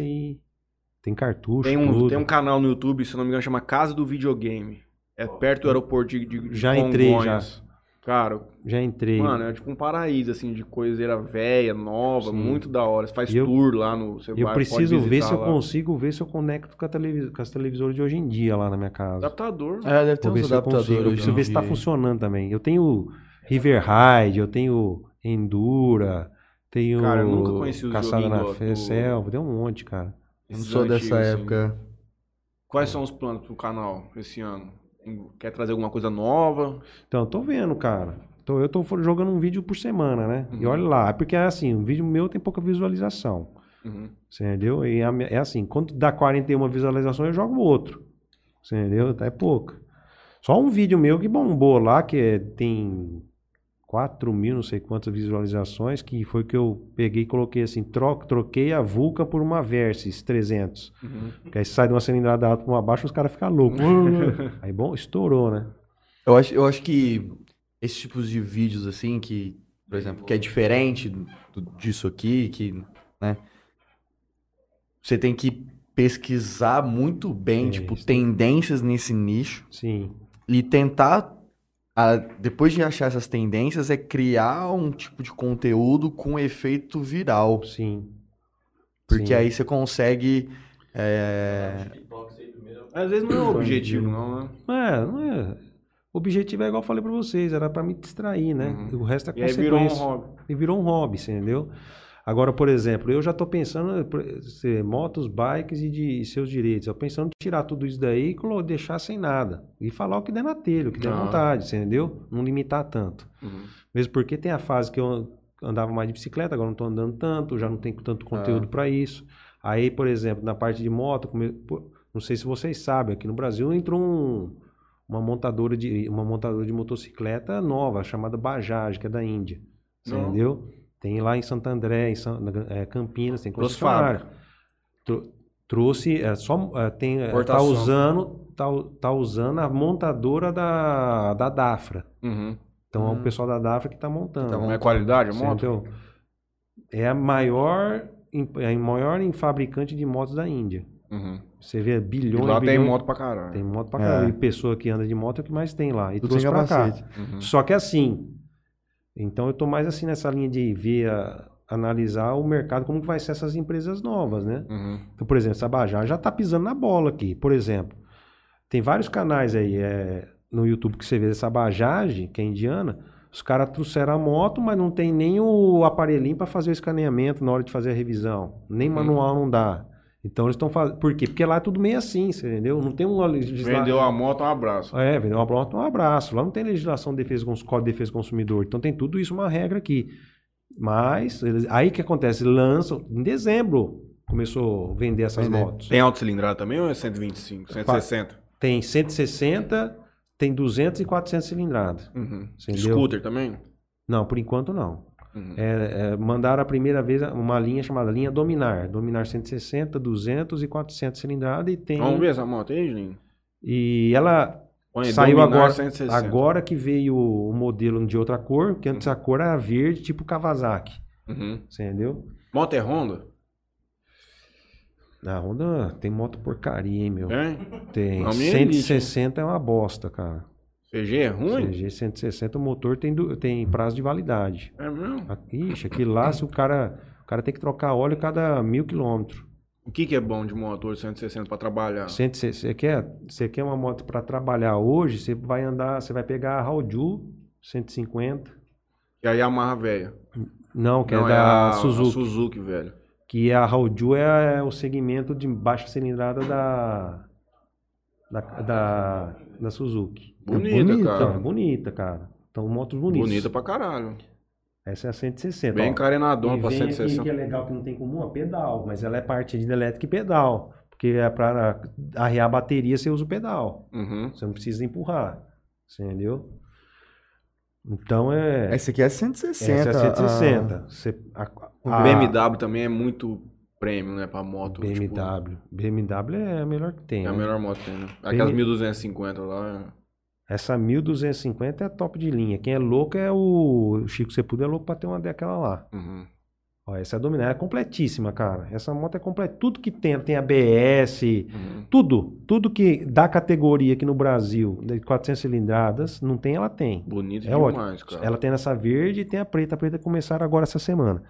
e. Tem cartucho. Tem um, tudo. tem um canal no YouTube, se não me engano, chama Casa do Videogame. É perto do aeroporto de, de, de Já entrei, Congonhas. Cara, Já entrei. mano, é tipo um paraíso, assim, de coiseira velha, nova, Sim. muito da hora. Você faz eu- tour lá no... Você eu vai, preciso pode ver se eu lá. consigo ver se eu conecto com, a televis... com as televisores de hoje em dia lá na minha casa. Adaptador. É, deve ter Vou uns eu. Eu preciso ver se tá funcionando também. Eu tenho River Ride, eu tenho Endura, tenho Cara, eu nunca conheci os Caçada na Fe- do- Selva, tem um monte, cara. Eu não sou dessa assim. época. Quais são os planos pro canal esse ano? Quer trazer alguma coisa nova? Então, eu tô vendo, cara. Tô- eu tô jogando um vídeo por semana, né? E Uhum. olha lá, é porque é assim, o vídeo meu tem pouca visualização. Uhum. Você entendeu? E é assim, quando dá 41 visualizações, eu jogo outro. Você entendeu? É pouca. Só um vídeo meu que bombou lá, que é- tem 4 mil, não sei quantas visualizações, que foi que eu peguei e coloquei assim, tro troquei a Vulca por uma Versys 300. Uhum. Que aí sai de uma cilindrada alta para uma baixa, os caras ficam loucos. aí, bom, estourou, né? Eu acho, eu acho que esses tipos de vídeos, assim, que, por exemplo, que é diferente do- disso aqui, que, né? Você tem que pesquisar muito bem, É, tipo, isso. tendências nesse nicho Sim. e tentar, a- depois de achar essas tendências, é criar um tipo de conteúdo com efeito viral. Sim. Porque Sim. aí você consegue. é. Às vezes não é o objetivo, não, né? É, não é. O objetivo é igual eu falei pra vocês, era pra me distrair, né? Uhum. O resto é E aí virou um consequência. hobby. E virou um hobby, você entendeu? Agora, por exemplo, eu já tô pensando em ser motos, bikes e de e seus direitos. Eu pensando em tirar tudo isso daí e deixar sem nada. E falar o que der na telha, o que der Ah. vontade, entendeu? Não limitar tanto. Uhum. Mesmo porque tem a fase que eu andava mais de bicicleta, agora não estou andando tanto, já não tenho tanto conteúdo para isso. Aí, por exemplo, na parte de moto, não sei se vocês sabem, aqui no Brasil entrou um- uma montadora de uma montadora de motocicleta nova chamada Bajaj, que é da Índia. Não. entendeu? Tem lá em Santo André, em na- eh, Campinas, tem Trouxe concessionária. Tro- Trouxe, é, só é, tem, é, tá usando, tá, tá usando a montadora da, da Dafra. Uhum. Então é Hum. o pessoal da Dafra que está montando. Não é qualidade a moto? entendeu? É a maior, é a maior em fabricante de motos da Índia. Uhum. Você vê bilhões lá e tem bilhões- moto pra caralho. Tem moto pra É. caralho. E pessoa que anda de moto é o que mais tem lá. E Tudo trouxe pra cá. capacete. Uhum. Só que assim, então eu tô mais assim nessa linha de ver, a- analisar o mercado, como que vai ser essas empresas novas, né? Uhum. Então, por exemplo, essa Bajaj já tá pisando na bola aqui. Por exemplo, tem vários canais aí é, no YouTube que você vê essa Bajaj, que é indiana, os caras trouxeram a moto, mas não tem nem o aparelhinho para fazer o escaneamento na hora de fazer a revisão. Nem Uhum. manual não dá. Então eles estão fazendo. Por quê? Porque lá é tudo meio assim, você entendeu? Não tem uma legislação. Vendeu a moto, um abraço. É, vendeu uma moto, um abraço. Lá não tem legislação de defesa, cons- código de defesa do consumidor. Então tem tudo isso uma regra aqui. Mas, eles- aí que acontece? Lançam, em dezembro começou a vender essas Vender. motos. Tem autocilindrada também ou é 125, 160? Tem 160, tem 200 e 400 cilindradas. Uhum. Scooter também? Não, por enquanto não. Uhum. É, é, mandaram a primeira vez uma linha chamada linha Dominar. Dominar 160, 200 e 400 cilindradas e tem... Vamos ver essa moto aí, Juninho? E ela saiu agora, 160. agora que veio o modelo de outra cor, que antes a cor era verde, tipo Kawasaki. Uhum. Você entendeu? Moto é Honda? Na Honda tem moto porcaria, hein, meu? Tem? Tem. A minha é elite, 160 é uma bosta, cara. CG é ruim? CG 160, o motor tem, du- tem prazo de validade. É mesmo? A- Ixi, aquilo lá, se o cara. O cara tem que trocar óleo cada mil quilômetros. O que, que é bom de motor 160 pra trabalhar? 160, Você quer, você quer uma moto para trabalhar hoje, você vai andar, você vai pegar a Raiju 150. E a Yamaha velha? Não, que Não, é da a Suzuki. A Suzuki, velho. Que a Raiju é, é o segmento de baixa cilindrada da. Da, da, da Suzuki. Bonita, bonita. Então, é cara. bonita, cara. Então, motos bonitas. Bonita pra caralho. Essa é a 160. Bem ó. encarenadona E pra vem aqui, 160. que é legal que não tem comum, a pedal, mas ela é partida elétrica e pedal. Porque é para arriar a bateria você usa o pedal. Uhum. Você não precisa empurrar. Você entendeu? Então é. Esse aqui é 160. essa é a 160. ah, Você, a, O a- BMW também é muito premium, né, pra moto. tipo, BMW. BMW é a melhor que tem. é a né? melhor moto que tem, né? Aquelas BM 1250 lá. Essa 1250 é top de linha. Quem é louco é o o Chico Sepúlveda é louco pra ter uma daquela lá. Uhum. Ó, essa é a dominante, é completíssima, cara. Essa moto é completa. Tudo que tem, tem ABS, Uhum. tudo, tudo que dá categoria aqui no Brasil, de 400 cilindradas, não tem, ela tem. Bonito É demais, ótimo. cara. Ela tem essa verde e tem a preta. A preta começaram agora essa semana.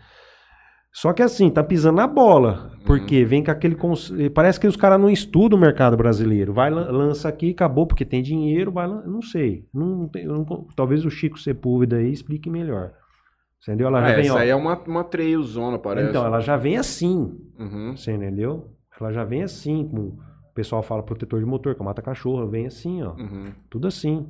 Só que assim, tá pisando na bola. Porque vem com aquele. cons- Parece que os caras não estudam o mercado brasileiro. Vai, lan- lança aqui, acabou, porque tem dinheiro, vai lan- Não sei. Não tem- não- talvez o Chico Sepúlveda aí explique melhor. Entendeu? Ela já Ah, vem, essa ó. aí é uma, uma trailzona, parece. Então, ela já vem assim. Uhum. Você entendeu? Ela já vem assim, como o pessoal fala protetor de motor, que mata cachorro, vem assim, ó. Uhum. Tudo assim.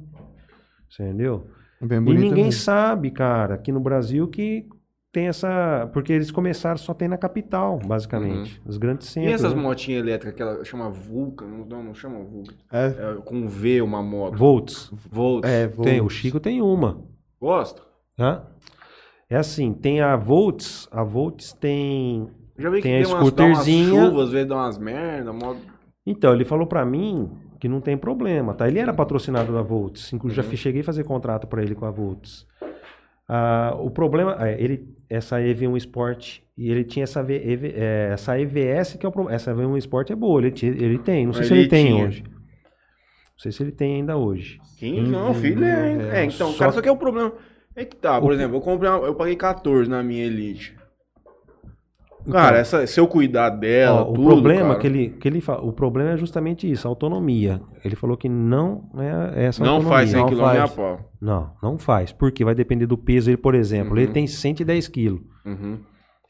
Você entendeu? Bem E ninguém mesmo. sabe, cara, aqui no Brasil que tem essa. Porque eles começaram só tem na capital, basicamente. Os grandes E centros. essas né? motinhas elétricas que ela chama Vulcan? Não, não, chama Vulcan. É, É com V uma moto. Volts. Volts. é, Tem, o Volts. Chico tem uma. Gosta? Hã? É assim, tem a Volts. A Volts tem. Já vi que Tem a tem umas, dá umas scooterzinha. chuvas, às vezes dá umas merda, moto... Então, ele falou pra mim que não tem problema, tá? Ele era patrocinado da Volts, inclusive já Uhum. cheguei a fazer contrato pra ele com a Volts. Ah, o problema é, ele essa EV1 Sport e ele tinha essa, EV, é, essa EVS que é o problema. Essa EV1 Sport é boa, ele, tinha- ele tem, não sei se Ele ele tem tinha. hoje. Não sei se ele tem ainda hoje. Quem não, filho, é, hein? é, então, Só cara, só que é o problema. É que tá, por O- exemplo, eu comprei uma- eu paguei 14 na minha Elite. Cara, essa, se eu cuidar dela, Ó, o tudo, problema cara, que ele que ele fala, o problema é justamente isso, a autonomia. Ele falou que não é essa não autonomia. faz 100 Não faz. pau. Não, não faz, porque vai depender do peso. Ele, por exemplo, Uhum. ele tem 110 quilos. Uhum.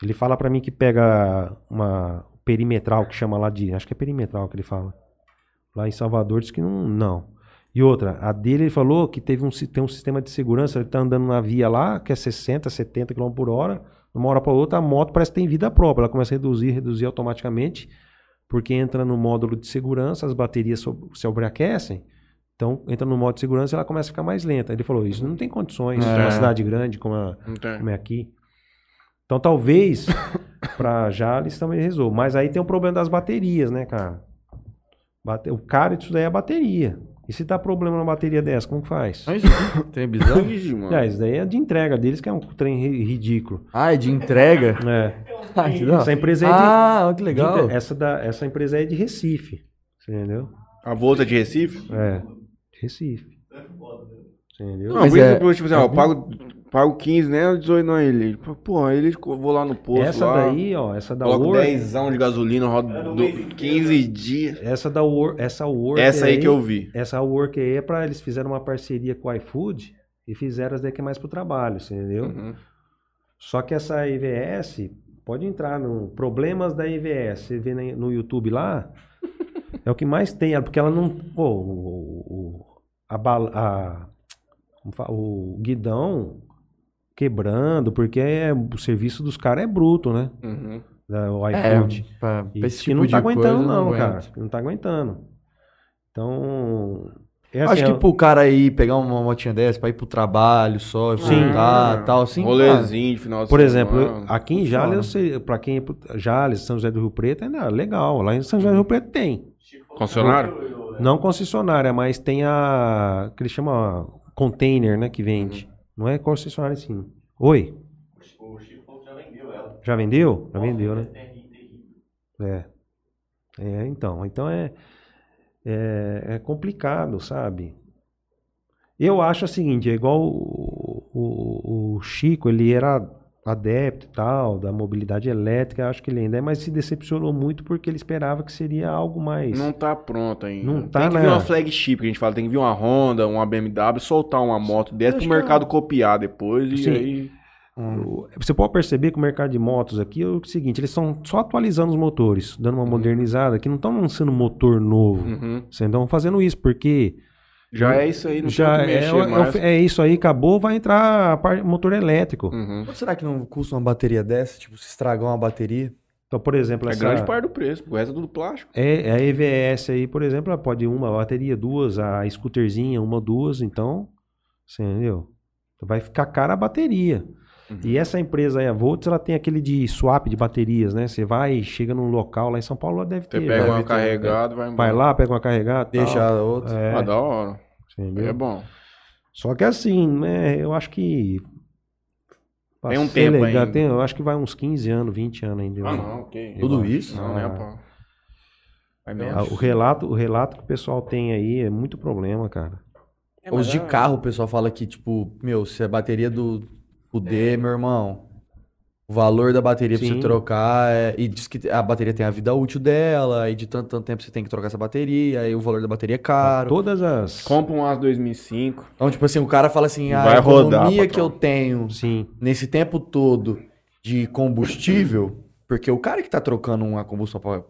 Ele fala pra mim que pega uma perimetral, que chama lá de. Acho que é perimetral que ele fala. Lá em Salvador diz que não. não. E outra, a dele ele falou que teve um, tem um sistema de segurança, ele tá andando na via lá, que é 60, 70 km por hora. De uma hora para outra, a moto parece que tem vida própria. Ela começa a reduzir, reduzir automaticamente, porque entra no módulo de segurança, as baterias so- se sobreaquecem. Então, entra no modo de segurança e ela começa a ficar mais lenta. Ele falou: Isso não tem condições É. numa cidade grande como a, como é aqui. Então talvez pra Jales também resolva. Mas aí tem o problema das baterias, né, cara? Bate- O cara disso daí é a bateria. E se dá problema na bateria dessa, como que faz? Mas, Tem visão? Ixi, mano. Ah, isso daí é de entrega deles, que é um trem ri- ridículo. Ah, é de entrega? É. Ah, que da- Essa empresa é de, Ah, que de legal. entre- essa, da, essa empresa é de Recife. Você entendeu? A volta de Recife? É. De Recife. Você entendeu? Não, Mas por isso é- que eu, tipo assim, ó, eu pago, pago 15, né? 18 na Elite. Pô, a Elite, eu vou lá no posto essa lá, daí, ó, essa da coloco Word, 10 de gasolina, rodo do- 15 dias. essa da Word, essa Word Essa aí que eu vi. Essa work aí é pra eles fizeram uma parceria com o iFood e fizeram as daqui mais pro trabalho, você entendeu? Uhum. Só que essa EVS pode entrar no problemas da EVS, você vê no YouTube lá, é o que mais tem, porque ela não, pô, o, o- a, bala- a- como fala, o guidão quebrando, porque é- o serviço dos caras é bruto, né? Uhum. O É, iFood. pra, pra E esse que tipo não tá aguentando, coisa, não, aguento. cara. Não tá aguentando. Então. é assim, Acho que ó, pro cara aí pegar uma motinha dessa pra ir pro trabalho só, e Sim. voltar tal, assim. Rolezinho de final de Por exemplo, semana. eu- aqui em Jales, eu sei- pra quem é pro- Jales, São José do Rio Preto, é legal. Lá em São José do Rio Preto tem. Concessionário? Não concessionária, mas tem a. que eles chamam container, né? Que vende. Não é concessionária sim. Oi? O Chico falou que já vendeu ela. Já vendeu? Já vendeu, né? TRI terrível. É. É, então. Então é, é, é complicado, sabe? Eu acho o seguinte, é igual o, o, o Chico, ele era adepto e tal, da mobilidade elétrica, acho que ele ainda é, mas se decepcionou muito porque ele esperava que seria algo mais. Não tá pronto ainda. Não tá tem que na- vir uma flagship, que a gente fala. Tem que vir uma Honda, uma BMW, soltar uma moto dessa pro que mercado copiar depois. E Sim. aí... O- Você pode perceber que o mercado de motos aqui é o seguinte, eles estão só atualizando os motores, dando uma modernizada, que não estão lançando motor novo. Uhum. Vocês estão fazendo isso, porque Já é isso aí, não Já tem é, mexer é, mais. é isso aí, acabou, vai entrar a parte, motor elétrico. Uhum. Quanto será que não custa uma bateria dessa? Tipo, se estragar uma bateria? Então, por exemplo, É essa, grande parte do preço, o resto é tudo plástico. é, a EVS aí, por exemplo, ela pode uma bateria, duas, a scooterzinha, uma, duas, então, você entendeu? Vai ficar cara a bateria. Uhum. E essa empresa aí, a Volts, ela tem aquele de swap de baterias, né? Você vai, chega num local lá em São Paulo, ela deve Você ter. pega deve uma ter. carregada, vai embora. Vai lá, pega uma carregada, Deixa tal. a outra. É, Ah, da hora. entendeu? É bom. Só que assim, né? Eu acho que. Tem um tempo legal, ainda. tem- eu acho que vai uns 15 anos, 20 anos ainda. Ah, não, ok. Tudo acho. isso? Não, Ah. menos. O relato, o relato que o pessoal tem aí é muito problema, cara. É, Os de é- carro, o pessoal fala que, tipo, meu, se a bateria do fuder, meu irmão, o valor da bateria pra Sim. você trocar é... E diz que a bateria tem a vida útil dela, e de tanto, tanto tempo você tem que trocar essa bateria, aí o valor da bateria é caro. Todas as. Compra um As 2005. Então, tipo assim, o cara fala assim, a Vai rodar, economia patrão. que eu tenho Sim, nesse tempo todo de combustível, porque o cara que tá trocando uma combustão pra,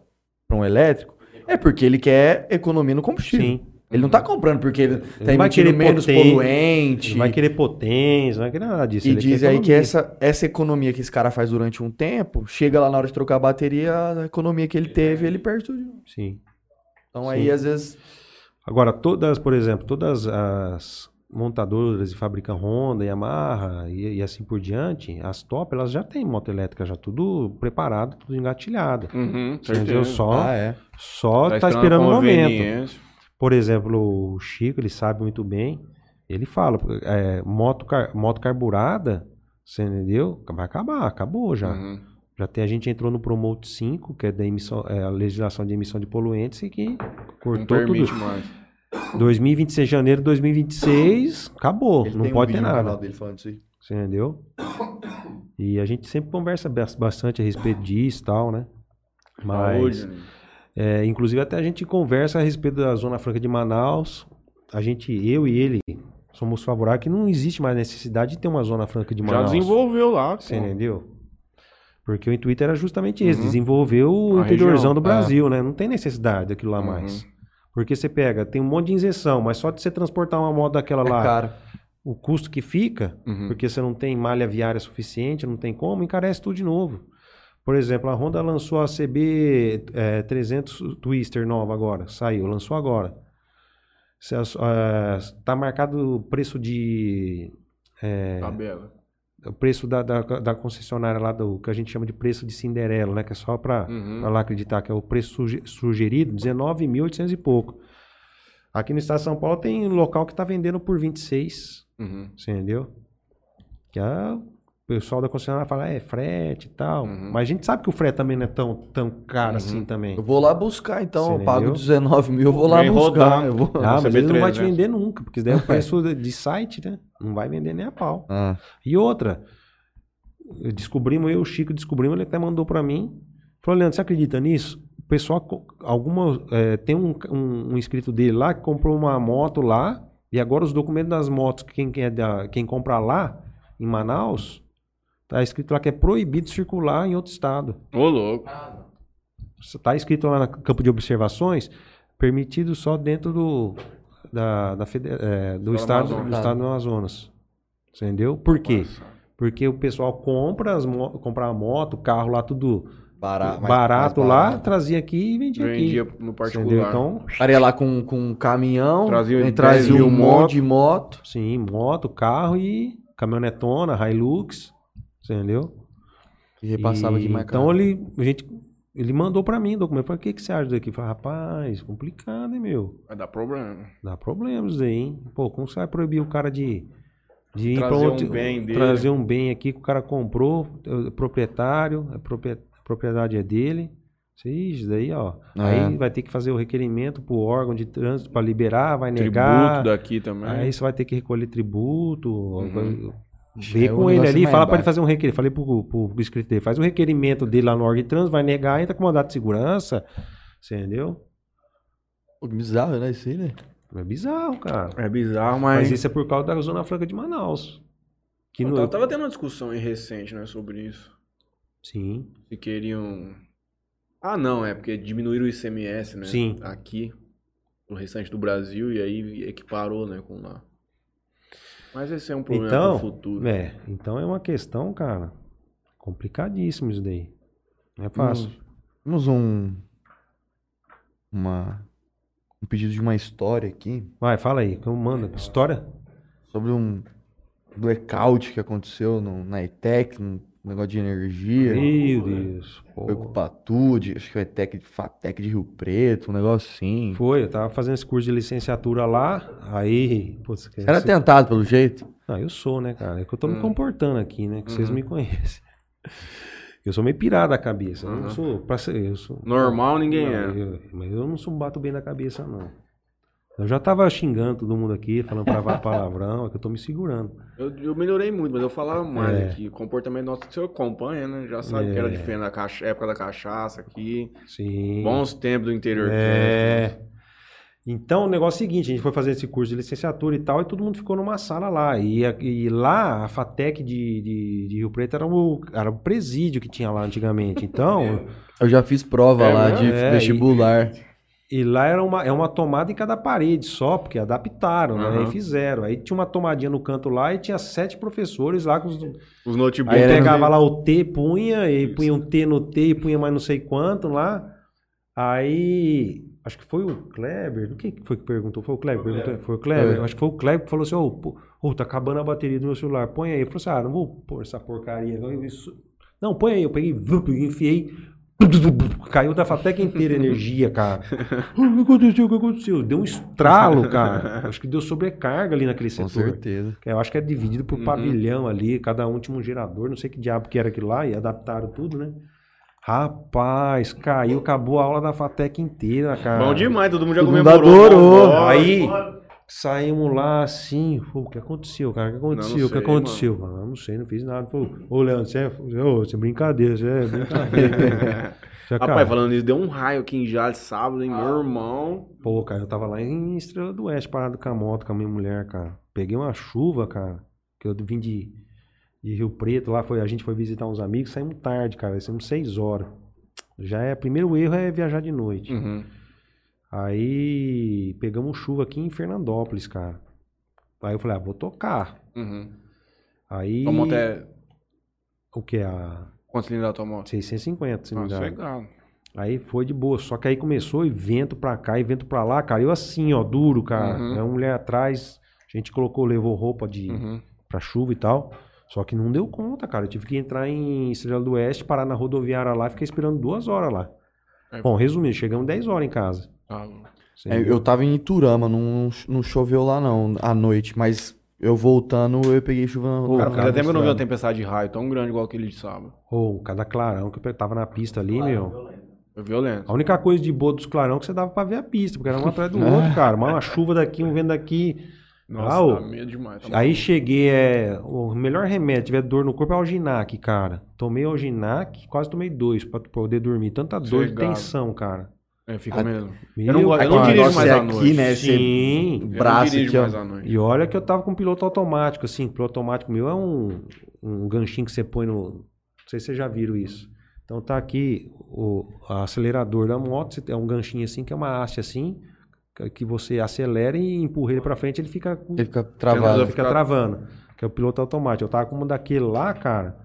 pra um elétrico, é porque ele quer economia no combustível. sim. Ele não tá comprando porque ele tá não vai emitindo querer menos poten- poluente. Não vai querer potência, não vai querer nada disso. E ele diz aí que essa, essa economia que esse cara faz durante um tempo, chega lá na hora de trocar a bateria, a economia que ele teve, ele perde tudo. Sim. Então Sim. aí, às vezes, Agora, todas, por exemplo, todas as montadoras e fabricam Honda, Yamaha e, e assim por diante, as top, elas já têm moto elétrica já tudo preparado, tudo engatilhado. Uhum, Entendeu? Só, ah, é. só tá, esperando o momento. Por exemplo, o Chico, ele sabe muito bem, ele fala, é, moto, car- moto carburada, você entendeu? Vai acabar, acabou já. Uhum. Já tem, a gente entrou no Promote 5, que é da emissão, é a legislação de emissão de poluentes, e que cortou tudo. mais. 2026, janeiro de 2026, acabou. Ele não tem um pode ter nada. canal dele falando isso aí. Você entendeu? E a gente sempre conversa bas- bastante a respeito disso e tal, né? Mas, Saúde, né? É, inclusive até a gente conversa a respeito da Zona Franca de Manaus. A gente, eu e ele, somos favoráveis que não existe mais necessidade de ter uma Zona Franca de Já Manaus. desenvolveu lá. Você entendeu? Porque o intuito era justamente esse, Uhum. desenvolver o A interiorzão região, do é. Brasil, né? Não tem necessidade daquilo lá Uhum. mais. Porque você pega, tem um monte de injeção, mas só de você transportar uma moto daquela É lá, caro. o custo que fica, Uhum. porque você não tem malha viária suficiente, não tem como, encarece tudo de novo. Por exemplo, a Honda lançou a CB é, 300 Twister nova agora, saiu, lançou agora. Está marcado o preço de é, Tabela. o preço da, da, da concessionária lá do que a gente chama de preço de Cinderela, né? Que é só para Uhum. lá acreditar que é o preço suge- sugerido, 19.800 e pouco. Aqui no estado de São Paulo tem um local que está vendendo por 26, Uhum. você entendeu? Que o pessoal da concessionária fala, é frete e tal. Uhum. Mas a gente sabe que o frete também não é tão, tão caro Uhum. assim também. Eu vou lá buscar, então. Você eu pago entendeu? 19 mil, eu vou lá Vem buscar. Eu vou... Ah, mas ele não vai te CB300. vender nunca, porque isso daí é o preço de site, né? Não vai vender nem a pau. Ah, E outra, descobrimos, eu e o Chico descobrimos, ele até mandou pra mim. Falou, Leandro, você acredita nisso? O pessoal, alguma, é, tem um, um, um inscrito dele lá que comprou uma moto lá, e agora os documentos das motos, quem, quem, é da, quem compra lá, em Manaus, tá escrito lá que é proibido circular em outro estado. Ô, louco. Tá escrito lá no campo de observações, permitido só dentro do, da, da fede- é, do, Do estado, Amazonas. do estado do Amazonas. Entendeu? Por quê? Nossa. Porque o pessoal compra, as mo compra a moto, o carro lá, tudo barato. mais- barato mais lá, trazia aqui e vendia, Vendia aqui. no Entendeu? particular. Então, Estaria lá com, com um caminhão, Trazia aí trazia 10 mil um monte de moto. sim, moto, carro e caminhonetona, Hilux, entendeu? E repassava E- aqui mais Então ele, a gente, ele mandou pra mim o documento. Eu Falei, o que, que você acha daqui? Eu Falei, rapaz, complicado, hein, meu? Vai dar problema. Dá problemas isso aí, hein? Pô, como você vai proibir o cara de, de ir pra Trazer um outro- bem dele. trazer um bem aqui que o cara comprou, é proprietário, a proprie- a propriedade é dele. Isso daí, ó. É. Aí vai ter que fazer o requerimento pro órgão de trânsito para liberar, vai negar. Tributo daqui também. Aí você vai ter que recolher tributo. Uhum. É Vê um com ele ali, fala para ele fazer um requerimento. Falei pro, pro, pro inscrito dele, faz um requerimento dele lá no trânsito, vai negar, entra com mandado de segurança. Você entendeu? Pô, que bizarro, né? Isso aí, né? É bizarro, cara. É bizarro, mas. Mas isso é por causa da Zona Franca de Manaus. Que Eu no... tava, tava tendo uma discussão aí recente, né, sobre isso. Sim. Se queriam. Ah, não, é porque diminuíram o ICMS, né? Sim. Aqui. no restante do Brasil e aí equiparou, né, com lá. Mas esse é um problema Então, pro futuro. É, então é uma questão, cara, complicadíssimo isso daí. Não é fácil. Temos um. Uma. Um pedido de uma história aqui. Vai, fala aí, como manda. História? Sobre um blackout que aconteceu no, na ETEC, um negócio de energia. Meu Deus. pô. Foi com o Patude, acho que foi ETEC de FATEC de Rio Preto, um negócio assim. Foi, eu tava fazendo esse curso de licenciatura lá, aí. Putz, que- Era tentado pelo jeito. Não, eu sou, né, cara? É que eu tô me Hum. comportando aqui, né? Que vocês Uhum. me conhecem. Eu sou meio pirado da cabeça. Eu não Uhum. sou. Pra ser, eu sou Normal ninguém Não, é. eu- mas eu não sou um bato bem da cabeça, não. Eu já tava xingando todo mundo aqui, falando pra- palavrão, é que eu tô me segurando. Eu, eu melhorei muito, mas eu falava mais É. aqui. O comportamento nosso, o senhor acompanha, né? Já sabe que era É. diferente da cacha- época da cachaça aqui. Sim. Bons tempos do interior. É. Então, o negócio é o seguinte, a gente foi fazer esse curso de licenciatura e tal, e todo mundo ficou numa sala lá. E, e lá, a FATEC de, de, de Rio Preto era o, era o presídio que tinha lá antigamente. Então, Eu já fiz prova É lá de É, vestibular. E lá era uma, é uma tomada em cada parede só, porque adaptaram, né? Aham. E fizeram. Aí tinha uma tomadinha no canto lá e tinha sete professores lá com os. Os notebooks. Aí era pegava lá o T, punha, e punha um T no T e punha mais não sei quanto lá. Aí. Acho que foi o Kleber. O que que foi que perguntou? Foi o Kleber? perguntou? Foi o Kleber. É. Acho que foi o Kleber que falou assim: Ô, pô, ô, tá acabando a bateria do meu celular. Põe aí. Eu falei assim: ah, não vou pôr essa porcaria. Isso... Não, põe aí. Eu peguei, enfiei. Caiu da fateca inteira a energia, cara. O que aconteceu? O que aconteceu? Deu um estralo, cara. Acho que deu sobrecarga ali naquele Com setor. certeza. Que Eu acho que é dividido por Uhum. pavilhão ali, cada um tinha um gerador, não sei que diabo que era aquilo lá, e adaptaram tudo, né? Rapaz, caiu, acabou a aula da FATEC inteira, cara. Bom demais, todo mundo já comemorou. adorou. Bora. Aí saímos lá assim, pô, o que aconteceu, cara? O que aconteceu? não o que sei, aconteceu? Ah, não sei, não fiz nada. Falou, ô Leandro, você é, ô, você é brincadeira, você é brincadeira. Você é Rapaz, cara. falando nisso, deu um raio aqui em Jales sábado, hein? Meu irmão. Pô, cara, eu tava lá em Estrela do Oeste, parado com a moto com a minha mulher, cara. Peguei uma chuva, cara, que eu vim de, de Rio Preto, lá foi, a gente foi visitar uns amigos, saímos tarde, cara, saímos seis horas. Já é, primeiro erro é viajar de noite. Uhum. Aí pegamos chuva aqui em Fernandópolis, cara. Aí eu falei, ah, vou tocar. Uhum. Aí, Tua moto é... o que, a Quantos cilindros da tua moto? 650 Ah, cilindrada. sossegado. Aí foi de boa. Só que aí começou e vento pra cá e vento pra lá, cara. Eu assim, ó, duro, cara. Uhum. Aí Uma mulher atrás, a gente colocou, levou roupa de Uhum. pra chuva e tal. Só que não deu conta, cara. Eu tive que entrar em Estrela do Oeste, parar na rodoviária lá e fiquei esperando duas horas lá. É. Bom, resumindo, chegamos 10 horas em casa. Ah, É, eu tava em Iturama, não, não choveu lá não, à noite, mas eu voltando, eu peguei chuva na Cara, fazia tempo que eu não vi uma tempestade de raio tão grande igual aquele de sábado. Ô, cada clarão que eu tava na pista ali, meu. Foi violento. A única coisa de boa dos clarão é que você dava pra ver a pista, porque era um atrás do É. outro, cara. Mas uma chuva daqui, um vento daqui. Nossa, Ah, dá medo demais. Tá Aí cheguei, é, o melhor remédio, tiver dor no corpo é alginac, cara. Tomei alginac, quase tomei dois pra poder dormir. Tanta dor de Sossegado. tensão, cara. É, fica Ah, mesmo. Eu não eu dirijo mais é à aqui, noite. né? Você- Sim. o Eu braço não dirijo aqui, ó. mais à noite. E olha que eu tava com piloto automático, assim. Piloto automático meu é um, um ganchinho que você põe no. Não sei se vocês já viram isso. Então tá aqui o acelerador da moto, é um ganchinho assim, que é uma haste assim, que- você acelera e empurra ele pra frente, ele fica com- Ele fica Ele travado. fica ficar- travando. Que é o piloto automático. Eu tava com uma daquele lá, cara.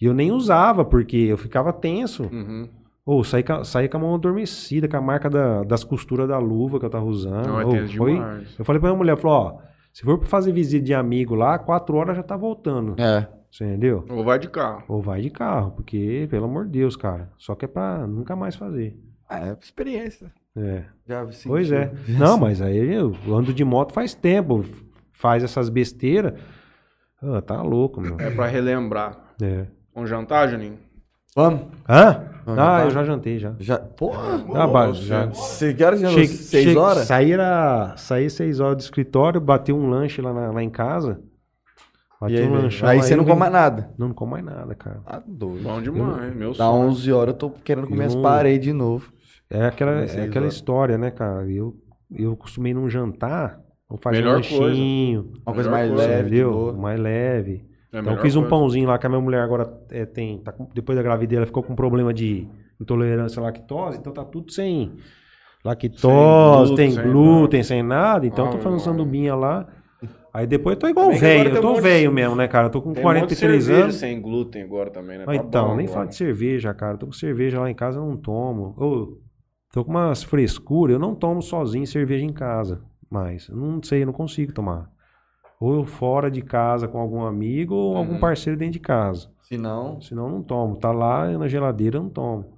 E eu nem usava, porque eu ficava tenso. Uhum. Ou saí, com a- saí com a mão adormecida, com a marca da- das costuras da luva que eu tava usando. Não, é foi-. Eu falei pra minha mulher, falou, ó, se for pra fazer visita de amigo lá, quatro horas já tá voltando. É. Você entendeu? Ou vai de carro. Ou vai de carro, porque, pelo amor de Deus, cara. Só que é pra nunca mais fazer. É, experiência. É. Já sentiu. Pois é. Não, mas aí eu ando de moto faz tempo. Faz essas besteiras. Ah, tá louco, meu. É pra relembrar. É. Vamos jantar, Juninho? Vamos? Hã? Vamos Ah, jantar? eu já jantei já. Já. Porra! Ah, ba- já. Você que horas já? Cheguei- Seis cheguei- horas? Saí, era, saí seis horas do escritório, bati um lanche lá, na- lá em casa. Bati E aí, um velho? lanchão. aí você não come mais nada. Não, não como mais nada, cara. Tá doido. Bom demais, meu Dá sonho. 11 horas, eu tô querendo comer as Eu- paredes de novo. É aquela, é aquela história, né, cara? Eu, eu costumei num jantar, vou fazer Melhor um lanchinho, Uma coisa mais coisa, leve, de entendeu? Mais leve. É Então eu fiz um coisa. pãozinho lá que a minha mulher agora é, tem, tá com- depois da gravidez ela ficou com problema de intolerância à lactose, então tá tudo sem lactose, Sem tem glúten, sem glúten, sem nada. Então eu tô fazendo Maria. sandubinha lá. Aí depois eu tô igual velho. tem Eu um tô de- velho mesmo, né, cara? Eu tô com Tem um monte de 43 cerveja anos. sem glúten agora também, né? Ah, Tá então, bom nem falo de cerveja, cara. Eu tô com cerveja lá em casa, eu não tomo. Eu tô com umas frescuras, eu não tomo sozinho cerveja em casa. Mas, eu não sei, eu não consigo tomar. Ou eu fora de casa com algum amigo ou algum Uhum. parceiro dentro de casa. Se não. Senão eu não tomo. Tá lá na geladeira, eu não tomo.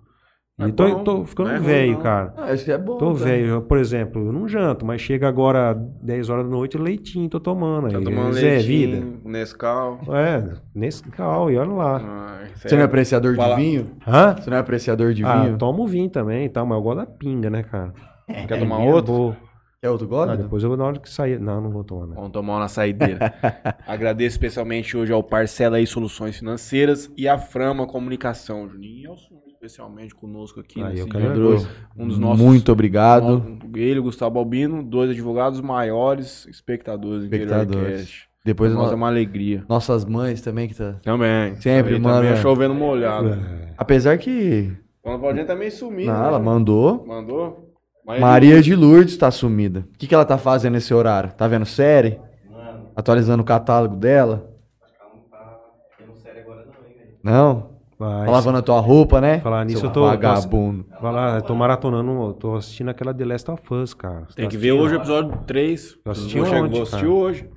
E É tô, bom, tô ficando é velho, não. cara. Ah, acho que é bom. Tô tá? velho. Por exemplo, eu não janto, mas chega agora 10 horas da noite, leitinho tô tomando. Tá aí. tomando Zé, vida. leitinho, Nescau. É, nesse cal, e olha lá. Ai, Você não é apreciador Fala- de vinho? Hã? Você não é apreciador de Ah, vinho? tomo vinho também e tal, mas eu gosto da pinga, né, cara? Quer tomar é outro? boa. Quer outro Ah, gole? depois eu vou na hora que sair. Não, não vou tomar, né? Vamos tomar uma na saideira. Agradeço especialmente hoje ao Parcela aí Soluções Financeiras e a Frama Comunicação, Juninho. E ao senhor especialmente conosco aqui. Aí, nesse que dois. Um dos nossos. Muito obrigado. Ele, Gustavo Albino, dois advogados maiores espectadores do Espectadores. Interiorcast. Depois Nós é uma alegria. nossas mães também que tá. Também. Sempre, Aí mano. Também é chovendo molhado. É. Apesar que. Dona Claudinha tá meio sumida. Não, né? ela mandou. Mandou? Maria de Lourdes tá sumida. O que, que ela tá fazendo nesse horário? Tá vendo série? Mano, Atualizando o catálogo dela? calma, tá tendo sério agora não, hein, velho. Não? Vai. Tá lavando a tua roupa, né? Falar nisso, Seu eu tô- Vagabundo. Vai lá, eu tô maratonando, eu tô assistindo aquela The Last of Us, cara. Você Tem tá que ver hoje o episódio 3. Eu assisti chegar- ontem, cara. hoje.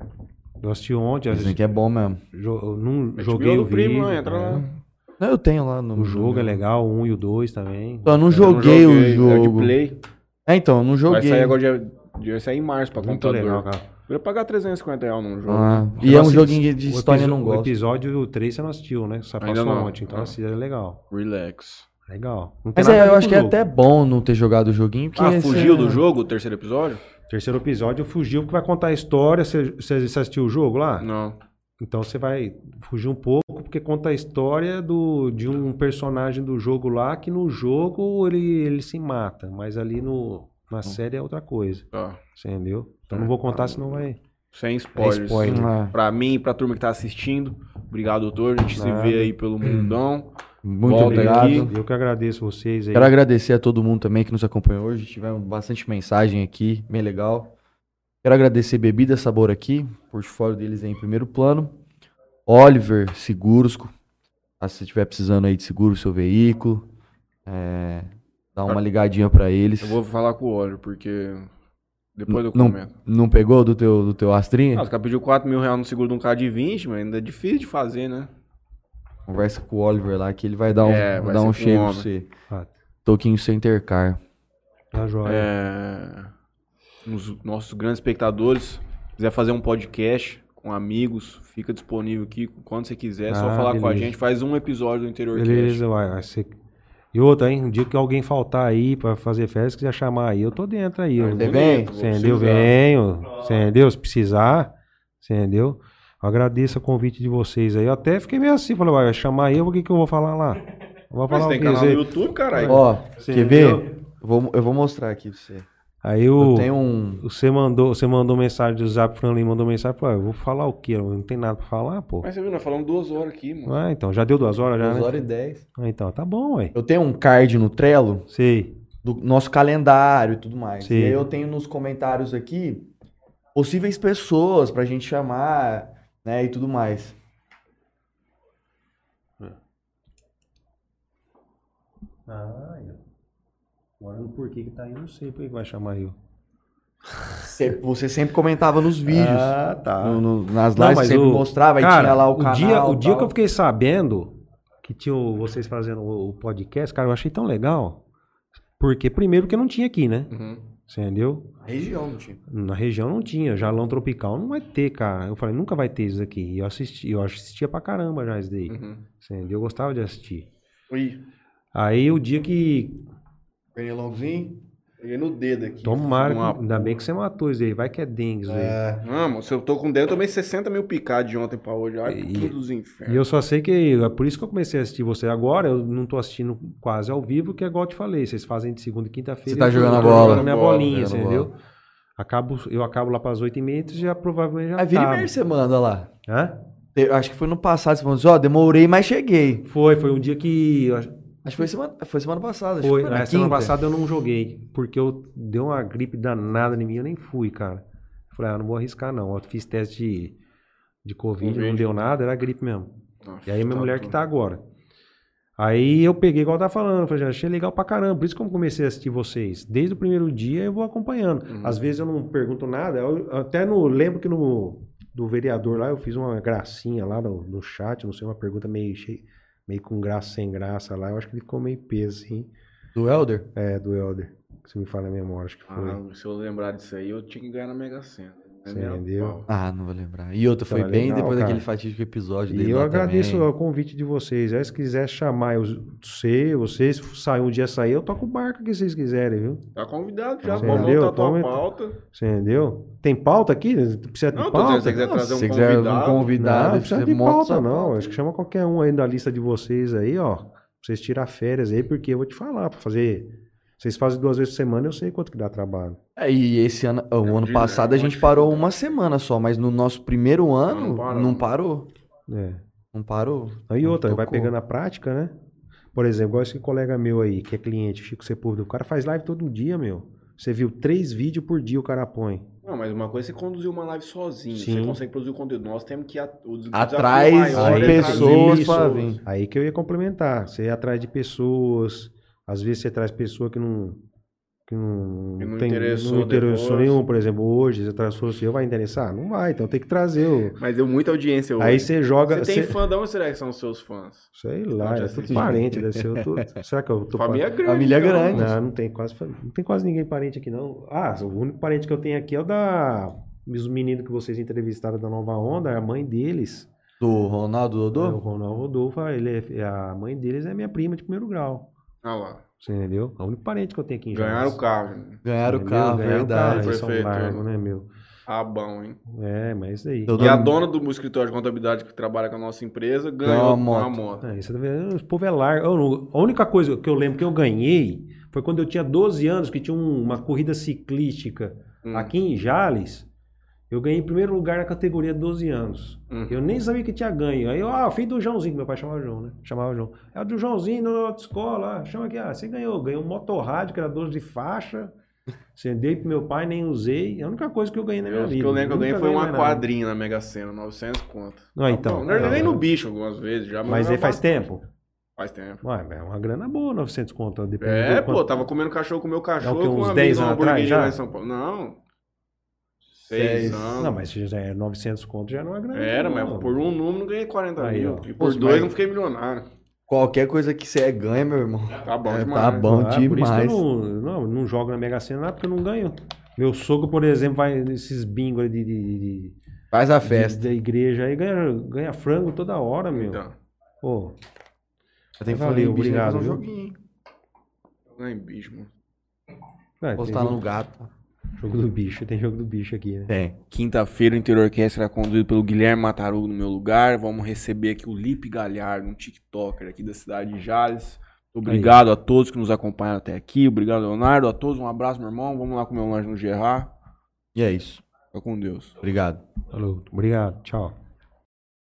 Eu assisti ontem, eu Dizem que é bom mesmo. jo- eu não HBO joguei o primo, vídeo. lá, entra é. lá. Não, eu tenho lá no. O jogo é legal, o 1 e o 2 também. Eu não Eu joguei, não o é de jogo. play. É, então, eu não joguei. Vai sair agora dia, dia vai sair em março pra Muito computador. legal, cara. Eu ia pagar 350 reais num jogo. Ah, e é um assisti- joguinho de o história, eu não O gosto. episódio 3 você não assistiu, né? Só passou não. ontem, então assista, é legal. Relax. Legal. Mas é, eu acho o que é jogo. até bom não ter jogado o joguinho. Porque Ah, fugiu é- do jogo o terceiro episódio? Terceiro episódio fugiu porque vai contar a história. Você, você assistiu o jogo lá? Não. Então você vai fugir um pouco porque conta a história do, de um personagem do jogo lá que no jogo ele, ele se mata, mas ali no, na série é outra coisa. Tá. Você entendeu? Então não vou contar, senão vai. Sem spoilers. É spoiler. Ah, Pra mim e pra turma que tá assistindo. Obrigado, doutor. A gente Nada. se vê aí pelo mundão. muito Volta obrigado. aqui. Eu que agradeço vocês aí. Quero agradecer a todo mundo também que nos acompanhou hoje. Tivemos bastante mensagem aqui, bem legal. Quero agradecer Bebida Sabor aqui, o portfólio deles é em primeiro plano. Oliver Seguros, tá? se você estiver precisando aí de seguro seu veículo, é, dá uma ligadinha pra eles. Eu vou falar com o Oliver, porque depois eu não, comento. não pegou do teu, do teu Astrinha? Ah, os caras pediu 4 mil reais no seguro de um carro de 20, mas ainda é difícil de fazer, né? Conversa com o Oliver lá que ele vai dar um, É, vai dar um com cheiro pra você. Ah, Toquinho Center Car. tá joia. É, os nossos grandes espectadores, quiser fazer um podcast com amigos, fica disponível aqui quando você quiser. É só Ah, falar com a beleza. gente. Faz um episódio do Interior. Beleza, vai. vai ser... E outra, hein? Um dia que alguém faltar aí pra fazer festa, se quiser chamar aí, eu tô dentro aí. eu- Você vem? Entendeu? Venho. Você entendeu? Se precisar. Você entendeu? Eu agradeço o convite de vocês aí. Eu até fiquei meio assim. Falei, vai chamar eu, o que, que eu vou falar lá? Eu vou Mas falar tem o quê? canal no? YouTube, caralho. Ó, quer ver? Eu vou, eu vou mostrar aqui pra você. Aí Eu o, tenho um. você mandou, você mandou mensagem do Zap Franlin, mandou mensagem, falou, ah, eu vou falar o quê? Não tem nada pra falar, pô. Mas você viu, nós falamos duas horas aqui, mano. Ah, então, já deu duas horas já, 2 né? horas e 10. Ah, então, tá bom, ué. Eu tenho um card no Trello Sei. do nosso calendário e tudo mais. Sim. E aí eu tenho nos comentários aqui possíveis pessoas pra gente chamar, né, e tudo mais. Ah, agora no porquê que tá aí, eu não sei por que vai chamar eu. Cê- Você sempre comentava nos vídeos. Ah, tá. no- no- nas Não, lives você sempre o- mostrava, Cara, tinha lá o canal. dia, o dia que eu fiquei sabendo que tinha o- vocês fazendo o, o podcast, cara, eu achei tão legal. Porque, primeiro, que não tinha aqui, né? Uhum. Você entendeu? Região, não tinha. Na região não tinha, jalão tropical não vai ter, cara. Eu falei, nunca vai ter isso aqui. E eu assisti, eu assistia pra caramba já isso daí. Uhum. Você entendeu? Eu gostava de assistir. Ui, Aí o dia que. Pernilongzinho? peguei no dedo aqui. Tomara, Uma- ainda bem que você matou isso aí. Vai que é dengue isso aí. É. Não, mano, se eu tô com dedo, eu tomei 60 mil picadas de ontem pra hoje. Ai, E- tudo dos E infernos. eu só sei que. É por isso que eu comecei a assistir você agora. Eu não tô assistindo quase ao vivo, que é igual eu te falei. Vocês fazem de segunda e quinta-feira. Você tá jogando a eu tô bola. jogando minha Bola, bolinha, você entendeu? Acabo, eu acabo lá pras oito e meia e já provavelmente já Aí vira e mexe você manda lá. Hã? Eu acho que foi no passado, você falou assim, ó, demorei, mas cheguei. Foi, foi um dia que. eu Acho que foi semana, foi semana passada. Acho Foi, que foi na na semana passada eu não joguei, porque eu deu uma gripe danada em mim, eu nem fui, cara. Falei, ah, não vou arriscar não. Eu fiz teste de, de Covid, não Covid. deu nada, era gripe mesmo. Nossa, E aí minha tá mulher que tudo. tá agora. Aí eu peguei, igual eu tava falando, falei, achei legal pra caramba. Por isso que eu comecei a assistir vocês. Desde o primeiro dia eu vou acompanhando. Uhum. Às vezes eu não pergunto nada. Eu, eu até no, lembro que no do vereador lá eu fiz uma gracinha lá no, no chat, não sei, uma pergunta meio, cheia, meio com graça sem graça lá. Eu acho que ele ficou meio peso, assim. Do Elder? É, do Helder. Se me fala a memória, acho que foi. Ah, se eu lembrar disso aí, eu tinha que ganhar na Mega Sena. Entendeu? Ah, não vou lembrar. E outra, foi Então, é bem legal, depois cara. daquele fatídico episódio dele E eu agradeço também. o convite de vocês. Aí, se quiser chamar eu, você, vocês, sair um dia sair, eu toco o barco que vocês quiserem, viu? Tá convidado já, Você pode entendeu? montar a tua pauta. Você entendeu? Tem pauta aqui? Precisa de Não, pauta? dizendo, se você quiser trazer Se um você quiser um convidado. convidado, não, precisa de pauta, não. pauta. Acho que chama qualquer um aí da lista de vocês aí, ó. Pra vocês tirar férias aí, porque eu vou te falar, pra fazer. Vocês fazem duas vezes por semana, eu sei quanto que dá trabalho. É, e esse ano, o ano de- passado é a gente parou uma semana só, mas no nosso primeiro ano não parou. não parou. É. Não parou. Aí Não outra, vai tocou. pegando a prática, né? Por exemplo, igual esse colega meu aí, que é cliente, Chico Sepúlveda, o cara faz live todo dia, meu. Você viu três vídeos por dia o cara põe. Não, mas uma coisa é você conduzir uma live sozinho. Sim. Você consegue produzir o conteúdo. Nós temos que ir Atrás maior de é pessoas pra vir. Aí que eu ia complementar. Você ir atrás de pessoas. Às vezes você traz pessoa que não. Que não, Que não tem, interessou não interessou nenhum, por exemplo, hoje, você traz pessoa seu, vai interessar? Não vai, então tem que trazer o. Mas deu muita audiência hoje. Aí você joga. Você tem você- fã, de onde será que são os seus fãs? Sei lá, é tudo parente, deve ser. Eu tô... Será que eu tô. Família grande. Família então. grande. Não, não tem quase, não tem quase ninguém parente aqui, não. Ah, o único parente que eu tenho aqui é o da. Os meninos que vocês entrevistaram da Nova Onda, é a mãe deles. Do Ronaldo É, o? Ronaldo Rodolfo, ele é, a mãe deles é minha prima de primeiro grau. Ah lá. Você entendeu? É o único parente que eu tenho aqui em Ganharam Jales. o carro. né? Ganharam o carro, Ganharam o carro, verdade. eles são Prefeitura. largos, né, meu? Ah, bom, hein? É, mas isso aí. E a dona do escritório de contabilidade que trabalha com a nossa empresa Ganhou uma uma moto. moto. É, isso tá vendo? O povo é largo. Eu A única coisa que eu lembro que eu ganhei foi quando eu tinha 12 anos, que tinha um- uma corrida ciclística Hum. aqui em Jales. Eu ganhei em primeiro lugar na categoria 12 anos. Uhum. Eu nem sabia que tinha ganho. Aí eu, ah, filho do Joãozinho, meu pai chamava João, né? Chamava João. É o do Joãozinho na escola, ah, chama aqui, ah, você ganhou. Ganhou um motorrádio, que era 12 de faixa. Você dei pro meu pai, nem usei. É a única coisa que eu ganhei na minha Eu, o que vida. eu lembro que eu ganhei Nunca foi uma mais nada. quadrinha na Mega Sena, 900 conto. Não, então. Não, não, nem Não, no bicho algumas vezes já. Mas era aí faz bastante. tempo? Faz tempo. Ué, é uma grana boa, 900 conto. dependendo É, pô, quanto- tava comendo cachorro com o meu cachorro É o quê, com uns um 10 amigo anos atrás já? lá em São Paulo. Não. Seis anos. Não, mas se já é 900 conto, já não é grana. Era, não. mas por um número ganhei 40 Aí, mil. ó. E Pô, por dois mas- eu não fiquei milionário. Qualquer coisa que você ganha, meu irmão. Tá bom É, demais. tá bom Ah, Por isso que eu demais. não, não, não jogo na Mega Sena, porque eu não ganho. Meu sogro, por exemplo, vai nesses bingos aí de, de, de, Faz a de- festa. da igreja aí, ganha, ganha frango toda hora, meu. Então, Pô, Eu tenho que Valeu, fazer, bicho, tem um obrigado, viu? joguinho. ganhei bicho, mano. é, Postar no gato. Jogo do bicho, tem jogo do bicho aqui, né? Tem. Quinta-feira o Interior será conduzido pelo Guilherme Matarugo no meu lugar. Vamos receber aqui o Lipe Galhardo, um TikToker aqui da cidade de Jales. Obrigado a todos que nos acompanharam até aqui. Obrigado, Leonardo. A todos, um abraço, meu irmão. Vamos lá comer um lanche no Gerard. E é isso. Fica com Deus. Obrigado. Falou, obrigado, tchau.